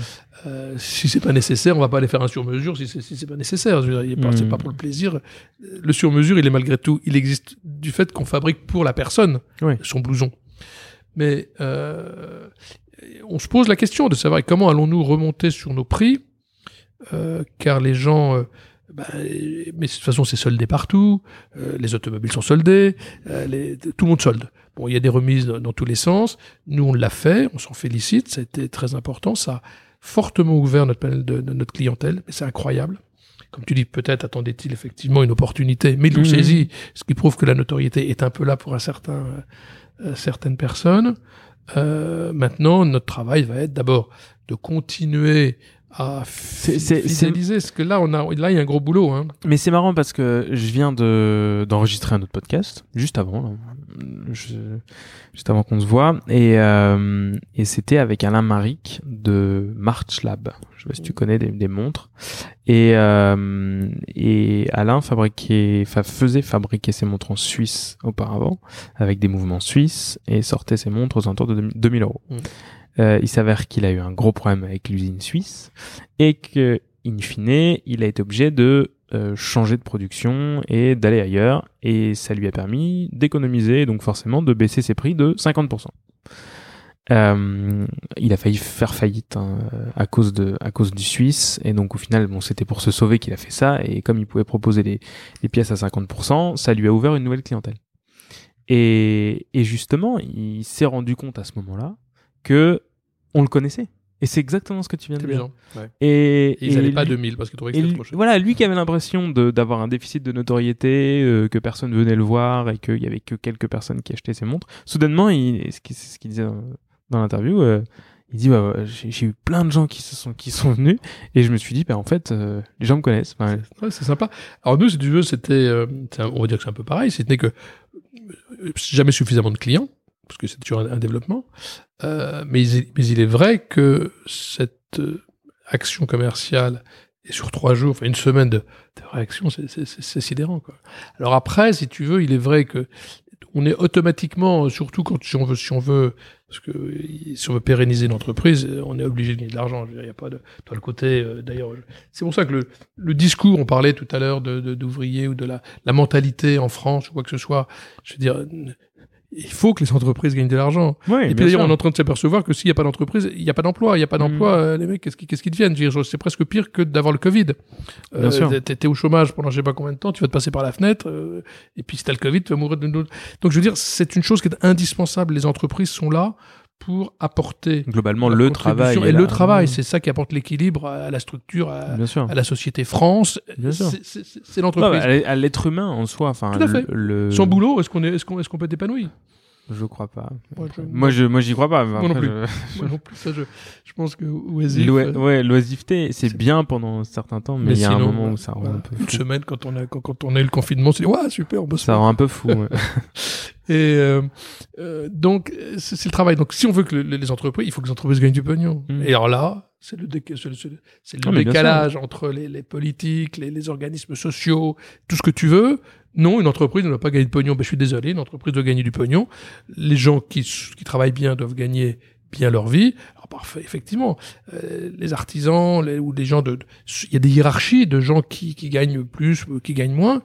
Euh, si c'est pas nécessaire, on va pas aller faire un sur-mesure si c'est si c'est pas nécessaire. Je veux dire, il est pas- Mm. c'est pas pour le plaisir. Le sur-mesure, il est malgré tout, il existe du fait qu'on fabrique pour la personne Oui. son blouson. Mais euh, on se pose la question de savoir comment allons-nous remonter sur nos prix, euh, car les gens, euh, bah, mais de toute façon c'est soldé partout, euh, les automobiles sont soldés, euh, les- tout le monde solde. Bon, il y a des remises dans, dans tous les sens. Nous, on l'a fait, on s'en félicite, ça a été très important, ça a fortement ouvert notre panel de, de notre clientèle, et c'est incroyable. Comme tu dis, peut-être attendait-il effectivement une opportunité, mais ils l'ont Mhm. saisi, ce qui prouve que la notoriété est un peu là pour un certain, euh, certaines personnes. Euh, maintenant, notre travail va être d'abord de continuer à C'est- fi- c'est- c'est- fidéliser, parce que là, on a, là, il y a un gros boulot. Hein. Mais c'est marrant parce que je viens de d'enregistrer un autre podcast juste avant, là. Je- juste avant qu'on se voit, et et, et c'était avec Alain Maric de March Lab. Je sais pas si tu connais des, des montres. Et euh, et Alain fabriquait, fa- faisait fabriquer ses montres en Suisse auparavant avec des mouvements suisses et sortait ses montres aux alentours de 2000 2000 euros. Mm. Euh, il s'avère qu'il a eu un gros problème avec l'usine suisse et que, in fine, il a été obligé de euh, changer de production et d'aller ailleurs. Et ça lui a permis d'économiser, donc forcément de baisser ses prix de 50%. Euh, il a failli faire faillite hein, à cause de à cause du Suisse et donc au final bon c'était pour se sauver qu'il a fait ça et comme il pouvait proposer les, les pièces à 50% ça lui a ouvert une nouvelle clientèle et, et justement il s'est rendu compte à ce moment-là que on le connaissait et c'est exactement ce que tu viens de dire. Ouais. et, Et ils n'allaient pas à lui- 2000 parce que et c'était lui- trop cher. voilà, lui qui avait l'impression d'avoir un déficit de notoriété, euh, que personne venait le voir et qu'il y avait que quelques personnes qui achetaient ses montres. Soudainement, il, ce qui- c'est ce qu'il disait dans, dans l'interview, euh, il dit j'ai eu plein de gens qui se sont qui sont venus et je me suis dit bah en fait euh, les gens me connaissent. Enfin, Ouais, c'est sympa. Alors nous, si tu veux, c'était, on va dire que c'est un peu pareil, c'était que jamais suffisamment de clients, parce que c'est toujours un, développement. Euh, mais, il, mais il est vrai que cette euh, action commerciale et sur trois jours, enfin une semaine de, de réaction, c'est- sidérant. Quoi. Alors après, si tu veux, il est vrai que on est automatiquement, surtout quand si on veut, si on veut, parce que euh, si on veut pérenniser une entreprise, euh, on est obligé de gagner de l'argent. Il n'y a pas de, toi le côté, euh, d'ailleurs, c'est pour ça que le, le discours, on parlait tout à l'heure de, de- d'ouvriers ou de la, la mentalité en France ou quoi que ce soit. Je veux dire, il faut que les entreprises gagnent de l'argent. ouais, Et puis d'ailleurs, on est en train de s'apercevoir que s'il n'y a pas d'entreprise, il n'y a pas d'emploi. Il n'y a pas Mm. d'emploi, euh, les mecs, qu'est-ce qu'ils qu'ils deviennent? C'est presque pire que d'avoir le Covid. Euh. T'es au chômage pendant je sais pas combien de temps, tu vas te passer par la fenêtre, euh, et puis si t'as le Covid, tu vas mourir de nous. Donc je veux dire, c'est une chose qui est indispensable. Les entreprises sont là pour apporter globalement le travail Et le travail, c'est ça qui apporte l'équilibre à la structure, à, la société France. C'est- l'entreprise. à l'être humain en soi, enfin le, le- Sans boulot, est-ce qu'on est, est-ce qu'on, est-ce qu'on peut être épanoui? Je crois pas. Moi, je- Moi je moi j'y crois pas. Moi non plus. je- Moi non plus, ça, je, je pense que oisif. Euh, ouais, l'oisiveté, c'est c'est- bien pendant un certain temps, mais il y a un moment où ça rend voilà. un peu Une fou. semaine, quand on a, quand, quand on a eu le confinement, dit, ouais, super, on bosse Ça rend un peu fou. ouais. Et euh, euh, donc, c'est c'est le travail. Donc, si on veut que le- les entreprises, il faut que les entreprises gagnent du pognon. Mm. Et alors là, c'est le, déca- c'est le- c'est le- c'est le Ah, décalage entre les, les politiques, les, les organismes sociaux, tout ce que tu veux. Non, une entreprise ne doit pas gagner de pognon. Ben, je suis désolé, une entreprise doit gagner du pognon. Les gens qui, qui travaillent bien doivent gagner bien leur vie. Alors parfait, effectivement, euh, les artisans les, ou les gens de, il y a des hiérarchies de gens qui, qui gagnent plus, ou qui gagnent moins.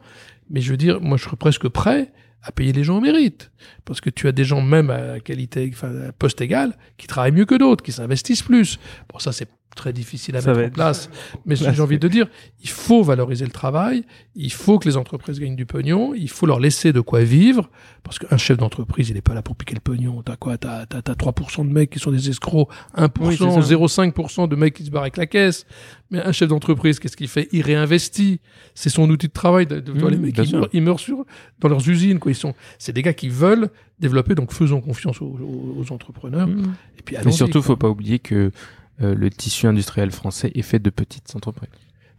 Mais je veux dire, moi, je serais presque prêt à payer les gens au mérite. Parce que tu as des gens, même à qualité, enfin, à poste égal, qui travaillent mieux que d'autres, qui s'investissent plus. Bon, ça, c'est très difficile à Ça mettre en place. Mais j'ai envie de dire, il faut valoriser le travail, il faut que les entreprises gagnent du pognon, il faut leur laisser de quoi vivre, parce qu'un chef d'entreprise, il n'est pas là pour piquer le pognon. T'as quoi? T'as t'as- t'as 3% de mecs qui sont des escrocs, 1%, Oui, c'est ça. 0,5% de mecs qui se barrent avec la caisse. Mais un chef d'entreprise, qu'est-ce qu'il fait? Il réinvestit. C'est son outil de travail. De, de- Mmh, les mecs, bien ils meurent, ils meurent sur, dans leurs usines. Quoi. Ils sont, c'est des gars qui veulent développer, donc faisons confiance aux, entrepreneurs. Mm. Et puis Mais surtout, faut pas oublier que euh, le tissu industriel français est fait de petites entreprises,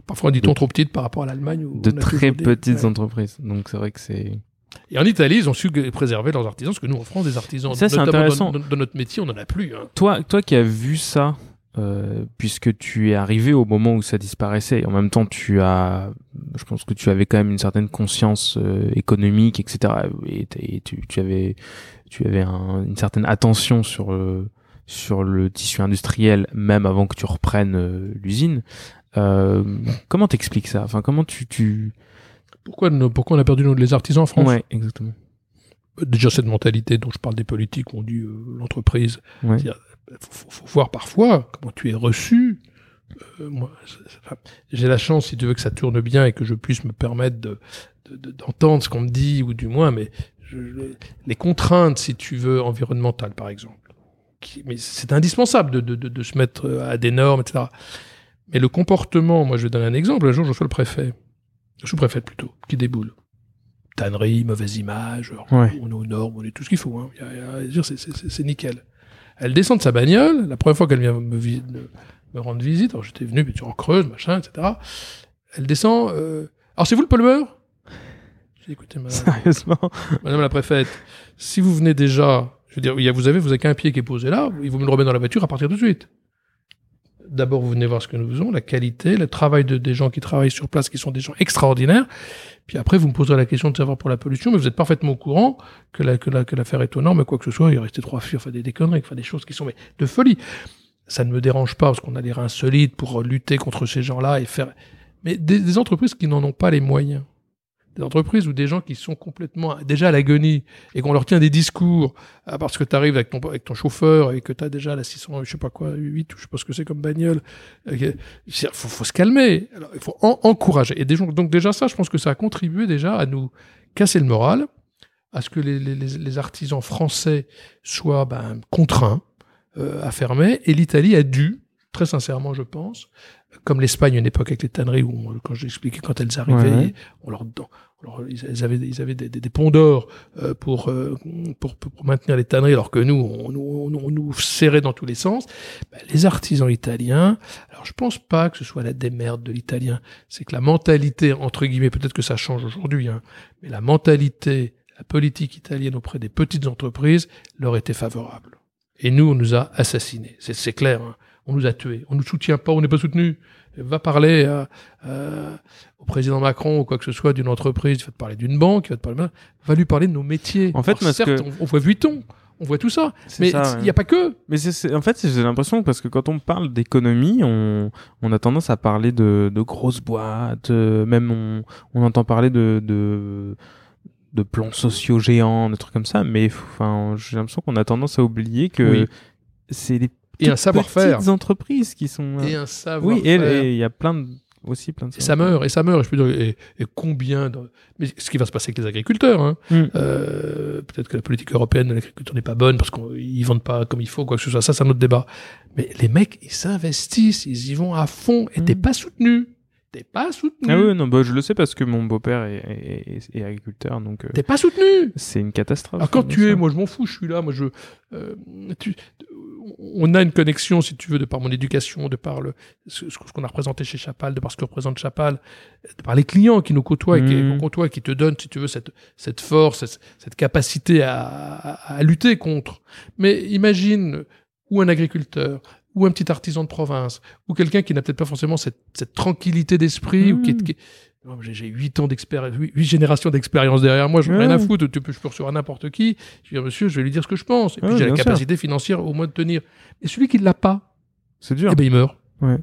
Parfois, dit-on trop petite par rapport à l'Allemagne. de on très des- petites ouais. entreprises. Donc c'est vrai que c'est. Et en Italie, ils ont su préserver leurs artisans, parce que nous, en France, des artisans, Ça, c'est notamment intéressant. Dans, dans notre métier, on n'en a plus. Hein. Toi, toi qui as vu ça, euh, puisque tu es arrivé au moment où ça disparaissait, et en même temps tu as, je pense que tu avais quand même une certaine conscience euh, économique, etc. Et, tu, tu avais, tu avais un- une certaine attention sur le, sur le tissu industriel, même avant que tu reprennes euh, l'usine. Euh, comment t'expliques ça? Enfin, comment tu, tu... Pourquoi, pourquoi on a perdu nos- les artisans en France? Ouais, exactement. Déjà, cette mentalité dont je parle des politiques, on dit euh, l'entreprise. Ouais. Faut, faut- faut voir parfois comment tu es reçu. Euh, moi, j'ai la chance, si tu veux, que ça tourne bien et que je puisse me permettre de, de- de- d'entendre ce qu'on me dit, ou du moins, mais je- les contraintes, si tu veux, environnementales, par exemple. Qui- mais c'est indispensable de, de, de, de se mettre euh, à des normes, etc. Mais le comportement, moi, je vais donner un exemple. Un jour, je reçois le préfet, le sous-préfet plutôt, qui déboule. Tannerie, mauvaise image, Ouais. on est aux normes, on est tout ce qu'il faut. Hein. C'est- nickel. Elle descend de sa bagnole, la première fois qu'elle vient me, vi- me- me rendre visite, alors j'étais venu, puis tu en creuse, machin, etc. Elle descend, euh, alors c'est vous le pollueur? Écoutez, madame, Sérieusement? madame la préfète, si vous venez déjà, je veux dire, vous avez, vous avez qu'un pied qui est posé là, il vous me le remettre dans la voiture à partir de suite. D'abord, vous venez voir ce que nous faisons, la qualité, le travail de, des gens qui travaillent sur place, qui sont des gens extraordinaires. Puis après, vous me poserez la question de savoir pour la pollution, mais vous êtes parfaitement au courant que la, que la, que l'affaire est aux normes, quoi que ce soit. Il restait trois filles, enfin des, des conneries, enfin des choses qui sont mais, de folie. Ça ne me dérange pas parce qu'on a les reins solides pour lutter contre ces gens-là et faire. Mais des, des entreprises qui n'en ont pas les moyens, des entreprises ou des gens qui sont complètement déjà à l'agonie et qu'on leur tient des discours ah, parce que tu arrives avec ton, avec ton chauffeur et que tu as déjà la 600, je sais pas quoi, 8 ou je sais pas ce que c'est comme bagnole. Il faut, se calmer. Alors, il faut en- encourager. Et des gens, donc déjà ça, je pense que ça a contribué déjà à nous casser le moral, à ce que les artisans français soient ben, contraints euh, à fermer. Et l'Italie a dû, très sincèrement, je pense, comme l'Espagne à une époque avec les tanneries où, on- quand j'expliquais quand elles arrivaient, Ouais. on leur, don- on leur- ils avaient, ils avaient des, des, des ponts d'or euh, pour, euh, pour, pour, pour maintenir les tanneries, alors que nous, on, nous- on, on nous serrait dans tous les sens. Ben, les artisans italiens, alors je pense pas que ce soit la démerde de l'italien, c'est que la mentalité, entre guillemets, peut-être que ça change aujourd'hui, hein, mais la mentalité, la politique italienne auprès des petites entreprises leur était favorable. Et nous, on nous a assassinés. C'est, c'est clair. hein. On nous a tués. On nous soutient pas. On n'est pas soutenus. Va parler au président Macron ou quoi que ce soit d'une entreprise. Il va te parler d'une banque. Il va te parler. Va lui parler de nos métiers. En fait, Alors, parce certes, que- on, on voit Vuitton. On voit tout ça. Mais il ouais. n'y a pas que. Mais en fait, j'ai l'impression parce que quand on parle d'économie, on, on a tendance à parler de, de grosses boîtes, euh, même on, on entend parler de, de, de plans sociaux géants, de trucs comme ça. Mais enfin, j'ai l'impression qu'on a tendance à oublier que Oui. c'est des Et un savoir-faire. petites entreprises qui sont. euh, Et un savoir oui, et il y a plein de, aussi plein de. Et ça meurt, et ça meurt. Et je peux dire, et, et combien de... Mais ce qui va se passer avec les agriculteurs, hein. Mm. Euh, peut-être que la politique européenne de l'agriculture n'est pas bonne parce qu'ils vendent pas comme il faut, quoi que ce soit. Ça, c'est un autre débat. Mais les mecs, ils s'investissent, ils y vont à fond, et Mm. t'es pas soutenu. T'es pas soutenu. Ah oui, non, bah, je le sais parce que mon beau-père est, est, est- est agriculteur, donc euh, T'es pas soutenu. c'est une catastrophe. Alors quand bien tu es, moi je m'en fous, je suis là, moi je, euh, tu, on a une connexion, si tu veux, de par mon éducation, de par le, ce, ce qu'on a représenté chez Chapal, de par ce que représente Chapal, de par les clients qui nous côtoient, et qui, Mhm. qu'on côtoie, qui te donnent, si tu veux, cette, cette force, cette, cette capacité à, à, à lutter contre. Mais imagine ou un agriculteur, ou un petit artisan de province, ou quelqu'un qui n'a peut-être pas forcément cette, cette tranquillité d'esprit, ou qui, est- Mhm. qui Non, J'ai huit ans d'expérience, huit générations d'expérience derrière moi, je n'ai rien à Ouais. foutre, tu peux, je peux recevoir n'importe qui, je dire, monsieur, je vais lui dire ce que je pense, et puis Ouais, j'ai la sûr. capacité financière au moins de tenir. Et celui qui ne l'a pas, C'est dur. eh ben, il meurt. Ouais.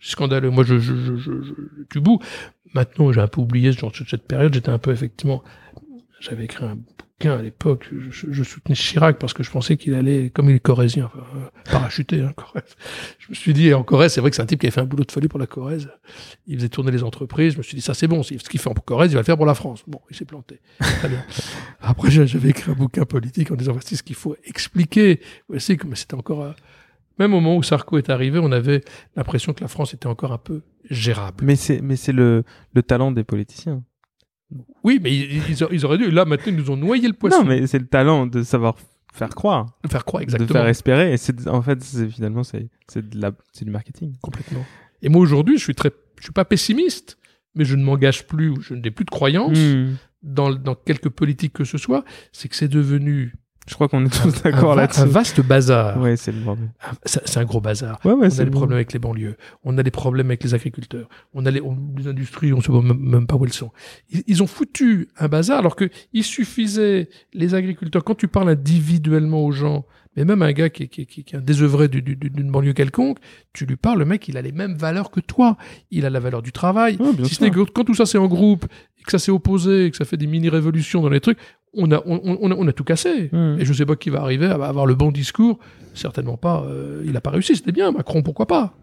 C'est scandaleux. Moi, je, je, je, je, je, je tue bout. Maintenant, j'ai un peu oublié ce genre de cette période. J'étais un peu, effectivement, j'avais écrit un à l'époque. Je, je- je soutenais Chirac parce que je pensais qu'il allait, comme il est corrézien, enfin, euh, parachuté, hein, Corrèze. Je me suis dit, et en Corrèze, c'est vrai que c'est un type qui avait fait un boulot de folie pour la Corrèze. Il faisait tourner les entreprises. Je me suis dit, ça, c'est bon. Ce qu'il fait en Corrèze, il va le faire pour la France. Bon, il s'est planté. Très bien. Après, j'a- j'avais écrit un bouquin politique en disant, voici ce qu'il faut expliquer. Voici que, mais c'était encore, euh, même au moment où Sarko est arrivé, on avait l'impression que la France était encore un peu gérable. Mais c'est mais c'est le le talent des politiciens. Oui, mais ils, ils a- ils auraient dû. Là, maintenant, ils nous ont noyé le poisson. Non, mais c'est le talent de savoir faire croire, De faire croire de exactement. faire espérer. Et c'est en fait c'est finalement c'est c'est de la c'est du marketing. Complètement. Et moi, aujourd'hui, je suis très, je suis pas pessimiste, mais je ne m'engage plus, je n'ai plus de croyance Hmm. dans, dans quelque politique que ce soit. C'est que c'est devenu Je crois qu'on est tous d'accord là-dessus. un vaste bazar. Ouais, c'est le bordel. Un- C'est un gros bazar. Ouais, ouais, On a des le problèmes avec les banlieues, on a des problèmes avec les agriculteurs, on a les, on- les industries, on sait pas- même, même pas où elles sont. Ils, ils ont foutu un bazar alors que il suffisait, les agriculteurs, quand tu parles individuellement aux gens, mais même un gars qui, est- qui, est- qui, est- qui est un désœuvré du- du- du- d'une banlieue quelconque, tu lui parles, le mec, il a les mêmes valeurs que toi. Il a la valeur du travail. Ouais, bien si ce n'est que quand tout ça c'est en groupe, et que ça s'est opposé, et que ça fait des mini-révolutions dans les trucs, on a, on, a, on a tout cassé. Hmm. Et je sais pas qui va arriver à avoir le bon discours. Certainement pas. euh, il a pas réussi. C'était bien. Macron, pourquoi pas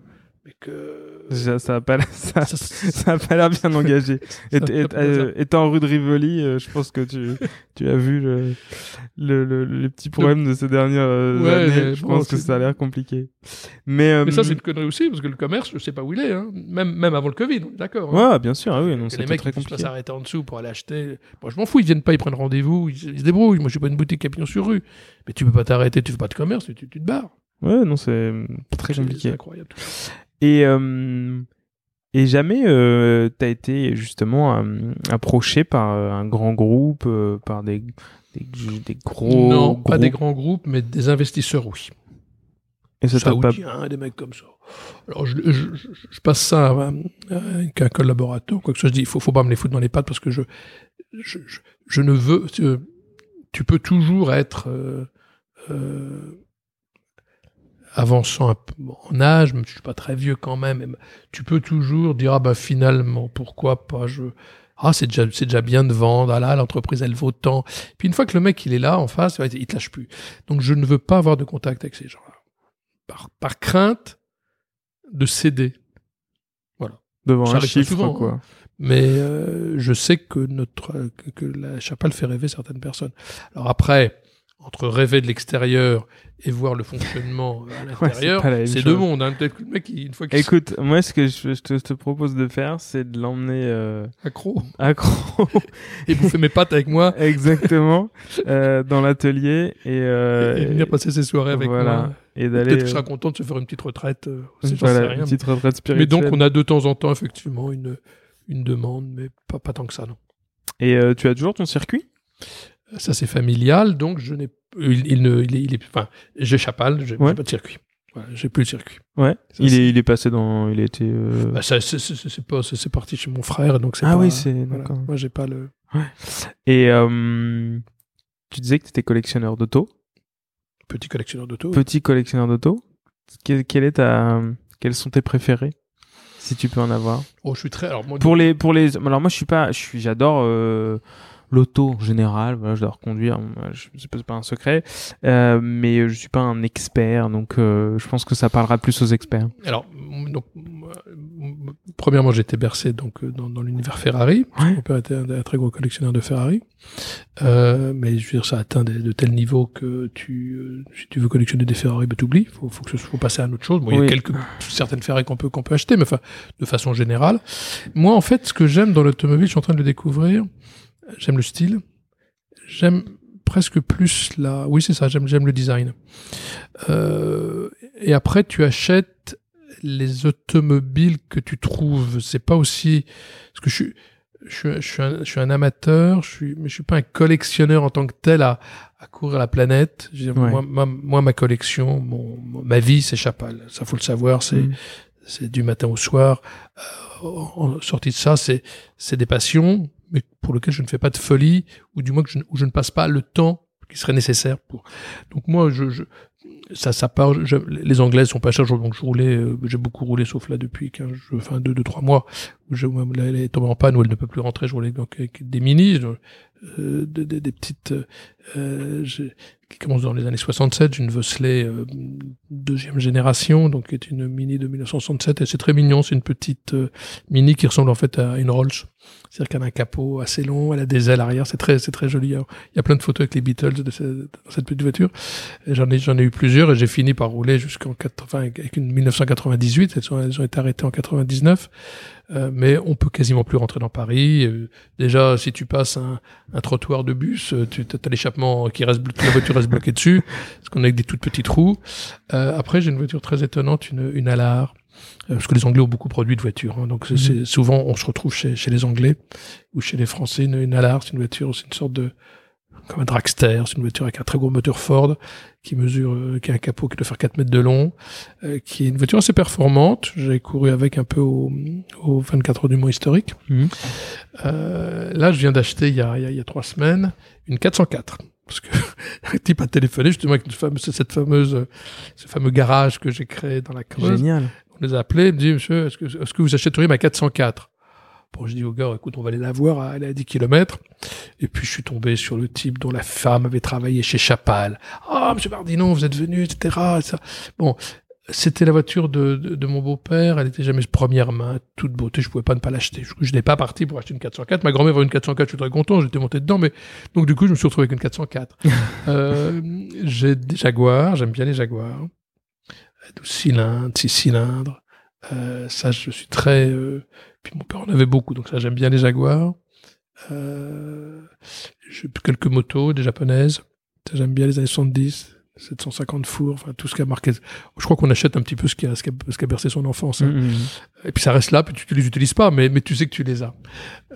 Mais que. Ça, ça a pas ça, Ça, a pas l'air bien engagé. Et, euh, étant rue de Rivoli, euh, je pense que tu, tu as vu le, le, le, les petits problèmes de ces dernières euh, Ouais, années. Je bon, pense que ça a l'air compliqué. Mais, euh, Mais ça, c'est une connerie aussi, parce que le commerce, je sais pas où il est. Hein. Même, même avant le Covid, d'accord. hein. ouais, bien sûr, ah oui, non, les mecs, très ils peuvent pas compliqué. s'arrêter en dessous pour aller acheter. Moi, je m'en fous, ils viennent pas, ils prennent rendez-vous, ils, ils se débrouillent. Moi, j'ai pas une boutique à pignon sur rue. Mais tu peux pas t'arrêter, tu fais pas de commerce, tu, tu te barres. Ouais, non, c'est très compliqué. C'est incroyable. Et, euh, et jamais euh, t'as été justement euh, approché par un grand groupe, par des, des, des gros non, pas des grands groupes, mais des investisseurs, oui. Et ça t'a pas... Des mecs comme ça. Alors, je, je, je- je passe ça à, à un collaborateur, quoi que ce soit. Je dis, il faut, faut pas me les foutre dans les pattes parce que je, je, je, je ne veux. Tu, tu peux toujours être euh, euh, avançant un peu en âge, même si je suis pas très vieux quand même. mais Tu peux toujours dire, ah ben finalement, pourquoi pas je. Ah, c'est déjà, c'est déjà bien de vendre. Ah là, l'entreprise, elle vaut tant. Puis une fois que le mec, il est là, en face, il te lâche plus. Donc, je ne veux pas avoir de contact avec ces gens-là. Par, par crainte de céder. devant Ça un chiffre, souvent, quoi. Mais euh, je sais que notre que, que la chapelle fait rêver certaines personnes. Alors après, entre rêver de l'extérieur et voir le fonctionnement à l'intérieur, c'est deux mondes. Hein. Peut-être que le mec, une fois qu'il Écoute, moi, ce que je, je te, je te propose de faire, c'est de l'emmener euh, accro accro, et bouffer mes pattes avec moi exactement, euh, dans l'atelier et, euh, et venir passer ses soirées avec voilà. moi. et d'aller Peut-être qu'il sera content de se faire une petite retraite. euh, voilà, rien. une petite retraite spirituelle. Mais donc, on a de temps en temps, effectivement, une, une demande, mais pas, pas tant que ça, non. Et euh, tu as toujours ton circuit? Ça, c'est familial, donc je n'ai, il, il ne, il est, il est- enfin, j'ai chapal, j'ai Ouais. pas de circuit. Voilà, j'ai plus de circuit. Ouais. Ça, il c'est- est, il est passé dans, il a été. euh, Bah, ça, c'est, c'est, pas, c'est, parti chez mon frère, donc c'est Ah pas- oui, c'est- voilà. d'accord. Moi, j'ai pas le Et euh, tu disais que tu étais collectionneur d'auto, petit collectionneur d'auto. petit collectionneur d'auto. Quel, quel est ta, quels sont tes préférés, si tu peux en avoir? Oh, je suis très, alors, moi, Pour les, pour les, alors moi je suis pas, je suis, j'adore euh, l'auto en général. Voilà, j'adore conduire. moi, je- C'est pas, c'est pas un secret, euh, mais je suis pas un expert, donc euh, je pense que ça parlera plus aux experts. alors, donc, premièrement, j'étais bercé donc euh, dans, dans l'univers Ferrari. Ouais. Mon père était un, un très gros collectionneur de Ferrari. Euh, mais je veux dire, ça atteint des- de tels niveaux que tu, euh, si tu veux collectionner des Ferrari, bah, t'oublies. Faut, faut que ce- faut passer à autre chose. Bon, il y a quelques, certaines Ferrari qu'on peut, qu'on peut acheter, mais enfin, de façon générale. Moi, en fait, ce que j'aime dans l'automobile, je suis en train de le découvrir. J'aime le style. J'aime presque plus la. Oui, c'est ça. J'aime, j'aime le design. Euh, et après, tu achètes les automobiles que tu trouves. C'est pas aussi parce que je suis. Je suis, je suis, un, je suis un amateur, je suis, mais je suis pas un collectionneur en tant que tel à, à courir la planète. Je veux dire, Ouais. moi, moi, moi, ma collection, mon, ma vie, c'est Chapal. Ça, faut le savoir. C'est, Mm. c'est du matin au soir. Euh, en sortie de ça, c'est c'est des passions, mais pour lesquelles je ne fais pas de folie, ou du moins que je, où je ne passe pas le temps qui serait nécessaire pour. Donc moi, je, je ça, ça part. je- les Anglaises sont pas chères, donc je roulais, euh, j'ai beaucoup roulé, sauf là depuis 15, je- enfin deux, deux, trois mois où je, où elle est tombée en panne, où elle ne peut plus rentrer. Je roulais donc avec des minis, euh, des, des, petites, euh, qui commencent dans les années 67. J'ai une Vosley euh, deuxième génération, donc qui est une mini de 1967, et c'est très mignon. C'est une petite euh, mini qui ressemble en fait à une Rolls. C'est-à-dire qu'elle a un capot assez long, elle a des ailes arrière, c'est très, c'est très joli. Il y a plein de photos avec les Beatles de cette petite voiture. J'en ai, j'en ai eu plusieurs et j'ai fini par rouler jusqu'en 80, avec une 1998. Elles elles ont été arrêtées en 99. Euh, mais on peut quasiment plus rentrer dans Paris. Euh, déjà, si tu passes un, un trottoir de bus, euh, tu as l'échappement qui reste, la voiture reste bloquée dessus, parce qu'on a avec des toutes petites roues. Euh, après, j'ai une voiture très étonnante, une, une Alar, parce que les Anglais ont beaucoup produit de voitures. hein, donc c'est souvent, on se retrouve chez, chez les Anglais ou chez les Français. Une, une Alar, c'est une voiture, c'est une sorte de comme un dragster, c'est une voiture avec un très gros moteur Ford qui mesure, euh, qui a un capot qui doit faire 4 mètres de long, euh, qui est une voiture assez performante. J'ai couru avec un peu au, au 24 heures du Mont historique. Mhm. Euh, là, je viens d'acheter il y a, il y a, il y a trois semaines une 404. Parce que un type a téléphoné justement avec une fameuse, cette fameuse, euh, ce fameux garage que j'ai créé dans la Creuse. Génial. On les a appelés, ils me dit, monsieur, est-ce que, est-ce que vous achèteriez ma 404 Bon, je dis au gars, écoute, on va aller la voir, elle est à 10 km. Et puis, je suis tombé sur le type dont la femme avait travaillé chez Chapal. Ah, monsieur Bardinon, vous êtes venu, etc. ça. Bon, c'était la voiture de, de, de mon beau-père. Elle était jamais première main, toute beauté. Je pouvais pas ne pas l'acheter. Je, je n'ai pas parti pour acheter une 404. Ma grand-mère avait une 404. Je suis très content. J'étais monté dedans, mais donc du coup, je me suis retrouvé avec une 404. euh, j'ai des Jaguars. J'aime bien les Jaguars. 12 cylindres, 6 cylindres. Euh, ça, je suis très. euh, Puis mon père en avait beaucoup, donc ça, j'aime bien les Jaguars. Euh... J'ai quelques motos, des japonaises. Ça, j'aime bien les années 70. 750 fours, enfin tout ce qui a marqué. Je crois qu'on achète un petit peu ce qui a, ce qui a, ce qui a bercé son enfance. hein. Mhm. Et puis ça reste là, puis tu, tu les utilises pas, mais, mais tu sais que tu les as.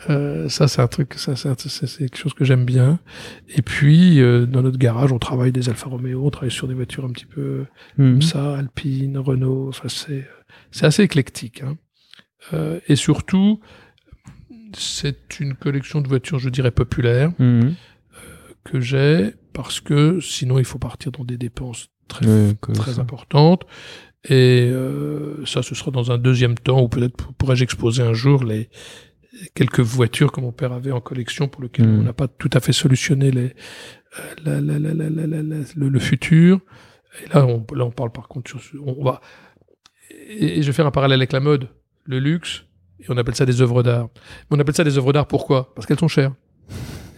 Euh, ça, c'est un truc, ça, c'est quelque chose que j'aime bien. Et puis, euh, dans notre garage, on travaille des Alfa Romeo, on travaille sur des voitures un petit peu comme ça, Alpine, Renault, enfin, c'est, c'est assez éclectique. Hein. Euh, et surtout, c'est une collection de voitures, je dirais, populaires Mhm. que j'ai, parce que sinon il faut partir dans des dépenses très, très ça. importantes. Et euh, ça, ce sera dans un deuxième temps, ou peut-être pour- pourrais-je exposer un jour les quelques voitures que mon père avait en collection pour lesquelles Mm. on n'a pas tout à fait solutionné les, euh, la- la- la- le, le futur. Et là, on, là, on parle par contre sur, on, on va, et, et je vais faire un parallèle avec la mode, le luxe, et on appelle ça des œuvres d'art. Mais on appelle ça des œuvres d'art pourquoi? Parce qu'elles sont chères.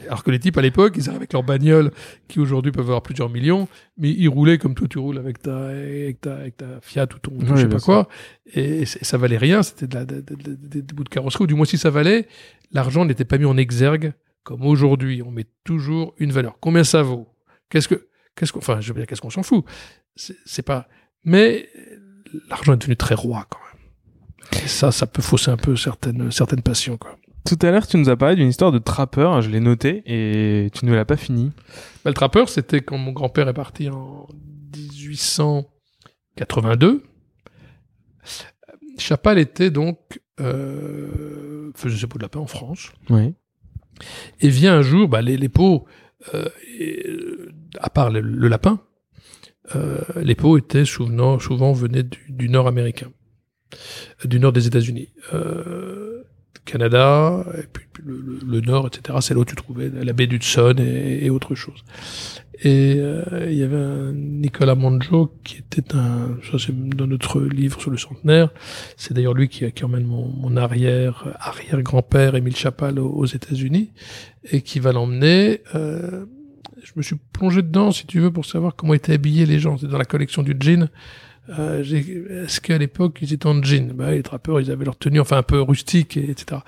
Alors que les types à l'époque, ils arrivent avec leur bagnole qui aujourd'hui peuvent avoir plusieurs millions, mais ils roulaient comme toi tu roules avec ta, avec ta, avec ta Fiat ou ton, Ouais, je sais pas quoi, et, c- ça valait rien, c'était de la, de- de- de- de- des bouts de carrosserie, ou du moins si ça valait, l'argent n'était pas mis en exergue comme aujourd'hui. On met toujours une valeur. Combien ça vaut? Qu'est-ce que, qu'est-ce qu'on, enfin, je veux dire, qu'est-ce qu'on s'en fout? C'est pas, mais l'argent est devenu très roi quand même. Et ça, ça peut fausser un peu certaines, certaines passions quoi. Tout à l'heure, tu nous as parlé d'une histoire de trappeur, je l'ai noté, et tu ne l'as pas fini. Bah, le trappeur, c'était quand mon grand-père est parti en 1882. Chapal était donc euh, faisait ses pots de lapin en France. Oui. Et vient un jour, bah, les, les pots, euh, et, à part le, le lapin, euh, les pots étaient souvent, souvent venaient du, du nord américain, du nord des États-Unis. Euh, Canada, et puis, le, le- nord, etc. C'est là où tu trouvais la baie d'Hudson et, et autre chose. Et euh, il y avait un Nicolas Manjo qui était un, ça c'est dans notre livre sur le centenaire, c'est d'ailleurs lui qui, qui emmène mon, mon arrière arrière grand-père Émile Chapal aux, aux États-Unis et qui va l'emmener. Euh, je me suis plongé dedans, si tu veux, pour savoir comment étaient habillés les gens. C'est dans la collection du jean. Euh, Est-ce qu'à l'époque ils étaient en jean? Bah, Les trappeurs, ils avaient leur tenue, enfin un peu rustique, et, etc.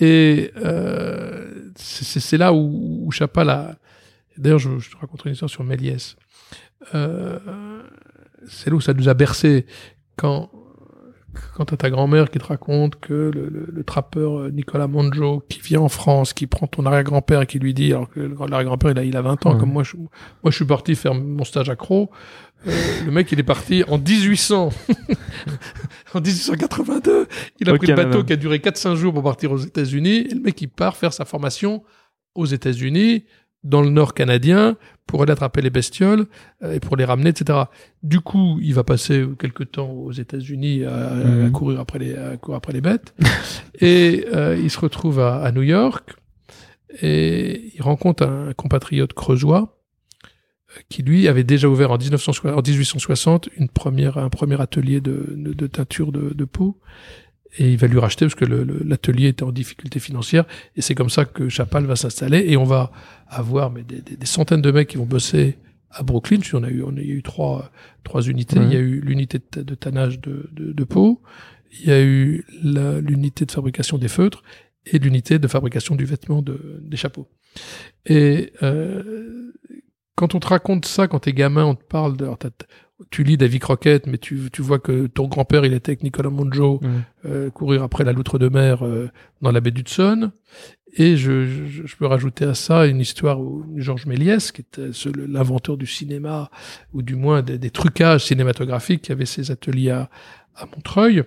Et euh, c'est c'est là où, où Chapal a, D'ailleurs, je, je, te raconterai une histoire sur Méliès. Euh, c'est là où ça nous a bercé quand quand t'as ta grand-mère qui te raconte que le, le, le, trappeur euh, Nicolas Monjo qui vient en France, qui prend ton arrière-grand-père et qui lui dit, alors que l'arrière-grand-père il a, il a 20 ans, comme moi je, moi je suis parti faire mon stage à Croc, euh, le mec il est parti en 1800, en 1882, il a pris le bateau qui a duré 4-5 jours pour partir aux États-Unis, et le mec il part faire sa formation aux États-Unis, dans le nord canadien pour aller attraper les bestioles euh, et pour les ramener, etc. Du coup, il va passer quelques temps aux États-Unis à, Mhm. courir après les à courir après les bêtes et euh, il se retrouve à, à New York et il rencontre un compatriote creusois euh, qui lui avait déjà ouvert en, 1960 en 1860 une première un premier atelier de, de, de teinture de, de peau et il va lui racheter parce que l'atelier était en difficulté financière et c'est comme ça que Chapal va s'installer et on va avoir mais des, des- des centaines de mecs qui vont bosser à Brooklyn. On a eu, on a eu trois, trois unités. Ouais. Il y a eu l'unité de, de tannage de, de, de peau, il y a eu l'unité de fabrication des feutres et l'unité de fabrication du vêtement de, des chapeaux. Et euh, quand on te raconte ça, quand t'es gamin, on te parle de... alors, tu lis Davy Crockett, mais tu, tu vois que ton grand-père, il était avec Nicolas Monjo, Mhm. euh, courir après la loutre de mer euh, dans la baie d'Hudson. Et je, je, je peux rajouter à ça une histoire où Georges Méliès, qui était l'inventeur du cinéma, ou du moins des, des trucages cinématographiques, qui avait ses ateliers à, à Montreuil,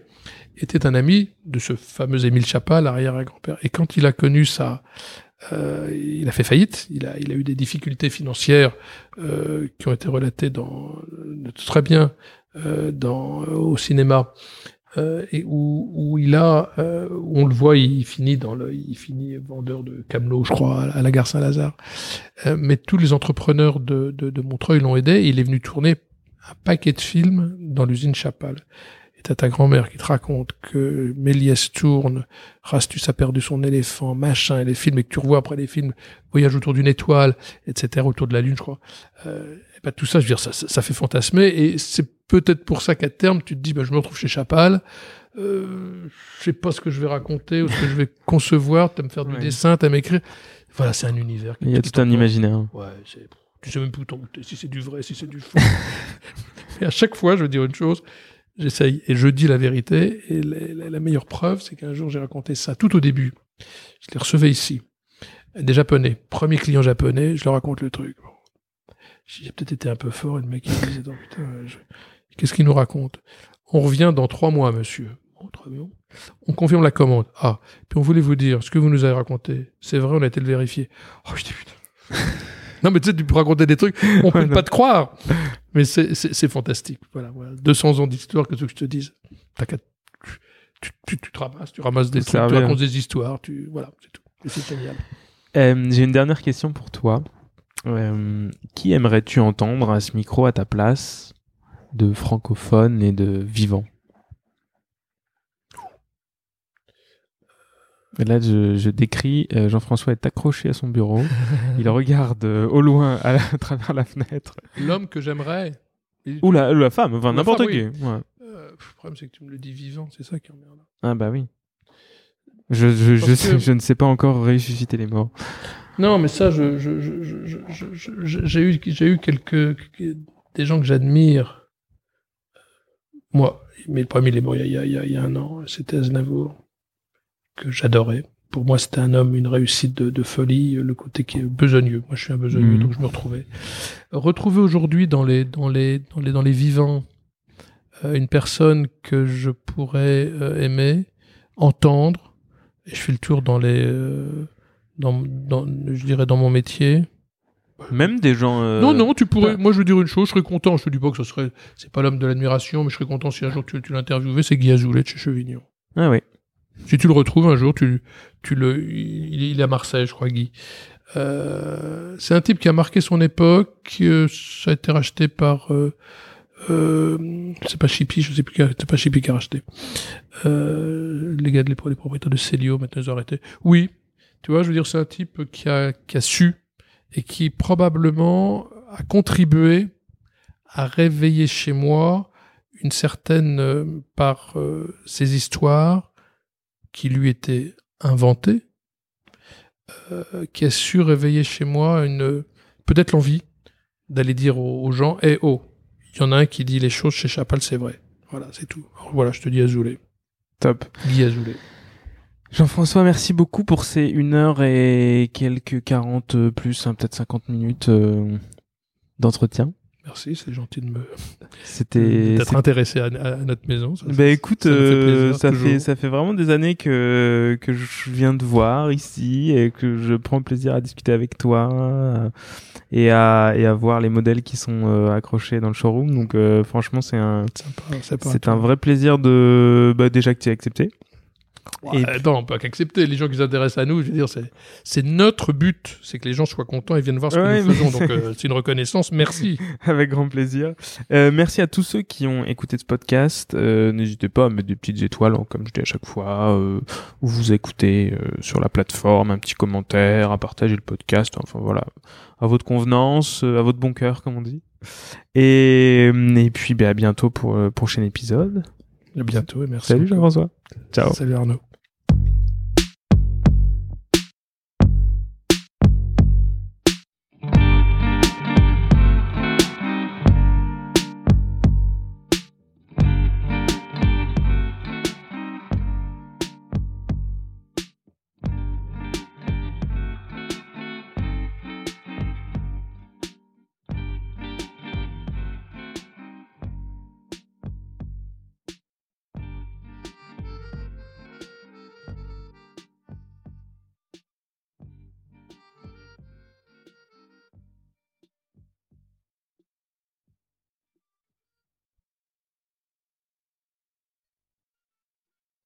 était un ami de ce fameux Émile Chapal, l'arrière-grand-père. Et quand il a connu ça, euh, il a fait faillite, il a, il a eu des difficultés financières euh, qui ont été relatées dans, euh, très bien euh, dans, au cinéma euh, et où, où il a, euh, où on le voit, il finit dans le, il finit vendeur de camelots, je crois, à, à la gare Saint-Lazare. Euh, mais tous les entrepreneurs de, de, de Montreuil l'ont aidé. Et il est venu tourner un paquet de films dans l'usine Chapal. Et t'as ta grand-mère qui te raconte que Méliès tourne, Rastus a perdu son éléphant, machin, et les films, et que tu revois après les films, Voyage autour d'une étoile, etc., autour de la Lune, je crois. Euh, et ben, tout ça, je veux dire, ça, ça, ça fait fantasmer, et c'est peut-être pour ça qu'à terme, tu te dis, ben, je me retrouve chez Chapal, euh, je sais pas ce que je vais raconter, ou ce que je vais concevoir, t'as me faire du Ouais. dessin, t'as m'écrire. Voilà, c'est un univers. Il y a tout un imaginaire. Ouais, c'est, tu sais même plus où t'en- si c'est du vrai, si c'est du faux. et à chaque fois, je veux dire une chose, j'essaye et je dis la vérité. Et la, meilleure preuve, c'est qu'un jour, j'ai raconté ça tout au début. Je les recevais ici. Des japonais. Premier client japonais, je leur raconte le truc. J'ai peut-être été un peu fort le mec, il disait, putain, qu'est-ce qu'il nous raconte? On revient dans trois mois, monsieur. On confirme la commande. Ah. Puis on voulait vous dire, ce que vous nous avez raconté, c'est vrai, on a été le vérifier. Oh, putain. Non, mais tu sais, tu peux raconter des trucs, on peut pas te croire. Mais c'est, fantastique. Voilà, voilà. 200 ans d'histoire, que ce que je te dise. Qu'à- tu, tu, tu te ramasses, tu ramasses des trucs, tu racontes des histoires, tu, voilà, c'est tout. C'est génial. Euh, J'ai une dernière question pour toi. Euh, qui aimerais-tu entendre à ce micro à ta place de francophone et de vivant Et Là, je, je décris, euh, Jean-François est accroché à son bureau. Il regarde euh, au loin à, la- à travers la fenêtre. L'homme que j'aimerais. il- Ou la, femme, enfin n'importe qui. oui. Ouais. Euh, le problème, c'est que tu me le dis vivant, c'est ça qui emmerde. Ah bah oui. Je, je, je, Parce sais- que- je ne sais pas encore ressusciter les morts. Non, mais ça, j'ai eu, j'ai eu quelques, des gens que j'admire. Moi, mais parmi les morts, il y a, il y a, il y a un an, c'était Aznavour, que j'adorais. Pour moi, c'était un homme, une réussite de, de folie, le côté qui est besogneux. Moi, je suis un besogneux, Mhm. donc je me retrouvais. Retrouver aujourd'hui dans les, dans les, dans les, dans les vivants, euh, une personne que je pourrais euh, aimer, entendre, et je fais le tour dans les, euh, dans, dans, je dirais dans mon métier. Même des gens. euh, non, non, tu pourrais. Moi, je veux dire une chose, je serais content. Je te dis pas que ce serait, c'est pas l'homme de l'admiration, mais je serais content si un jour tu, tu l'interviewais. C'est Guy Azoulay de chez Chevignon. Ah oui. Si tu le retrouves un jour, tu, tu le, il, est à Marseille, je crois, Guy. Euh, c'est un type qui a marqué son époque. euh, ça a été racheté par, euh, euh, c'est pas Chippy, je sais plus, c'est pas Chippy qui a racheté. Euh, les gars, de- les, les propriétaires de Célio, maintenant ils ont arrêté. Oui, tu vois, je veux dire, c'est un type qui a, qui a su et qui probablement a contribué à réveiller chez moi une certaine, euh, par ses histoires qui lui étaient inventées, euh, qui a su réveiller chez moi une peut-être l'envie d'aller dire aux, aux gens, eh oh, il y en a un qui dit les choses chez Chapal, c'est vrai. Voilà, c'est tout. Alors voilà, je te dis Azoulay. Top. Guy Azoulay. Jean-François, merci beaucoup pour ces 1 heure et quelques 40 euh, plus, hein, peut-être 50 minutes euh, d'entretien. Merci, c'est gentil de me C'était. d'être intéressé à, à notre maison. ça, Bah ça- écoute, ça fait euh, plaisir, ça toujours. fait ça fait vraiment des années que que je viens de voir ici et que je prends plaisir à discuter avec toi euh, et à et à voir les modèles qui sont euh, accrochés dans le showroom. Donc euh, franchement, c'est un c'est un vrai plaisir de bah, déjà que tu aies accepté. Ouais, Et puis- Non, on peut qu'accepter. Les gens qui s'intéressent à nous, je veux dire, c'est, notre but. C'est que les gens soient contents et viennent voir ce Ouais, que nous faisons. Donc, euh, c'est une reconnaissance. Merci. Avec grand plaisir. Euh, merci à tous ceux qui ont écouté ce podcast. Euh, N'hésitez pas à mettre des petites étoiles, hein, comme je dis à chaque fois, euh, vous écoutez euh, sur la plateforme, un petit commentaire, à partager le podcast. Enfin voilà, à votre convenance, euh, à votre bon cœur, comme on dit. Et, et puis ben, à bientôt pour le prochain épisode. À bientôt et merci. Salut. Jean-François. Ciao. Salut Arnaud.